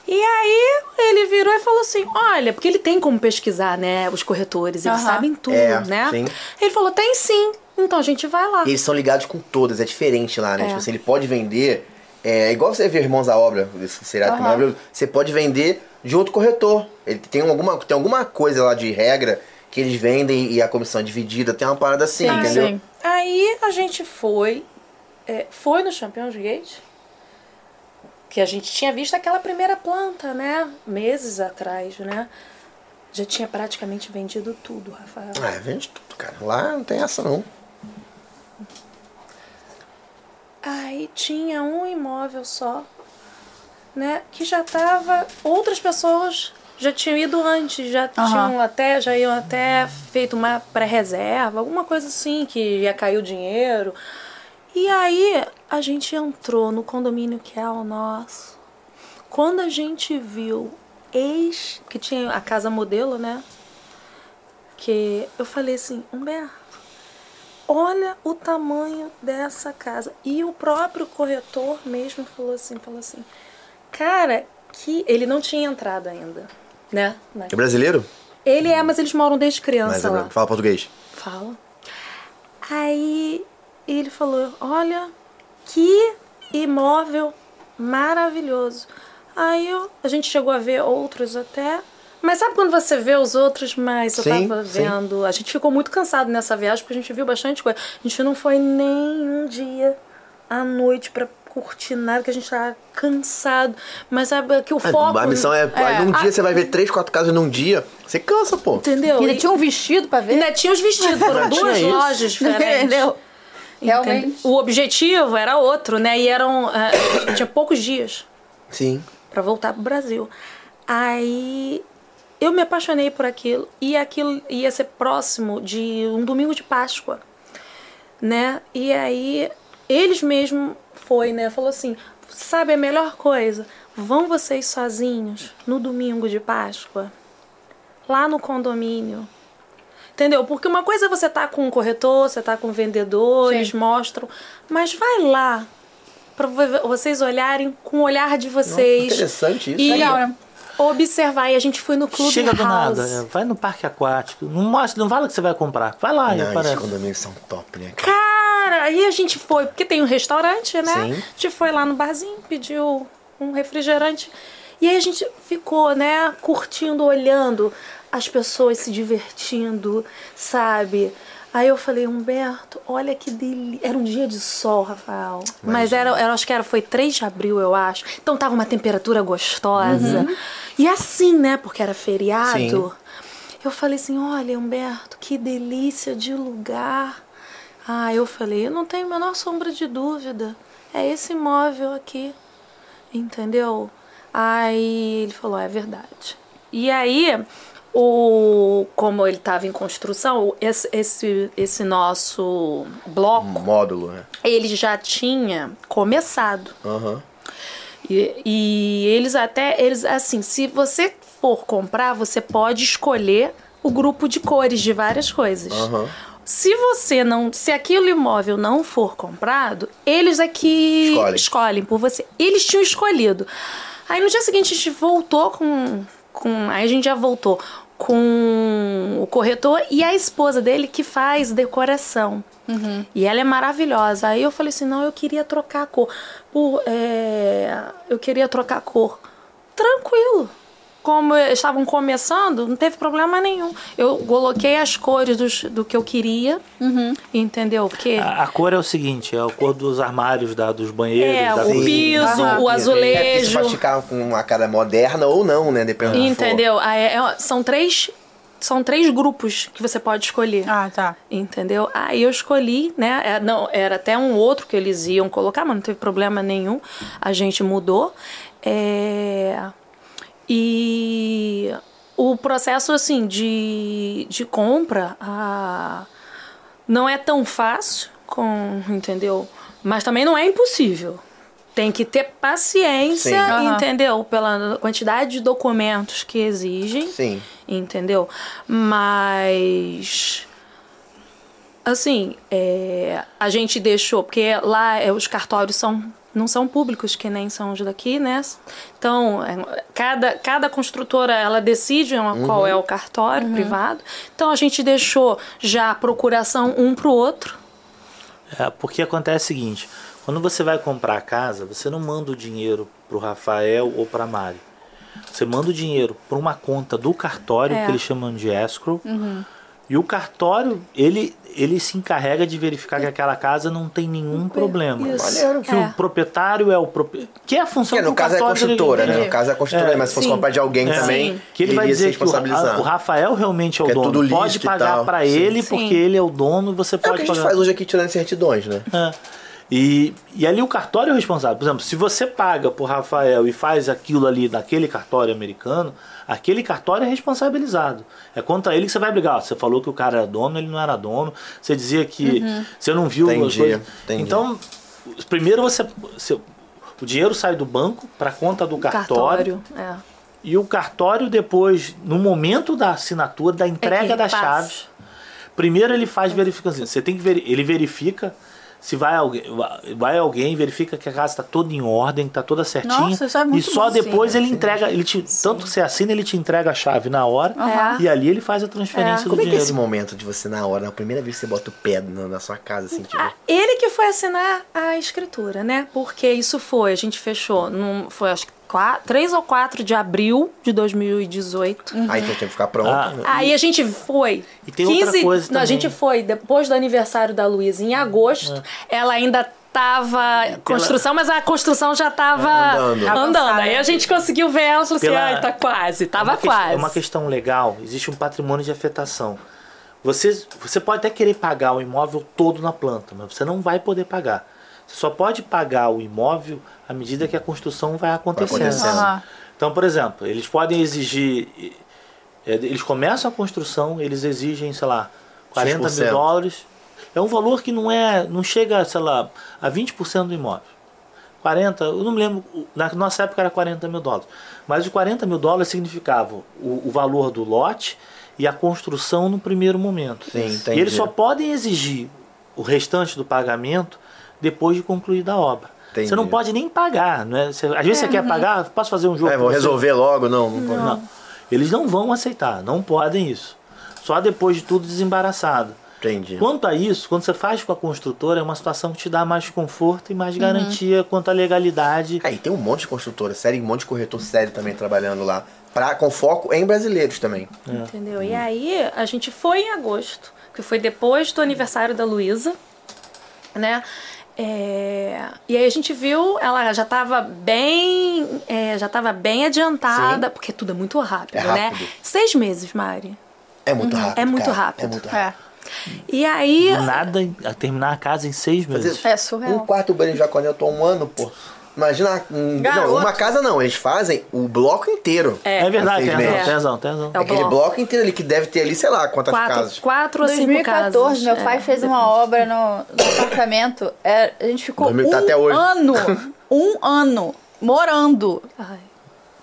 E aí ele virou e falou assim: olha, porque ele tem como pesquisar, né? Os corretores, eles Aham. sabem tudo, É, né? sim. Ele falou: tem sim. Então a gente vai lá. Eles são ligados com todas, é diferente lá, né? É. Tipo assim, ele pode vender. É igual você vê Irmãos à Obra, esse seriado que é maravilhoso. Você pode vender de outro corretor. Ele tem alguma, tem alguma coisa lá de regra que eles vendem e a comissão é dividida, tem uma parada assim, Sim, entendeu? sim. Aí a gente foi. é, foi no Champions Gate. Que a gente tinha visto aquela primeira planta, né? Meses atrás, né? Já tinha praticamente vendido tudo, Rafael. Ah, vende tudo, cara. Lá não tem essa não. Aí tinha um imóvel só, né? Que já tava. Outras pessoas já tinham ido antes, já Aham. tinham até, já iam até feito uma pré-reserva, alguma coisa assim, que ia cair o dinheiro. E aí a gente entrou no condomínio que é o nosso. Quando a gente viu ex, que tinha a casa modelo, né? Que eu falei assim, Humberto, olha o tamanho dessa casa. E o próprio corretor mesmo falou assim, falou assim, cara, que ele não tinha entrado ainda, né? É brasileiro? Ele é, mas eles moram desde Mas criança é, lá. fala português. Fala. Aí ele falou: Olha, que imóvel maravilhoso. Aí eu, a gente chegou a ver outros até. Mas sabe quando você vê os outros, mas eu Sim, tava sim. vendo. A gente ficou muito cansado nessa viagem, porque a gente viu bastante coisa. A gente não foi nem um dia à noite pra curtir nada, que a gente tava cansado. Mas sabe que o foco. a missão é, aí num a- dia você vai ver três, quatro casas num dia. Você cansa, pô. Entendeu? Ainda E- tinha um vestido pra ver. Ainda tinha os vestidos, foram duas isso. lojas [LAUGHS] diferentes. Entendeu? Realmente. Entende? O objetivo era outro, né? E eram. ah, [COUGHS] tinha poucos dias Sim. pra voltar pro Brasil. Aí eu me apaixonei por aquilo. E aquilo ia ser próximo de um domingo de Páscoa. Né? E aí eles mesmo foi, né? Falou assim: sabe a melhor coisa? Vão vocês sozinhos no domingo de Páscoa, lá no condomínio. Entendeu? Porque uma coisa é você tá com um corretor, você tá com um vendedor, Sim. eles mostram, mas vai lá para vocês olharem com o olhar de vocês. interessante isso. E Legal, né? Observar. E a gente foi no Clube Chega do House. nada, é, vai no parque aquático. Não mostra, não fala que você vai comprar. Vai lá, Não, aparece. condomínios são top, né, cara? Cara, aí a gente foi, porque tem um restaurante, né? Sim. A gente foi lá no barzinho, pediu um refrigerante. E aí a gente ficou, né, curtindo, olhando as pessoas se divertindo, sabe? Aí eu falei, Humberto, olha que delícia. Era um dia de sol, Rafael. Mas era, era, acho que era, foi 3 de abril, eu acho. Então tava uma temperatura gostosa. E assim, né? Porque era feriado. Sim. Eu falei assim, olha, Humberto, que delícia de lugar. Ah, eu falei, eu não tenho a menor sombra de dúvida. É esse imóvel aqui. Entendeu? Aí ele falou, é verdade. E aí, o, como ele estava em construção, esse, esse, esse nosso bloco, Módulo, né? ele já tinha começado. Aham. E, e eles até, eles assim, se você for comprar, você pode escolher o grupo de cores de várias coisas. Aham. Se você não, se aquele imóvel não for comprado, eles aqui Escolhem. escolhem por você. Eles tinham escolhido. Aí no dia seguinte a gente voltou com, com, aí a gente já voltou com o corretor e a esposa dele que faz decoração. E ela é maravilhosa. Aí eu falei assim, não, eu queria trocar a cor. Por, é, eu queria trocar a cor. Tranquilo. Como eles estavam começando, não teve problema nenhum. Eu coloquei as cores dos, do que eu queria, entendeu? Porque A, a cor é o seguinte, é a cor dos armários, da, dos banheiros, É, da o cozinha. piso, o É, azulejo. pode ficar com uma cara moderna ou não, né? Dependendo do que for. Entendeu? Aí, é- são três são três grupos que você pode escolher. Ah, tá. Entendeu? Aí eu escolhi, né? é, Não, era até um outro que eles iam colocar, mas não teve problema nenhum. A gente mudou. É, E o processo, assim, de, de compra ah, não é tão fácil, com, entendeu? Mas também não é impossível. Tem que ter paciência, Sim. Entendeu? Pela quantidade de documentos que exigem Sim. entendeu? Mas assim, é, a gente deixou porque lá é, os cartórios são não são públicos que nem são os daqui, né? Então é, cada cada construtora ela decide uma- qual é o cartório privado. Então a gente deixou já a procuração um pro outro. É, porque acontece o seguinte, quando você vai comprar a casa, você não manda o dinheiro pro Rafael ou pra Mari. Você manda o dinheiro para uma conta do cartório, É. que eles chamam de escrow. E o cartório, ele, ele se encarrega de verificar que aquela casa não tem nenhum problema. Isso. Que É. o proprietário é o proprietário. Que é a função Que no do caso é a construtora, né? No caso é a construtora, É, mas se fosse sim. comprar de alguém É. também, Sim. Que ele vai dizer que o, a- o Rafael realmente é o Que é dono. tudo Pode pagar para ele, Sim. porque ele é o dono, você É o pode que a gente pagar. faz hoje aqui tirando certidões, né? É. E, e ali o cartório é o responsável. Por exemplo, se você paga por Rafael e faz aquilo ali naquele cartório americano, aquele cartório é responsabilizado. É contra ele que você vai brigar. Você falou que o cara era dono, ele não era dono. Você dizia que você não viu as Entendi, coisas. entendi. Então, primeiro você, você- o dinheiro sai do banco para conta do cartório, Cartório. É. e o cartório depois, no momento da assinatura, da entrega ele das passa. chaves, primeiro ele faz verificação. Você tem que ver, ele verifica se vai alguém, vai- alguém verifica que a casa está toda em ordem, está toda certinha. Nossa, isso é e muito só bom. depois Sim, ele entrega, ele te, tanto que você assina, ele te entrega a chave na hora Aham. e ali ele faz a transferência do Como é que é dinheiro. esse momento de você, na hora, na primeira vez que você bota o pé na, na sua casa, assim, tipo... Ah, ele que foi assinar a escritura, né? Porque isso foi, a gente fechou, num, foi acho que 3 ou 4 de abril de 2018. Aí então tem que ficar pronto. Ah. né? Aí a gente foi. E tem outra coisa não, a também. gente foi depois do aniversário da Luísa, em agosto. Ela ainda tava em construção, mas a construção já tava Andando. andando. Aí a gente conseguiu ver ela e falou assim: Pela- ai, tá quase, É tava questão- quase. É uma questão legal, existe um patrimônio de afetação. Você, você pode até querer pagar o imóvel todo na planta, mas você não vai poder pagar. Você só pode pagar o imóvel à medida que a construção vai acontecendo. acontecendo. Aham. Então, por exemplo, eles podem exigir. eh, Eles começam a construção, eles exigem, sei lá, 40 mil 6%. dólares. É um valor que não é. não chega, sei lá, a 20% do imóvel. 40, eu não me lembro, na nossa época era 40 mil dólares. Mas os 40 mil dólares significavam o, o valor do lote e a construção no primeiro momento. Sim, entendi. E eles só podem exigir o restante do pagamento depois de concluída a obra. Entendi. Você não pode nem pagar, não é? Você- às vezes você quer pagar, posso fazer um jogo É, vou você? resolver logo, não. não pode. Não. Eles não vão aceitar, não podem isso. Só depois de tudo desembaraçado. Entendi. Quanto a isso, quando você faz com a construtora, é uma situação que te dá mais conforto e mais Uhum. garantia quanto à legalidade. Aí tem um monte de construtora sério, um monte de corretor sério também trabalhando lá. Pra, com foco em brasileiros também. Entendeu? E aí a gente foi em agosto, que foi depois do aniversário da Luísa, né? É, E aí a gente viu, ela já estava bem, é, já estava bem adiantada, Sim. porque tudo é muito rápido, É né? rápido. Seis meses, Mari. É muito rápido. É muito cara. rápido. É muito rápido. É, E aí, nada a terminar a casa em seis meses. é surreal. Um quarto banho de jaconé eu tô um ano, pô. Imagina, um, Garoto. não, uma casa não, eles fazem o bloco inteiro. É, verdade, Seis tem razão, tem razão, tem razão. É Aquele bloco. bloco inteiro ali que deve ter ali, sei lá, quantas quatro, casas. quatro ou Em cinco 2014, casas. meu pai É, fez uma obra no, no apartamento. É, a gente ficou 2000 tá um até hoje. ano, [LAUGHS] um ano, morando. Ai,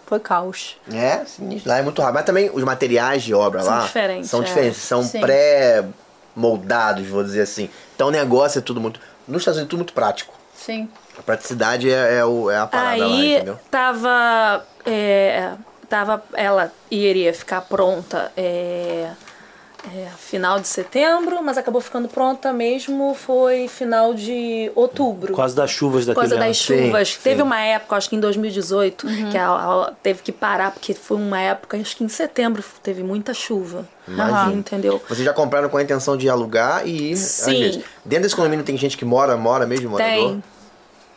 Foi caos. É, sinistro. Lá é muito rápido. Mas também os materiais de obra São lá diferentes, são é. diferentes, são pré-moldados, vou dizer assim. Então o negócio é tudo muito. Nos Estados Unidos, tudo muito prático. Sim. A praticidade é, é, o- é a parada lá, Aí entendeu? tava, é, tava. Ela iria ficar pronta é, é, final de setembro, mas acabou ficando pronta mesmo foi final de outubro. Por causa das chuvas Por daquele causa ano. das chuvas. Sim, Teve sim. uma época, acho que em 2018, que a, a- teve que parar, porque foi uma época, acho que em setembro teve muita chuva. Imagino. Entendeu? Vocês já compraram com a intenção de alugar e ir. Sim. Gente, dentro desse condomínio tem gente que mora, mora mesmo, morador? Tem.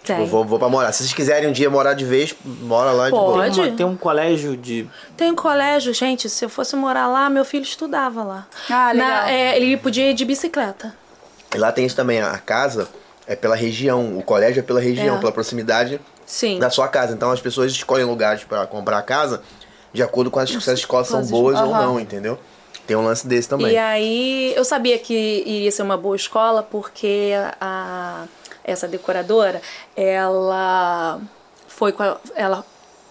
Tipo, vou, vou pra morar. Se vocês quiserem um dia morar de vez, mora lá de boa. Pode. Tem, uma- tem um colégio de. Tem um colégio, gente, se eu fosse morar lá, meu filho estudava lá. Ah, legal. Na- é, ele podia ir de bicicleta. E lá tem isso também, a casa é pela região, o colégio é pela região, É. pela proximidade Sim. da sua casa. Então as pessoas escolhem lugares pra comprar a casa de acordo com as, se as escolas são boas ou Aham. não, entendeu? Tem um lance desse também. E aí eu sabia que iria ser uma boa escola porque a, essa decoradora, ela foi com a- ela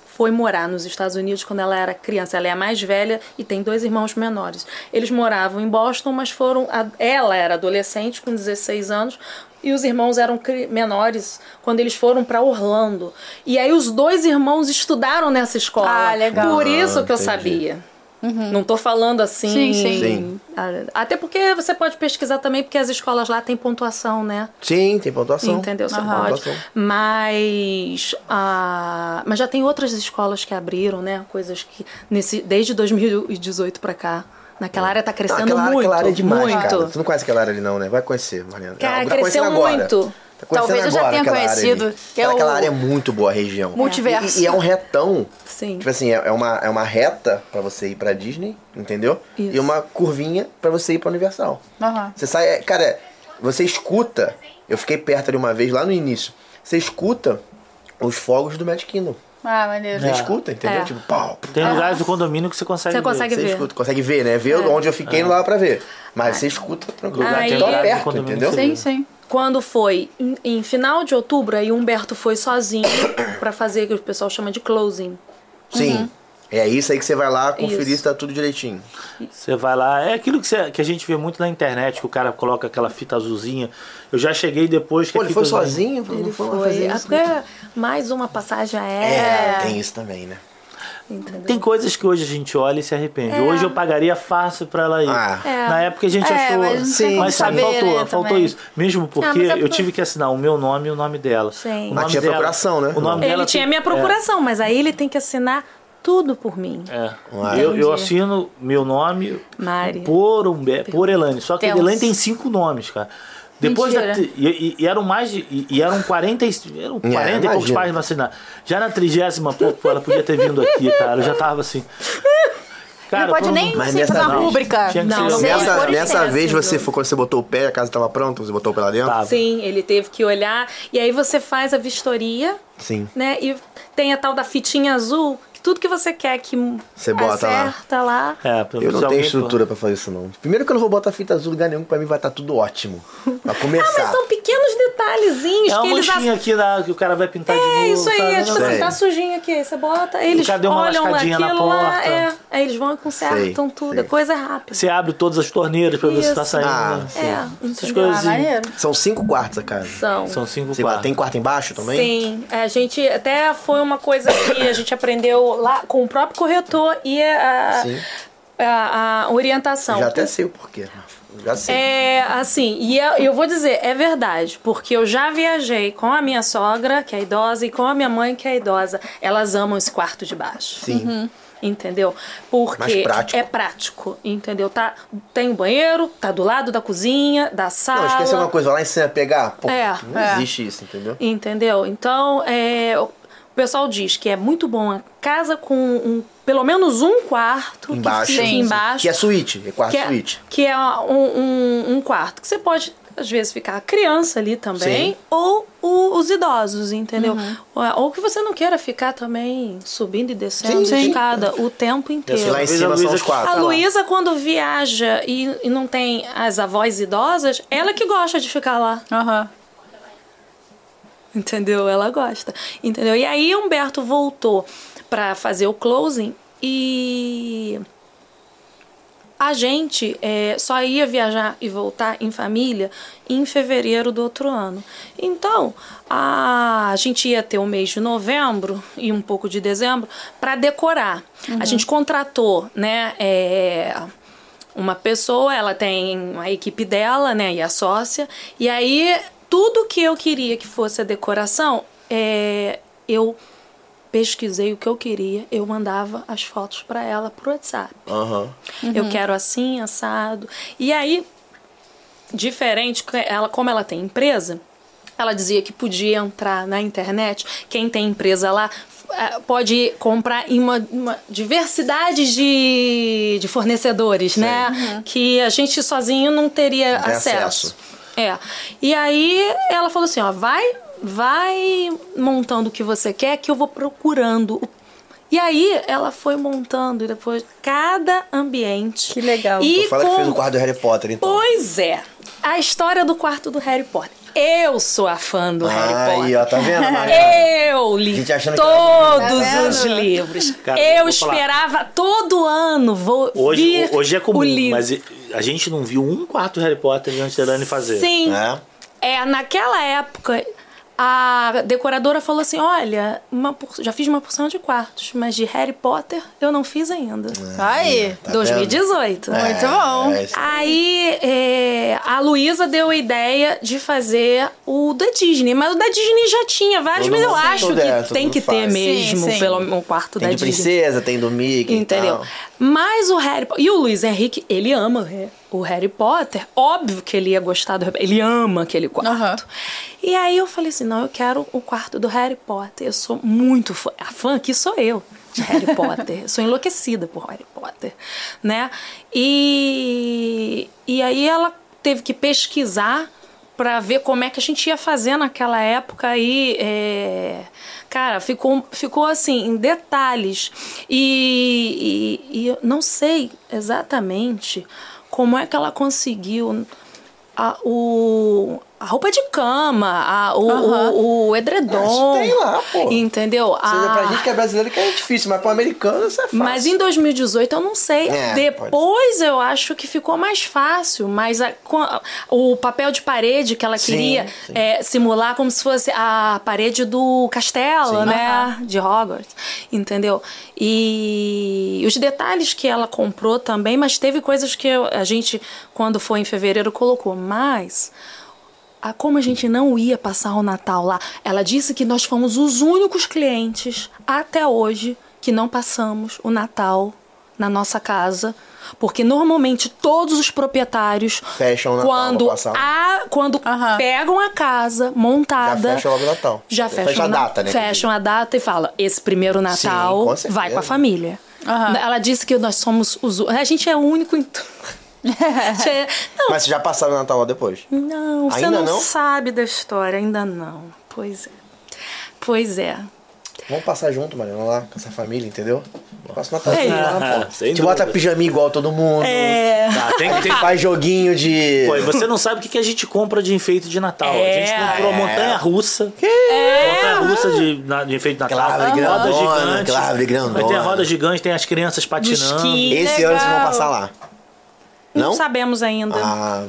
foi morar nos Estados Unidos quando ela era criança. Ela é a mais velha e tem dois irmãos menores. Eles moravam em Boston, mas foram a- ela era adolescente com 16 anos e os irmãos eram menores quando eles foram para Orlando. E aí os dois irmãos estudaram nessa escola. Ah, legal. Por isso Ah, que eu entendi. Sabia. Não tô falando assim. Sim, sim. Sim. Ah, Até porque você pode pesquisar também, porque as escolas lá têm pontuação, né? Sim, tem pontuação. Entendeu? Você Tem pode. pontuação. Mas, ah, mas já tem outras escolas que abriram, né? Coisas que nesse, desde 2018 pra cá. Naquela área tá Não, crescendo aquela, área- muito. aquela área é demais, muito. cara. Você não conhece aquela área ali não, né? Vai conhecer, Mariana. Cara, tá conhecendo cresceu agora. Tá Talvez eu já tenha aquela área conhecido, que é Aquela o- área é muito boa a região. Multiverso. E, e é um retão. Sim. Tipo assim, é é uma, é uma reta pra você ir pra Disney, entendeu? Isso. E uma curvinha pra você ir pra Universal. Aham. Você sai, é, cara, você escuta. Eu fiquei perto ali uma vez, lá no início. Você escuta os fogos do Magic Kingdom. Ah, maneiro. Você escuta, entendeu? É. Tipo, pau. Tem lugares do condomínio que você consegue Você ver. consegue Você ver. escuta, consegue ver, né? Ver onde eu fiquei não dava pra ver. Mas você escuta tranquilo. Aí- Então Tem lugares do perto, entendeu? Sim, sim. Quando foi em, em final de outubro, aí o Humberto foi sozinho [COUGHS] pra fazer o que o pessoal chama de closing. Sim. É isso aí que você vai lá conferir Isso. se tá tudo direitinho. Você vai lá, é aquilo que, você- que a gente vê muito na internet, que o cara coloca aquela fita azulzinha. Eu já cheguei depois que Pô, a ele foi azulzinha- sozinho? Não Ele foi lá foi. fazer isso. Até mais uma passagem É, aérea. tem isso também, né? Entendeu? Tem coisas que hoje a gente olha e se arrepende. É. Hoje eu pagaria fácil pra ela ir. Ah. É. Na época a gente É, achou. mas como mas sabe, saber, faltou, né, faltou também. isso. Mesmo porque é eu tive que assinar o meu nome e o nome dela. Sim. O Mas nome tinha dela- procuração, né? O nome Ele dela tinha tem- minha procuração, mas aí ele tem que assinar tudo por mim. É. é. Eu, eu assino meu nome Mari. por, Humbe, por Elane. Só que. Elane tem cinco nomes, cara. Depois da, e, e- eram mais de. E, e eram 40, e- eram 40 e poucos páginas assinar. Já na trigésima, ela podia ter vindo aqui, cara. Eu já tava assim. Cara, não pode nem Mas nessa fazer rúbrica. Não, Sei Nessa, nessa excesso, vez, você quando você botou o pé, a casa tava pronta, você botou o pé lá dentro? Tava. Sim, ele teve que olhar. E aí você faz a vistoria, Sim. né? E tem a tal da fitinha azul, tudo que você quer que Você bota lá. acerta lá. É, pra- Eu não tenho estrutura pra fazer isso, não. Primeiro que eu não vou botar fita azul em lugar nenhum, pra mim vai estar tudo ótimo. Pra [LAUGHS] começar. Mas são pequenos detalhezinhos É uma que eles aqui na, que o cara vai pintar de novo. É isso aí, sabe? é tipo assim, Sei. tá sujinho aqui, aí você bota, eles cara deu uma olham lascadinha na aquilo lá, porta. é, aí eles vão e consertam Sei, tudo, sei. é coisa rápida. Você abre todas as torneiras pra ver se tá saindo. Ah, né? sim. É, Essas coisas Ah. São cinco quartos a casa. São. São cinco Cinco- quartos. Tem quarto embaixo também? Sim, a gente até foi uma coisa que a gente aprendeu lá com o próprio corretor e a, a, a orientação. Já até sei o porquê. Já sei. É, assim, e eu, eu vou dizer, é verdade, porque eu já viajei com a minha sogra, que é idosa, e com a minha mãe, que é idosa. Elas amam esse quarto de baixo. Sim. Entendeu? Porque Mais prático. é prático, entendeu? Tá, tem um banheiro, tá do lado da cozinha, da sala. Não, esquece uma coisa, vai lá em cima pegar. Pô, É, não é. existe isso, entendeu? Entendeu? Então, é, o pessoal diz que é muito bom a casa com um, pelo menos um quarto Embaixo. que fica embaixo. Que é suíte, é quarto que é, suíte. que é um, um, um quarto que você pode, às vezes, ficar a criança ali também, Sim. ou o- os idosos, entendeu? Ou, ou que você não queira ficar também subindo e descendo Sim, escada o tempo inteiro. Lá em cima são Luísa os quatro. A Tá lá. Luísa, quando viaja e, e não tem as avós idosas, ela que gosta de ficar lá. Aham. [LAUGHS] Entendeu? Ela gosta. Entendeu? E aí Humberto voltou pra fazer o closing e a gente é, só ia viajar e voltar em família em fevereiro do outro ano. Então, a, a gente ia ter o mês de novembro e um pouco de dezembro para decorar. A gente contratou, né? é, uma pessoa, ela tem a equipe dela, né, e a sócia, e aí tudo que eu queria que fosse a decoração, é, eu pesquisei o que eu queria, eu mandava as fotos para ela pro WhatsApp. Aham. Eu quero assim, assado. E aí, diferente, ela, como ela tem empresa, ela dizia que podia entrar na internet, quem tem empresa lá eh, pode comprar em uma, uma diversidade de, de fornecedores, né? Que a gente sozinho não teria acesso. acesso. É. E aí ela falou assim, ó, vai, vai montando o que você quer que eu vou procurando. E aí ela foi montando e depois cada ambiente. Que legal. E Tu fala que fez com- o quarto do Harry Potter, então. Pois é. A história do quarto do Harry Potter. Eu sou a fã do Harry Potter. Aí, ó, tá vendo? Maria? Eu li todos Tá os livros. Cara, eu vou falar. esperava todo ano vou Hoje, vir hoje é comum, o livro. mas a gente não viu um quarto Harry Potter antes da Dani fazer. Sim. É. É, naquela época, a decoradora falou assim: olha, uma por- já fiz uma porção de quartos, mas de Harry Potter eu não fiz ainda. Aí. Tá 2018. vendo? Muito bom. É, aí. É, a Luísa deu a ideia de fazer o da Disney, mas o da Disney já tinha vários, Todo mas eu acho que é, tem que ter faz. mesmo, Sim, sim. pelo um quarto Tem da de Disney. princesa, tem do Mickey. Entendeu? Mas o Harry Po- E o Luiz Henrique, ele ama o Harry- o Harry Potter. Óbvio que ele ia gostar do. Ele ama aquele quarto. Aham. E aí eu falei assim: não, eu quero o quarto do Harry Potter. Eu sou muito fã. A fã aqui sou eu. De Harry [LAUGHS] Potter. Eu sou enlouquecida por Harry Potter, né? E, e aí ela teve que pesquisar para ver como é que a gente ia fazer naquela época aí. é, Cara, ficou, ficou assim, em detalhes. E, e, e eu não sei exatamente como é que ela conseguiu a, o, a roupa de cama, a, o, o, o edredom. Isso tem lá, pô. Entendeu? Ou seja, pra A- gente que é brasileiro que é difícil, mas pro americano isso é fácil. mas em 2018 eu não sei. É, Depois eu acho que ficou mais fácil. Mas a- o papel de parede que ela Sim, queria sim. é, simular como se fosse a parede do castelo, Sim. né? De Hogwarts. Entendeu? E os detalhes que ela comprou também, mas teve coisas que a gente, quando foi em fevereiro, colocou. Mas. A- como a gente não ia passar o Natal lá, ela disse que nós fomos os únicos clientes até hoje que não passamos o Natal na nossa casa. Porque normalmente todos os proprietários, Fecham o Natal quando, a, quando Aham. pegam a casa montada, Já fecha logo o Natal. já Fecha fecham a na- data, né, Fecham a data e fala: esse primeiro Natal com certeza. vai com a família. Aham. Ela disse que nós somos os. A gente é o único. [LAUGHS] É- não, Mas vocês já passaram o Natal lá depois? não, você Ainda não, não? sabe da história, ainda não. Pois é. Pois é. Vamos passar junto, Mariana, lá com essa família, entendeu? Passa o Natal É. lá, pô. Sem A gente bota dúvida. pijaminha igual todo mundo. É. Tá, tem que ter. Faz joguinho de. Pô, e você não sabe o que, que a gente compra de enfeite de Natal. É. A gente comprou montanha russa. É. Montanha russa de, de enfeite de Natal. Aquela árvore roda grandona, gigante. árvore grandona. Vai ter a roda gigante, tem as crianças patinando. Esse ano vocês vão legal. passar lá. Não, Não? sabemos ainda. Ah,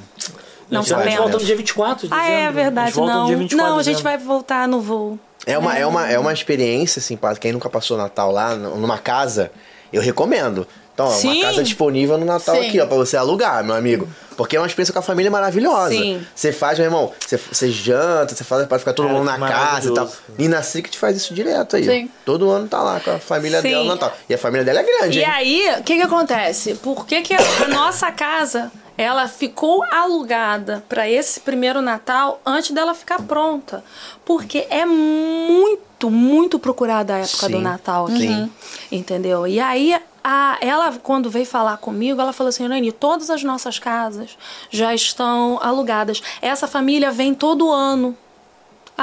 não ano A gente sabemos. volta no dia 24 de Ah, dezembro. é A verdade. volta Não, no dia 24 não, a gente dezembro. vai voltar no voo. é uma, é, uma, é uma experiência, assim, para quem nunca passou Natal lá, numa casa, eu recomendo. Então, ó, uma Sim. casa disponível no Natal Sim. aqui, ó, pra você alugar, meu amigo. Porque é uma experiência com a família maravilhosa. Sim. Você faz, meu irmão, você, você janta, você faz para ficar todo É, mundo na casa e tal. maravilhoso. E na Secret faz isso direto aí. Sim. Todo ano tá lá com a família Sim. dela no Natal. E a família dela é grande, E hein? aí, o que que acontece? Por que, que a nossa casa ela ficou alugada para esse primeiro Natal antes dela ficar pronta? Porque é muito, muito procurada a época Sim, do Natal aqui. sim. Entendeu? E aí, a, ela, quando veio falar comigo, ela falou assim: Nani, todas as nossas casas já estão alugadas. Essa família vem todo ano.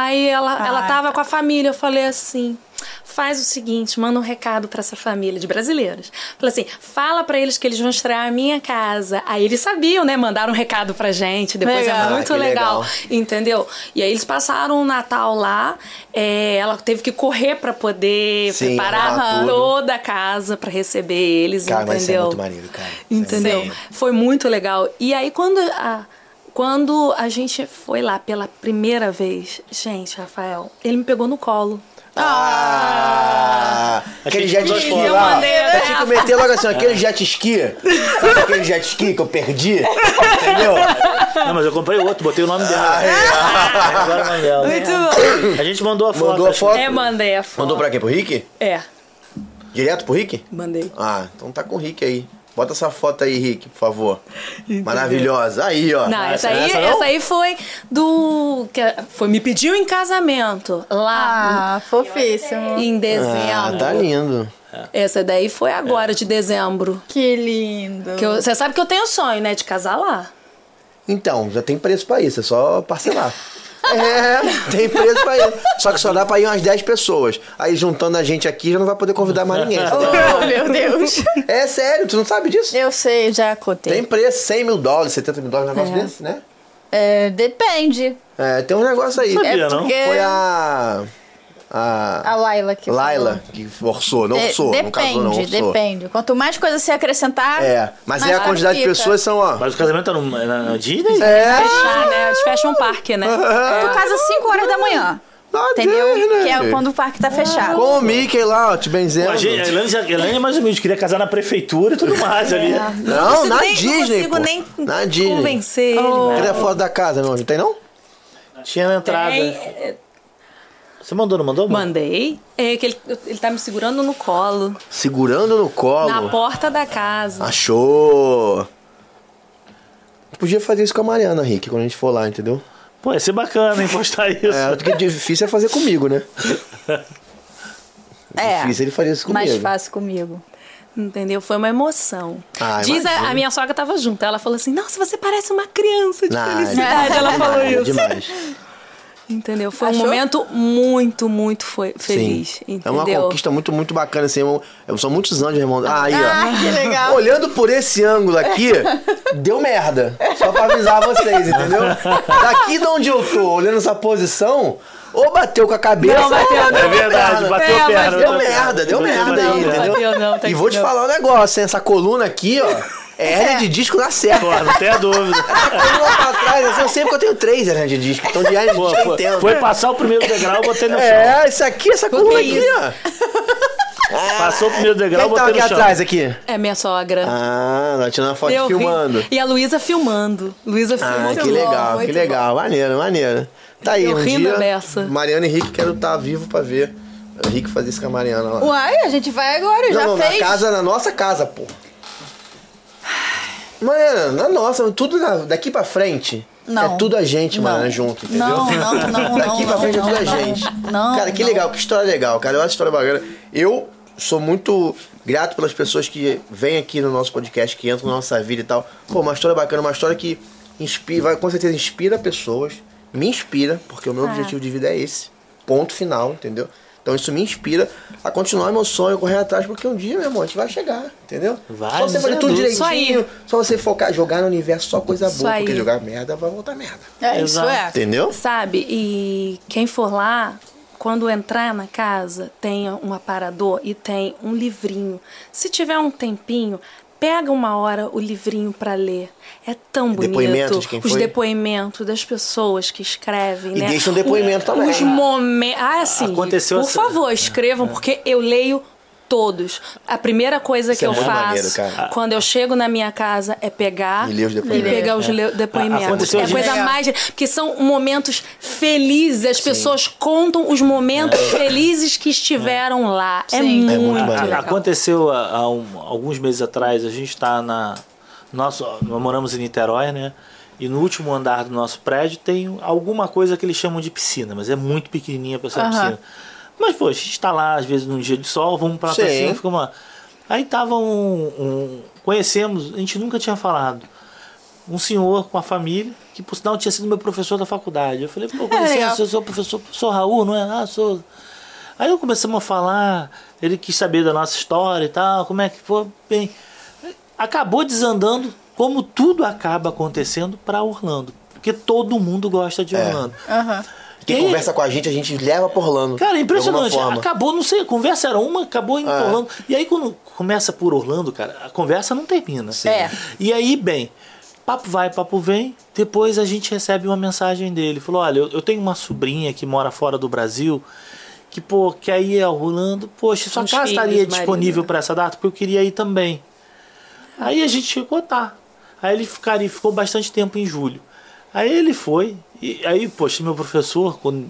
Aí ela, ela Ah, tava com a família, eu falei assim: faz o seguinte, manda um recado pra essa família de brasileiros. Falei assim: fala pra eles que eles vão estrear a minha casa. Aí eles sabiam, né? Mandaram um recado pra gente. Depois Legal. é Ah, muito que legal, legal. entendeu? E aí eles passaram o Natal lá. é, ela teve que correr pra poder Sim, preparar toda a casa pra receber eles, Cara, mas isso é entendeu? muito maneiro, cara. Isso é Entendeu? maneiro. Foi muito legal. E aí, quando a, quando a gente foi lá pela primeira vez, gente, Rafael, ele me pegou no colo. Ah! Aquele jet ski eu lá. Eu tinha que meter logo assim, aquele jet ski. Sabe aquele jet ski que eu perdi? Entendeu? Não, mas eu comprei outro, botei o nome dela. Agora é o nome dela. Muito bom. A gente mandou a foto. Mandou a foto? É, mandei a foto. Mandou pra quem? Pro Rick? É, Direto pro Rick? mandei. Ah, então tá com o Rick aí. Bota essa foto aí, Rick, por favor. Maravilhosa. Aí, ó. Não, essa aí, Essa não? essa aí foi do. Que foi me pediu em casamento. Lá Ah, fofíssimo. em dezembro. Ah, tá lindo. Essa daí foi agora de dezembro. Que lindo. Que eu- Você sabe que eu tenho sonho, né? De casar lá. Então, já tem preço pra isso, é só parcelar. [LAUGHS] É, tem preço pra isso. Só que só dá pra ir umas 10 pessoas. Aí juntando a gente aqui já não vai poder convidar mais ninguém. [LAUGHS] Oh, meu Deus. É sério, tu não sabe disso? Eu sei, já cotei. Tem preço, 100 mil dólares, 70 mil dólares, um negócio desse, né? É, depende. É, tem um negócio aí. Sabia, É não? porque Foi a. A. a Laila que Laila falou. que forçou, não De- forçou, depende, no caso não forçou. depende. Quanto mais coisa você acrescentar. É, mas aí a quantidade de fica. pessoas são, ó. Mas o casamento tá no, na, na Disney? É. Fechar, né? Eles fecham um parque, né? [LAUGHS] Tu casa 5 horas da manhã. Nada, Entendeu? né, Que é quando o parque tá fechado. Com o Mickey lá, ó, te benzendo. A gente- a Elaine, já- a Elaine é mais ou menos queria casar na prefeitura e tudo mais ali. Não, consigo na nem- Disney. Não consigo pô. nem Na Disney. convencer ele. Cadê a foto da casa, meu? Não tem não? Tinha na entrada. Tem, Você mandou, não mandou? mano? Mandei. É que ele, ele tá me segurando no colo. Segurando no colo. Na porta da casa. Achou! Podia fazer isso com a Mariana, Rick, quando a gente for lá, entendeu? Pô, ia ser bacana, hein, postar isso. É, o que é difícil é fazer comigo, né? [LAUGHS] É. Difícil ele fazer isso comigo. Mais fácil comigo. Entendeu? Foi uma emoção. Ah, Diz a, a minha sogra tava junto. Ela falou assim: Nossa, você parece uma criança de felicidade. Ela falou isso. Demais. Entendeu? Foi Achou? um momento muito, muito foi- feliz. Sim. É Entendeu? uma conquista muito, muito bacana, assim. São muitos anos irmão. Ah, aí, ó. Ah, que legal. Olhando por esse ângulo aqui, [LAUGHS] deu merda. Só pra avisar vocês, entendeu? Daqui de onde eu tô, olhando essa posição, ou bateu com a cabeça. Não, bateu, não. É verdade, bateu É, perna. Deu bateu a merda, deu merda aí, entendeu? Bateu, não, tá e vou te não. falar um negócio, hein? Essa coluna aqui, ó, é hérnia de disco na certa. Pô, não tem a dúvida. [LAUGHS] Tem lá pra trás, assim, eu sempre que eu tenho três hérnias de disco, então de hérnia de Pô, disco eu foi, entendo. foi passar o primeiro degrau, eu botei no chão. É, isso aqui, essa coluna aqui, ó. [LAUGHS] Passou o primeiro degrau, Quem tá aqui no chão. atrás aqui? É minha sogra. Ah, nós tirando uma foto Eu ri. filmando. E a Luísa filmando. Luísa Ah, filmando. que legal, que legal. Maneiro, maneiro. Tá aí, Eu um rindo dia, dessa. Mariana e Henrique quero estar vivo pra ver o Henrique fazer isso com a Mariana lá. Uai, a gente vai agora, não, já não, fez. na casa, na nossa casa, pô. Mariana, na nossa, tudo daqui pra frente. Não. É tudo a gente, Não. Mariana, junto, entendeu? Não, não, não, [LAUGHS] Daqui não, pra frente não, é tudo a gente. não, Cara, que legal, que história legal, cara. Eu acho história bacana. Eu sou muito grato pelas pessoas que vêm aqui no nosso podcast, que entram na nossa vida e tal. Pô, uma história bacana, uma história que inspira, vai, com certeza inspira pessoas, me inspira, porque o meu objetivo de vida é esse. Ponto final, entendeu? Então isso me inspira a continuar meu sonho, correr atrás, porque um dia, meu irmão, a gente vai chegar, entendeu? Vai, só você fazer tudo direitinho, só você focar, jogar no universo só coisa Isso boa, porque aí. jogar merda vai voltar merda. É, isso é. Entendeu? Sabe? E quem for lá, quando entrar na casa, tem um aparador e tem um livrinho. Se tiver um tempinho, pega uma hora o livrinho pra ler. É tão bonito. Depoimento de quem Os foi? depoimentos das pessoas que escrevem, E né? deixa um depoimento O- também. Os momentos. Ah, sim. Aconteceu Por essa- favor, escrevam, porque eu leio todos. A primeira coisa Isso que é eu muito faço maneiro, quando eu chego na minha casa é pegar E ler os depoimentos. pegar os depoimentos. Aconteceu é a de- coisa Legal. mais. Porque são momentos felizes, as pessoas contam os momentos felizes que estiveram lá. É Sim. muito, É muito A- maneiro. legal. Aconteceu há, um- alguns meses atrás, a gente está na. Nosso, nós moramos em Niterói, né? E no último andar do nosso prédio tem alguma coisa que eles chamam de piscina, mas é muito pequenininha para ser Aham. piscina. Mas, pô, a gente está lá, às vezes, num dia de sol, vamos para a Sim. piscina, fica uma. Aí tava um, um- Conhecemos, a gente nunca tinha falado. Um senhor com a família, que por sinal tinha sido meu professor da faculdade. Eu falei, pô, com É, licença, legal. eu sou professor, sou Raul, não é? Ah, sou. Aí eu começamos a falar, ele quis saber da nossa história e tal, como é que foi. Bem, acabou desandando, como tudo acaba acontecendo para Orlando. Porque todo mundo gosta de Orlando. Aham. Quem conversa com a gente, a gente leva por Orlando. Cara, é de impressionante. alguma forma. Acabou, não sei, a conversa era uma, acabou em É. Orlando. E aí quando começa por Orlando, cara, a conversa não termina. É. E aí, bem, papo vai, papo vem. Depois a gente recebe uma mensagem dele. Falou: olha, eu, eu tenho uma sobrinha que mora fora do Brasil. Que, pô, quer ir a Orlando. Poxa, sua casa estaria disponível né? para essa data? Porque eu queria ir também. Aí a gente chegou, tá. Aí ele ficaria, ficou bastante tempo em julho. Aí ele foi, e aí, poxa, meu professor, quando.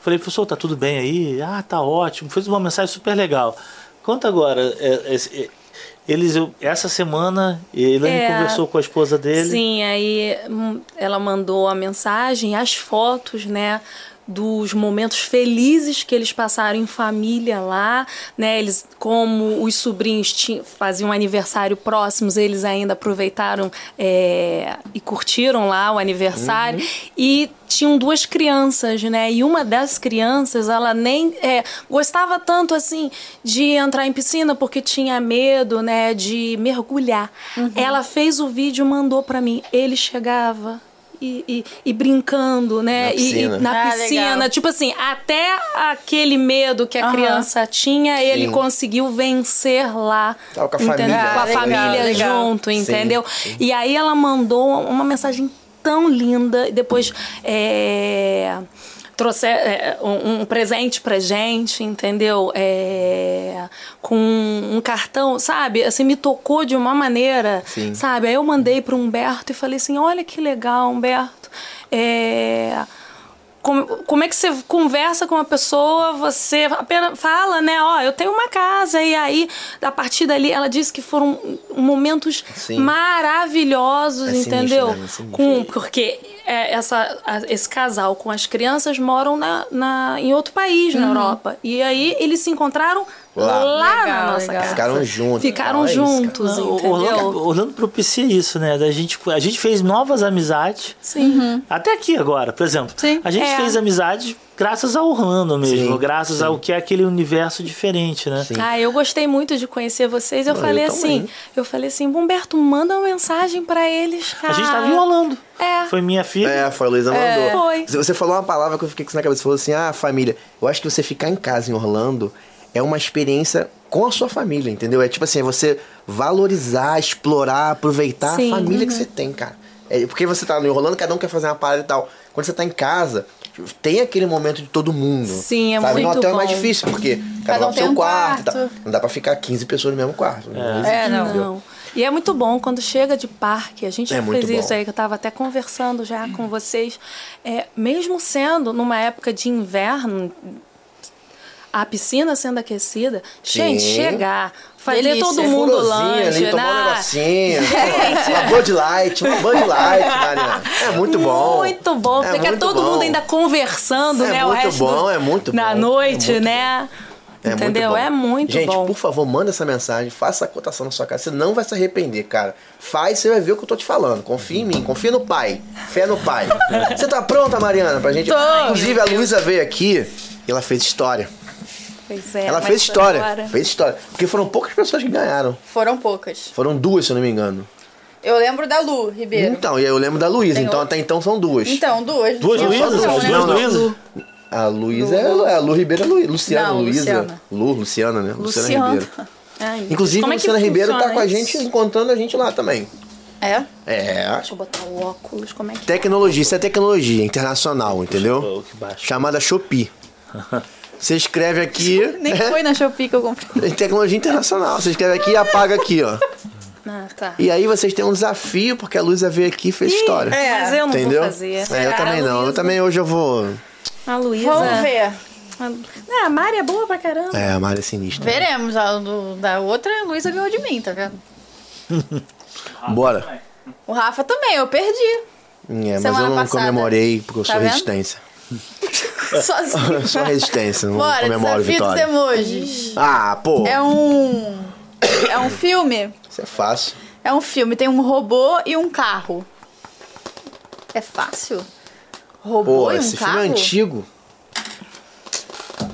Falei, professor, tá tudo bem aí? Ah, tá ótimo. Fez uma mensagem super legal. Conta agora, é, é, é, eles, essa semana, ele É. conversou com a esposa dele. Sim, aí hum, ela mandou a mensagem, as fotos, né? Dos momentos felizes que eles passaram em família lá, né? Eles, como os sobrinhos tinham, faziam aniversário próximos, eles ainda aproveitaram é, e curtiram lá o aniversário. E tinham duas crianças, né? E uma das crianças, ela nem é, gostava tanto assim de entrar em piscina porque tinha medo, né? De mergulhar. Ela fez o vídeo, mandou pra mim. Ele chegava. E, e- e brincando, né? Na E- e piscina. na Ah, piscina. legal. Tipo assim, até aquele medo que a Aham. criança tinha, ele Sim. conseguiu vencer lá. Tava com a entendeu? família. Com a legal, família legal. junto, Sim, entendeu? sim. E aí ela mandou uma mensagem tão linda. e Depois é, trouxe é, um, um presente pra gente, entendeu? É, com um cartão, sabe? Assim, me tocou de uma maneira, Sim. sabe? Aí eu mandei pro Humberto e falei assim, olha que legal, Humberto. É, como, como é que você conversa com uma pessoa, você apenas fala, né? Ó, eu tenho uma casa, e aí, a partir dali, ela disse que foram momentos Sim. maravilhosos, É sinistro, entendeu? né? É sinistro. Com, porque é, essa, a- esse casal com as crianças moram na, na- em outro país, na Europa. E aí eles se encontraram Lá. lá, Legal, na nossa legal. casa. Ficaram juntos. Ficaram é isso, cara. juntos, Não, entendeu? Orlando, Orlando propicia isso, né? Da gente, a gente fez novas amizades. Sim. Até aqui agora, por exemplo. Sim. A gente É. fez amizade graças ao Orlando mesmo, Sim, graças sim. ao que é aquele universo diferente, né? Sim. Ah, eu gostei muito de conhecer vocês. Eu Não, falei eu assim, também. eu falei assim, Humberto, manda uma mensagem pra eles, cara. A gente tava em Orlando. É. Foi minha filha. É, foi a Luísa mandou. Foi. Você falou uma palavra que eu fiquei com isso na cabeça. Você falou assim: ah, família. Eu acho que você ficar em casa em Orlando é uma experiência com a sua família, entendeu? É tipo assim, é você valorizar, explorar, aproveitar Sim. a família Uhum. que você tem, cara. É, porque você tá em Orlando, cada um quer fazer uma parada e tal. Quando você tá em casa, tem aquele momento de todo mundo. Sim, é sabe? No muito hotel é mais bom. difícil, porque cada, Cada um tem seu um quarto, e tal. quarto. Não dá pra ficar 15 pessoas no mesmo quarto. É, não. Não. E é muito bom quando chega de parque. A gente É fez isso bom. aí, que eu tava até conversando já com vocês. É, mesmo sendo numa época de inverno, a piscina sendo aquecida, gente, Sim. chegar, fazer Delícia. todo mundo lanche, ali, tomar um né? negocinho. uma Bud Light, uma Bud Light, Marina. É muito bom. Muito bom, É porque é muito todo bom. mundo ainda conversando, É né? o muito resto bom, do- é muito Na bom, é noite, muito né? É Entendeu? muito bom. É muito Gente, bom. por favor, manda essa mensagem, faça a cotação na sua casa. Você não vai se arrepender, cara. Faz, você vai ver o que eu tô te falando. Confia em mim, confia no pai. Fé no pai. você tá pronta, Mariana, pra gente? Tô. Inclusive, a Luísa veio aqui e ela fez história. Pois é, ela fez história. agora- Fez história. Porque foram poucas pessoas que ganharam. Foram poucas. Foram duas, se eu não me engano. Eu lembro da Lu Ribeiro. Então, e eu lembro da Luísa. Tem Então, outra. até então são duas. Então, duas. Duas Luísas? né? duas. Luísas? A Luísa é a Lu Ribeiro é Lu, Luciana Não, Luísa. Luciana. Lu, Luciana, né? Luciana Luciana. Ribeiro. [LAUGHS] Ai, Inclusive, como é que Luciana Ribeiro tá com a isso? gente, encontrando a gente lá também. É? É. Deixa eu botar o óculos, como é que Tecnologia, isso é tecnologia internacional, entendeu? Chamada Shopee. [LAUGHS] Você escreve aqui. Nem foi na Shopee que eu comprei. Em tecnologia internacional. Você escreve aqui e apaga aqui, ó. Ah, tá. E aí vocês têm um desafio, porque a Luísa veio aqui e fez história. É, Mas eu não Entendeu? vou fazer. É, eu A também não. Eu também hoje eu vou. A Luísa... Vamos ver. Ah, a Mari é boa pra caramba. É, a Mari é sinistra. Veremos. A do, da outra, a Luísa ganhou de mim, tá vendo? [LAUGHS] Bora. O Rafa também, eu perdi. É, mas Semana eu não passada. comemorei porque eu Tá sou vendo? resistência. [LAUGHS] Sozinho. Eu sou resistência, não Bora, comemoro desafio dos vitória. emojis. Ah, pô. É um. É um filme. Isso é fácil. É um filme. Tem um robô e um carro. É fácil? Robô Pô, e um esse carro? filme é antigo.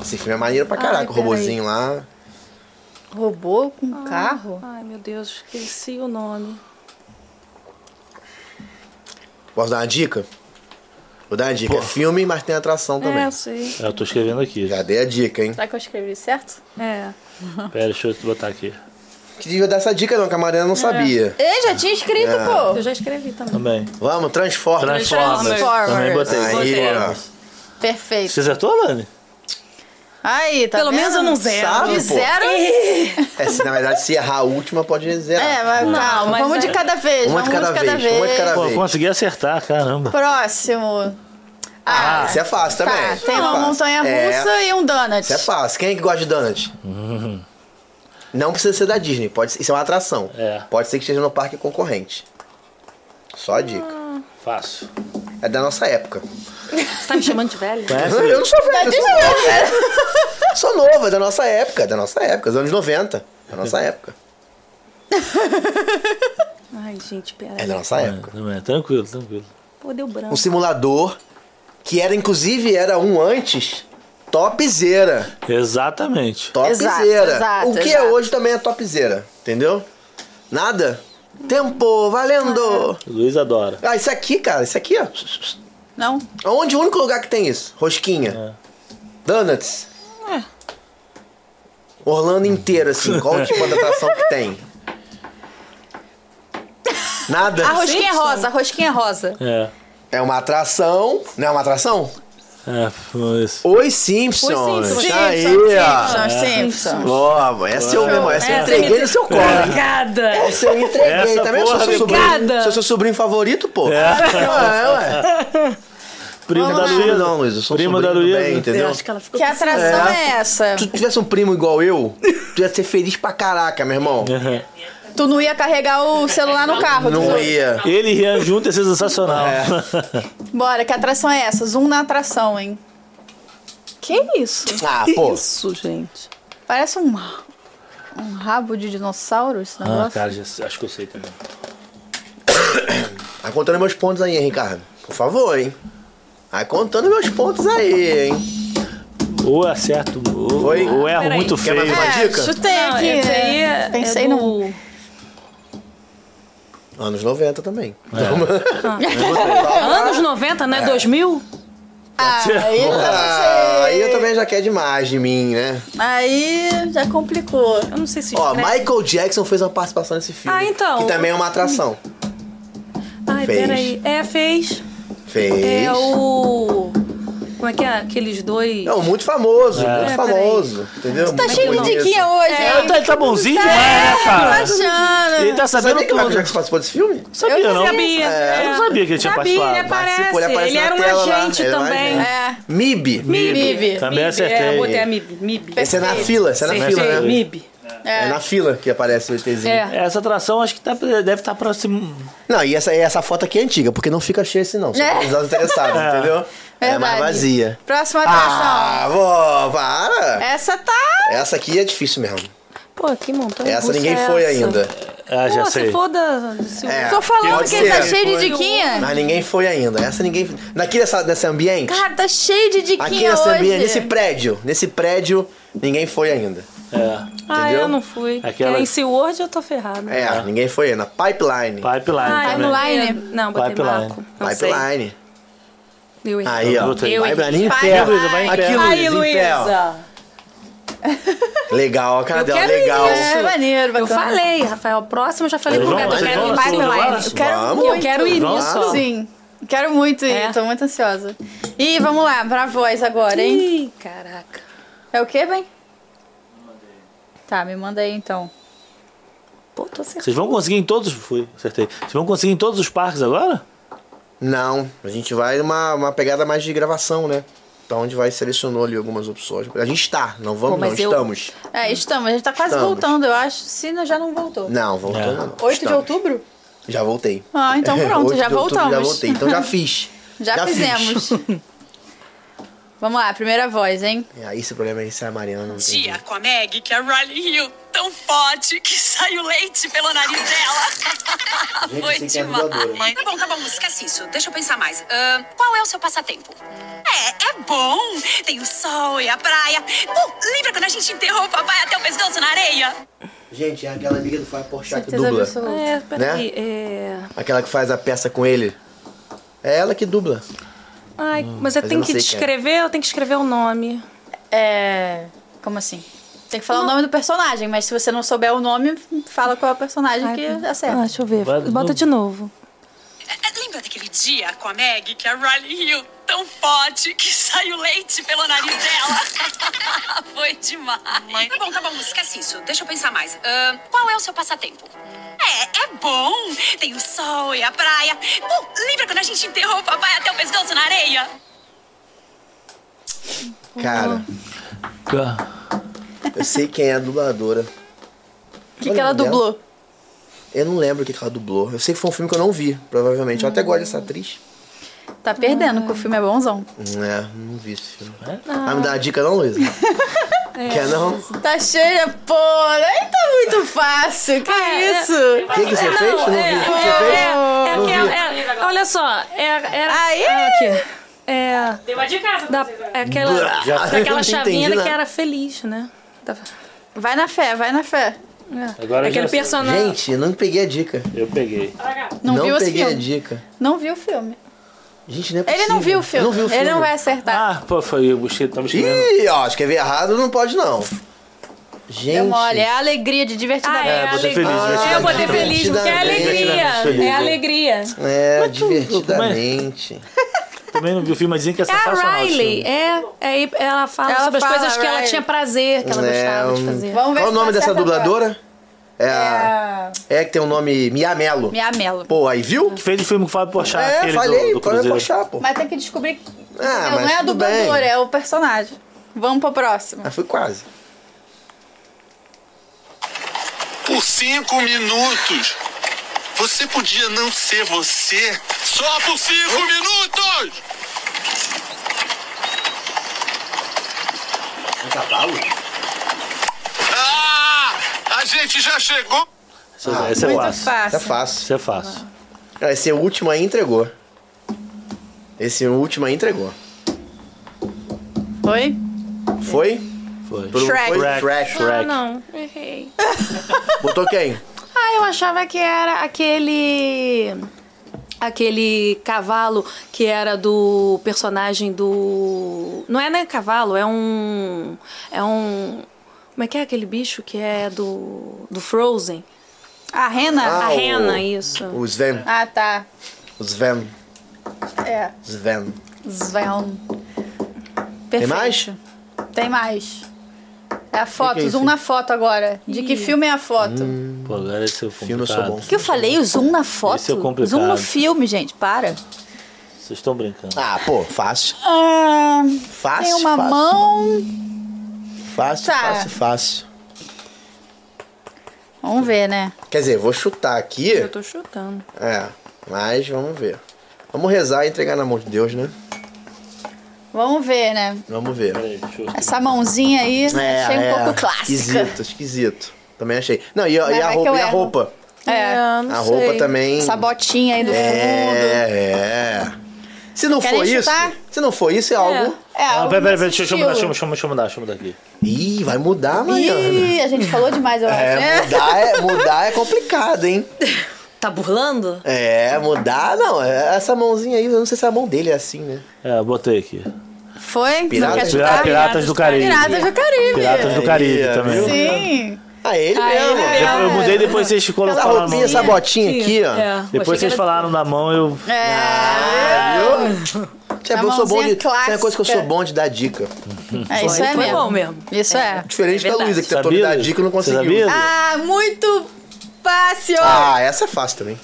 Esse filme é maneiro pra caraca, Ai, o robozinho lá. Robô com carro? Ai, meu Deus, esqueci o nome. Posso dar uma dica? Vou dar uma dica. É filme, mas tem atração também. É, eu sei. Eu tô escrevendo aqui. Já dei a dica, hein? Será que eu escrevi certo? É. Pera, deixa eu botar aqui. Que devia dar essa dica não, que a Mariana não sabia. Ei, já tinha escrito, É. pô. Eu já escrevi também. Também. Vamos, transforma. Transformers. Transformers. Também botei. Aí, Transformers. Perfeito. Você acertou, Lani? Aí, tá Pelo vendo? menos eu não zero. Sabe, De pô? zero? É, se, na verdade, se errar a última, pode zerar. É, mas calma. mas vamos é- de cada vez. Uma de vamos cada vez, uma de cada Pô, vez. consegui acertar, caramba. Próximo. Ah, isso é fácil também. Tá, tem é uma fácil. montanha russa É, e um donut. Isso é fácil. Quem é que gosta de donut? Não precisa ser da Disney, pode ser, isso é uma atração. É. Pode ser que esteja no parque concorrente. Só a dica. Fácil. É da nossa época. Você tá me chamando de velho? Eu não sou velho, eu sou não, novo. velho. Sou novo, é da nossa época, é da nossa época, dos anos 90. Da nossa época. Ai, gente, pera. É da nossa época. Não é, tranquilo, tranquilo. Pô, deu branco. Um simulador que era, inclusive, era um antes topzera. Exatamente. Topzera. exato, o que exato. é hoje também é topzera, entendeu? Nada. Tempo, valendo! Luiz adora. Ah, isso aqui, cara, isso aqui, ó. Não? Onde o único lugar que tem isso? Rosquinha. Donuts. É. Orlando inteiro, assim. Qual o tipo de atração que tem? Nada. A rosquinha rosa, a rosquinha rosa. É. É uma atração. Não é uma atração? É, foi isso. Oi, Simpsons. Oi, Simpsons. Aí, Simpsons, ó. Simpsons. Ó, essa eu mesmo, essa eu Essa entreguei no seu colo. Obrigada. Essa eu entreguei Essa também. Eu porra sou seu sobrinho. Sou seu sobrinho favorito, pô. É. Ué, ué. Primo da Luísa. não, Luiz. Eu sou Primo sobrinho da Luísa. bem, entendeu? Que Que atração É. é essa? Se tu tivesse um primo igual eu, tu ia ser feliz pra caraca, meu irmão. Tu não ia carregar o celular no carro. Não tu- ia. Ele e Rian junto ia ser sensacional. [LAUGHS] Bora, que atração é essa? Zoom na atração, hein? Que isso? Ah, pô. Isso, gente. Parece um, um rabo de dinossauro esse Ah, negócio. cara, já- acho que eu sei também. Vai contando meus pontos aí, hein, Ricardo. Por favor, hein. Vai contando meus pontos aí, hein. Ou acerto, ou, Foi? ou erro Peraí. muito Quer feio. mais uma É, dica? chutei Não, aqui. esse aí né? é, Pensei é no... do... Anos 90 também. [LAUGHS] Anos 90, né? 2000? Ah, aí eu Ah, aí eu também já quer demais de mim, né? Aí já complicou. Eu não sei se... Ó, escreve- Michael Jackson fez uma participação nesse filme. Ah, então. Que também é uma atração. Ai, fez. peraí. É, fez. Fez. É o... Como é que é? Aqueles dois... Não, muito famoso, muito É, famoso. Entendeu? Tá Muito cheio de diquinha hoje, É, hein? Ele tá, tá bonzinho demais, né, Tá cara? achando. Ele tá Você sabendo sabia que o tudo. Jackson participou desse filme? Sabia, Eu não? Sabia. É, eu não sabia que ele tinha Sabia, participado. ele aparece. Participou, ele aparece Ele era um lá, agente era um também. É. MIB. MIB. Também É, acertei. eu botei a MIB. MIB. Esse é na fila, esse é na fila, né? MIB. É. na fila que aparece o ETzinho. É. Essa atração acho que tá, deve estar próximo. Não, e essa, e essa foto aqui é antiga, porque não fica cheia assim não. Só É. os interessados, [LAUGHS] entendeu? É Verdade. mais vazia. Próxima atração. Ah, vó, para! Essa tá... Essa aqui é difícil mesmo. Pô, que montanha Essa ninguém é foi essa? ainda. Ah, já Pô, sei. se for da... se- É. Tô falando que ele tá cheio de diquinha. Mas ninguém foi ainda. Essa ninguém. Daqui dessa, desse ambiente. Cara, tá cheio de aqui diquinha nesse hoje. ambiente, nesse prédio. Nesse prédio, ninguém foi ainda. É. Ah, Entendeu? eu não fui. Aquela- em SeaWorld eu tô ferrado. É, ninguém foi ainda. Pipeline. Pipeline Ah, também. Pipeline? Não, botei Pipeline. Marco. Não sei. Eu errei. Aí, ó. Eu errei. Pipeline em pé. Luísa, vai em pé. Aí. Luísa. Legal, a cara Eu dela, legal. isso. É, maneiro, Eu falei, Rafael. Próximo eu já falei pro Beto. Eu quero ir agora? Eu quero Vamos. Eu quero ir Vamos. nisso. Sim. Quero muito ir, É. tô muito ansiosa. Ih, vamos lá, pra voz agora, hein? Ih, caraca. É o quê, bem? Tá, me manda aí então. Pô, tô acertando. Vocês vão conseguir em todos. Fui, acertei. Vocês vão conseguir em todos os parques agora? Não, a gente vai numa uma pegada mais de gravação, né? Então a gente vai selecionou ali algumas opções. A gente tá, não vamos, Pô, mas não, eu- estamos. É, estamos, a gente tá quase Estamos. voltando, eu acho. Se não, já não voltou. Não, voltando É. não. 8 de Estamos. outubro? Já voltei. Ah, então [LAUGHS] pronto, 8 já de outubro, voltamos. Já voltei, então já fiz. [LAUGHS] Já, fiz. fizemos. [LAUGHS] Vamos lá, primeira voz, hein? É, aí esse problema aí, se a Mariana não tem. Dia com a Meg que a Riley riu tão forte que saiu leite pelo nariz dela. [LAUGHS] Gente, Foi é demais. Tá bom, tá bom, esquece isso. Deixa eu pensar mais. Ahn, qual é o seu passatempo? É, é bom. Tem o sol e a praia. Bom, lembra quando a gente enterrou o papai até o pescoço na areia? Gente, é aquela amiga do Fábio Porchat que dubla. absoluta. É, peraí. Né? É... Aquela que faz a peça com ele. É ela que dubla. Ai, mas eu mas eu tenho não que sei quem é. descrever, eu tenho que escrever o nome. É. Como assim? Tem que falar o nome do personagem, mas se você não souber o nome, fala qual é o personagem que acerta. Ah, deixa eu ver. Bota de novo. É, é, lembra daquele dia com a Meg que a Riley riu tão forte que [LAUGHS] saiu leite pelo nariz dela? [LAUGHS] Foi demais. Tá bom, tá bom, esquece isso. Deixa eu pensar mais. Ahn, qual é o seu passatempo? É, é bom. Tem o sol e a praia. Bom, lembra quando a gente enterrou o papai até o pescoço na areia? Cara, Ah, eu sei quem é a dubladora. O que, que ela dela. dublou? Eu não lembro o que que ela dublou. Eu sei que foi um filme que eu não vi, provavelmente. Eu até gosto dessa atriz. Tá perdendo, porque o filme é bonzão. É, não vi esse filme. Ah, me dá uma dica não, Luísa? [LAUGHS] Quer não? Tá cheia, pô, aí tá muito fácil. Que isso? O que, que você fez? Não vi. O que que você fez? É, Não aquela- vi. é- olha só, é, era, Aí? é aqui. É, Deu uma de casa da, é aquela, Já- daquela não chavinha entendi que era feliz, né? Da- Vai na fé, vai na fé. Agora eu Aquele personagem. Gente, eu não peguei a dica. Eu peguei. Não, viu esse peguei a dica. Não viu o filme. Gente, não é Ele possível. não viu o filme. Não viu o filme. Ele não vai acertar. Ah, pô, foi o tava escrevendo. Ih, ó, escrever errado não pode não. Gente. Deu mole. É a alegria de divertidamente. Ah, é, É, botei alegria. feliz, É, eu botei feliz, porque é alegria. É alegria. É, divertidamente. Também não vi o filme, mas dizem que é É a sensacional. Riley, é, é. Ela fala Ela sobre as fala, coisas que ela tinha prazer, que ela É, gostava de um- fazer. Vamos ver Qual o nome dessa agora. dubladora? É a... É que tem o nome Mia Mello. Minha Melo. Pô, aí viu? Que fez o filme com o Fábio Porchat, É, aquele falei, do, do Cruzeiro. puxar, pô. Mas tem que descobrir. Ah, não é a dubladora, bem. é o personagem. Vamos pro próximo. Ah, foi quase. Por cinco minutos. Você podia não ser você só por cinco minutos! Um cavalo? Ah! A gente já chegou! Esse, é- esse é Muito fácil. fácil. Isso é fácil. Esse é fácil. Ah, Esse último aí entregou. Esse último aí entregou. Foi? Foi? Foi. Todo Shrek. Foi? Shrek. Shrek. Ah, Shrek. não, errei. [LAUGHS] Botou quem? Ah, eu achava que era aquele. Aquele cavalo que era do personagem do. Não é nem cavalo, é um. É um. Como é que é aquele bicho que é do. do Frozen? A Rena? Ah, a o- rena, isso. O Sven. Ah, tá. O Sven. É. Sven. Sven. Perfeito. mais? Tem mais. É a foto, Que que é zoom na foto agora. De que filme é a foto? Pô, agora esse é o Filme eu sou bom. O que eu falei? O zoom na foto? Esse é complicado. zoom no filme, gente, para. Vocês estão brincando. Ah, pô, fácil. Ah, Fácil. tem uma fácil. mão. Fácil, Tá. fácil, fácil. Vamos ver, né? Quer dizer, vou chutar aqui. Eu tô chutando. É, mas vamos ver. Vamos rezar e entregar na mão de Deus, né? Vamos ver, né? Vamos ver. Eu... Essa mãozinha aí, achei um pouco clássica. É, Esquisito, esquisito. Também achei. Não, e, a- e a roupa? E a roupa? É. A roupa também. Essa botinha aí do fundo. É, é. Se não Querem for isso, chutar? se não for isso, é algo. É, Ah, algo peraí, peraí, nesse deixa, deixa eu mudar, deixa, eu- deixa eu mudar, deixa eu mudar aqui. Ih, vai mudar amanhã. Ih, a gente falou demais, eu acho. É, né? mudar é, mudar é complicado, hein? [LAUGHS] Tá burlando? É, mudar, não. é- Essa mãozinha aí, eu não sei se a mão dele é assim, né? É, eu botei aqui. Foi? Piratas- Não quer Pira- chutar? Piratas do Caribe. Piratas do Caribe. Piratas do Caribe Aí, também. viu? Sim. Ah, ele Ah, mesmo. ele Eu, eu mudei depois vocês Essa colocaram a roupinha, mão. essa botinha aqui, ó. É, Depois vocês falaram na mão, eu. Ah, viu? Tia, eu sou bom de. Tem uma coisa que eu sou bom de dar dica. É, isso é mesmo. bom mesmo. Isso é. Diferente da verdade. Luísa, que tentou me dar dica e não conseguiu. Ah, muito fácil. Ah, essa é fácil também.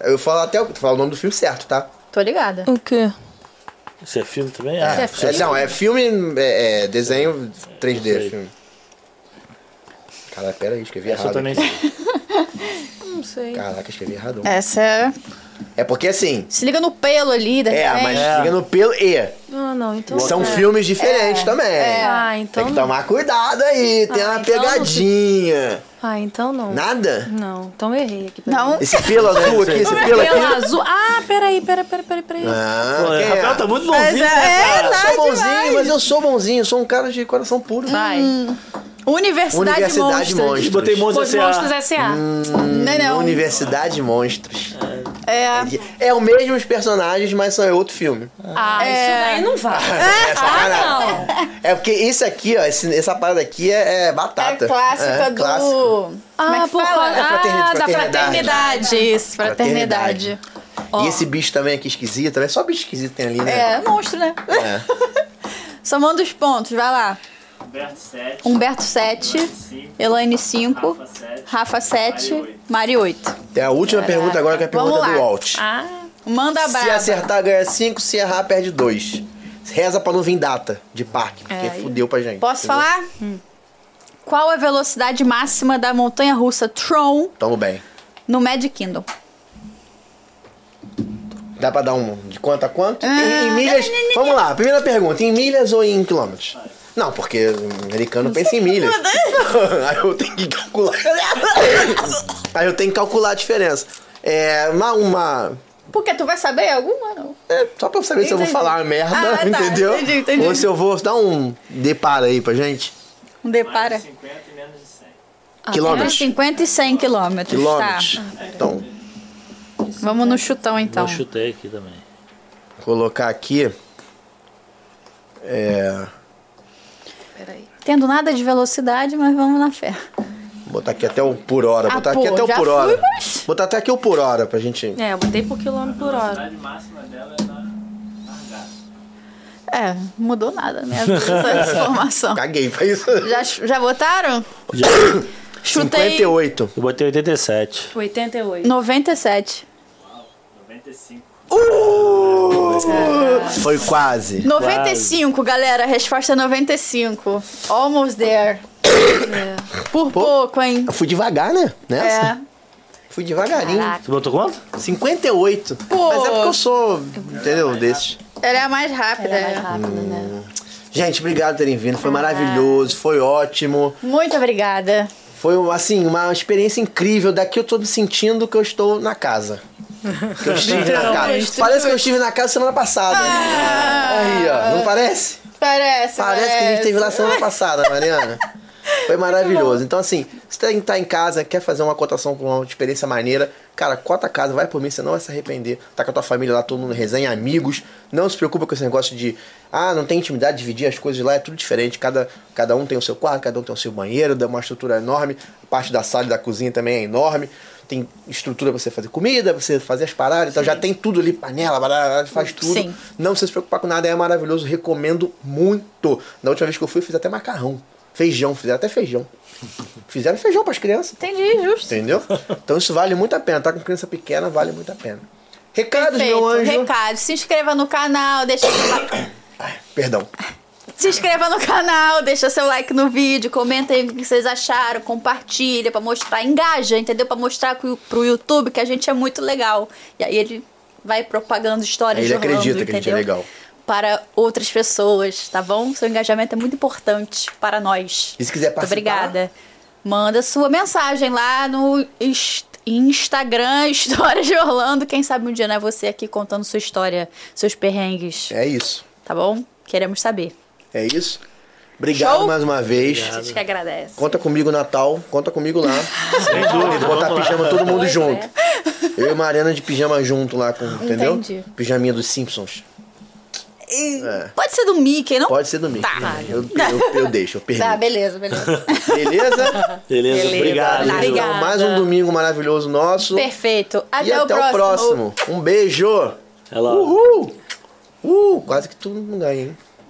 Eu falo até o, falo o nome do filme certo, tá? Tô ligada. O quê? Isso é filme também? Ah, É, não, é filme, é, é desenho 3D, Sei. filme. Cara, pera aí, escrevi essa eu errado. também aqui. sei. [LAUGHS] Não sei. Caraca, escrevi errado. Essa é... É porque assim, Se liga no pelo ali, de é, repente. mas fica no pelo e. Ah, não, então. São é. filmes diferentes também. Ah, então. Tem que tomar cuidado aí, tem Ah, uma então não se- pegadinha. Ah, então não. Nada? Não, então eu errei aqui. Não? Esse pelo [LAUGHS] azul aqui, esse pelo Pelo aqui. azul. Ah, peraí, peraí, peraí, peraí, peraí. Ah, Pô, quem Rafael é? tá muito Mas bonzinho, é, né, é, cara? Eu tá sou bonzinho, demais. mas eu sou bonzinho, eu sou um cara de coração puro. Vai. Universidade, Universidade Monstros. Monstros. Botei Monza Os S.A. Monstros S.A. Não, não. Universidade Monstros. É. É o mesmo os personagens, mas são é outro filme. Ah, isso daí não vai. [LAUGHS] É, Ah, não. É porque isso aqui, ó, esse- essa parada aqui é, é batata. É clássica É, do... clássico. Como é Ah, que por fala? É ah, da fraternidade. fraternidade. Isso, fraternidade. E esse bicho também aqui esquisito, é só bicho esquisito tem ali, né? É, monstro, né? É. [LAUGHS] Somando os pontos, vai lá. Humberto 7. Humberto 7, Elaine 5, Rafa 7, Mari 8. Tem a última pergunta agora, que é a pergunta do Walt. Ah, Manda Se brava. acertar, ganha 5, se errar, perde 2. Reza pra não vir data de parque, porque É, fudeu pra gente. Posso entendeu? falar? Qual a velocidade máxima da montanha russa Tron Tamo bem. no Magic Kingdom? Dá pra dar um de quanto a quanto? em, em milhas. Vamos lá, primeira pergunta: em milhas ou em quilômetros? Não, porque o americano pensa em milhas. [LAUGHS] Aí eu tenho que calcular. [LAUGHS] Aí eu tenho que calcular a diferença. É. Uma. uma Porque tu vai saber alguma, não? é, só pra eu saber se eu vou Entendi. falar uma merda, Ah, tá, entendeu? entendi, entendi. Ou se eu vou dar um deparo aí pra gente. Um depara. Quilômetros. Entre 50 e 100 quilômetros. Quilômetros. Tá. Então, Vamos no chutão, então. Eu chutei aqui também. colocar aqui. É. Tendo nada de velocidade, mas vamos na fé. Botar aqui até o por hora. Ah, Botar pô, aqui até o por fui, hora. mas- Botar até aqui o por hora pra gente. É, eu botei por quilômetro por hora. máxima dela é na. É, mudou nada, né? Essa [LAUGHS] informação. Caguei pra isso. Já, já botaram? Já. [COUGHS] Chutei 58. Eu botei 87. 88. 97. 95. Foi quase. 95, galera. A resposta é 95. Almost there. Por pouco, hein? Eu fui devagar, né? Nessa. É. Fui devagarinho. Caraca. Você botou quanto? 58. Pô. Mas é porque eu sou, entendeu, desses. Ela é a mais rápida. Ela é mais rápida, né? Gente, obrigado por terem vindo. Foi maravilhoso, foi ótimo. Muito obrigada. Foi, assim, uma experiência incrível. Daqui eu tô me sentindo que eu estou na casa. Que eu estive na casa. Parece que eu estive na casa semana passada. Aí, ó. Não parece? Parece, Parece que a gente teve lá semana passada, Mariana. Foi maravilhoso. Então, assim, se você tá em casa, quer fazer uma cotação com uma experiência maneira, cara, cota a casa, vai por mim, você não vai se arrepender. Tá com a tua família lá, todo mundo resenha, amigos. Não se preocupa com esse negócio de, ah, não tem intimidade, dividir as coisas lá, é tudo diferente. Cada, cada um tem o seu quarto, cada um tem o seu banheiro, dá uma estrutura enorme. A parte da sala e da cozinha também é enorme. Tem estrutura pra você fazer comida, pra você fazer as paradas, então já tem tudo ali, panela, barará, faz tudo. Sim. Não precisa se preocupar com nada, é maravilhoso, recomendo muito. Da última vez que eu fui, eu fiz até macarrão. Feijão, fizeram até feijão. [LAUGHS] Fizeram feijão pras crianças. Entendi, justo. Entendeu? [LAUGHS] Então isso vale muito a pena. Tá com criança pequena, vale muito a pena. Recados, Perfeito. meu anjo. Recado. Se inscreva no canal, deixa [COUGHS] Perdão. Se inscreva no canal, deixa seu like no vídeo, comenta aí o que vocês acharam, compartilha pra mostrar, engaja, entendeu? Pra mostrar pro, YouTube que a gente é muito legal. E aí ele vai propagando histórias Aí ele de Orlando, acredita que a gente é legal. Para outras pessoas, tá bom? Seu engajamento é muito importante para nós. E se quiser Muito participar? obrigada. Manda sua mensagem lá no Inst- Instagram [LAUGHS] Histórias de Orlando. Quem sabe um dia não é você aqui contando sua história, seus perrengues. É isso. Tá bom? Queremos saber. É isso. Obrigado Show? mais uma vez. A gente que agradece. Conta comigo Natal, conta comigo lá. Sem dúvida, Botar lá. pijama todo mundo Pois é. junto. Eu e Mariana de pijama junto lá, com, entendeu? Entendi. Pijaminha dos Simpsons. É. Pode ser do Mickey, não? Pode ser do Mickey. Tá. Eu, eu, eu deixo, eu permito. Tá, beleza, beleza. Beleza? Beleza, obrigado. Então, mais um domingo maravilhoso nosso. Perfeito. Até, e até o próximo. Um beijo. Logo. Uhul. Uh, quase que tu não ganha, hein?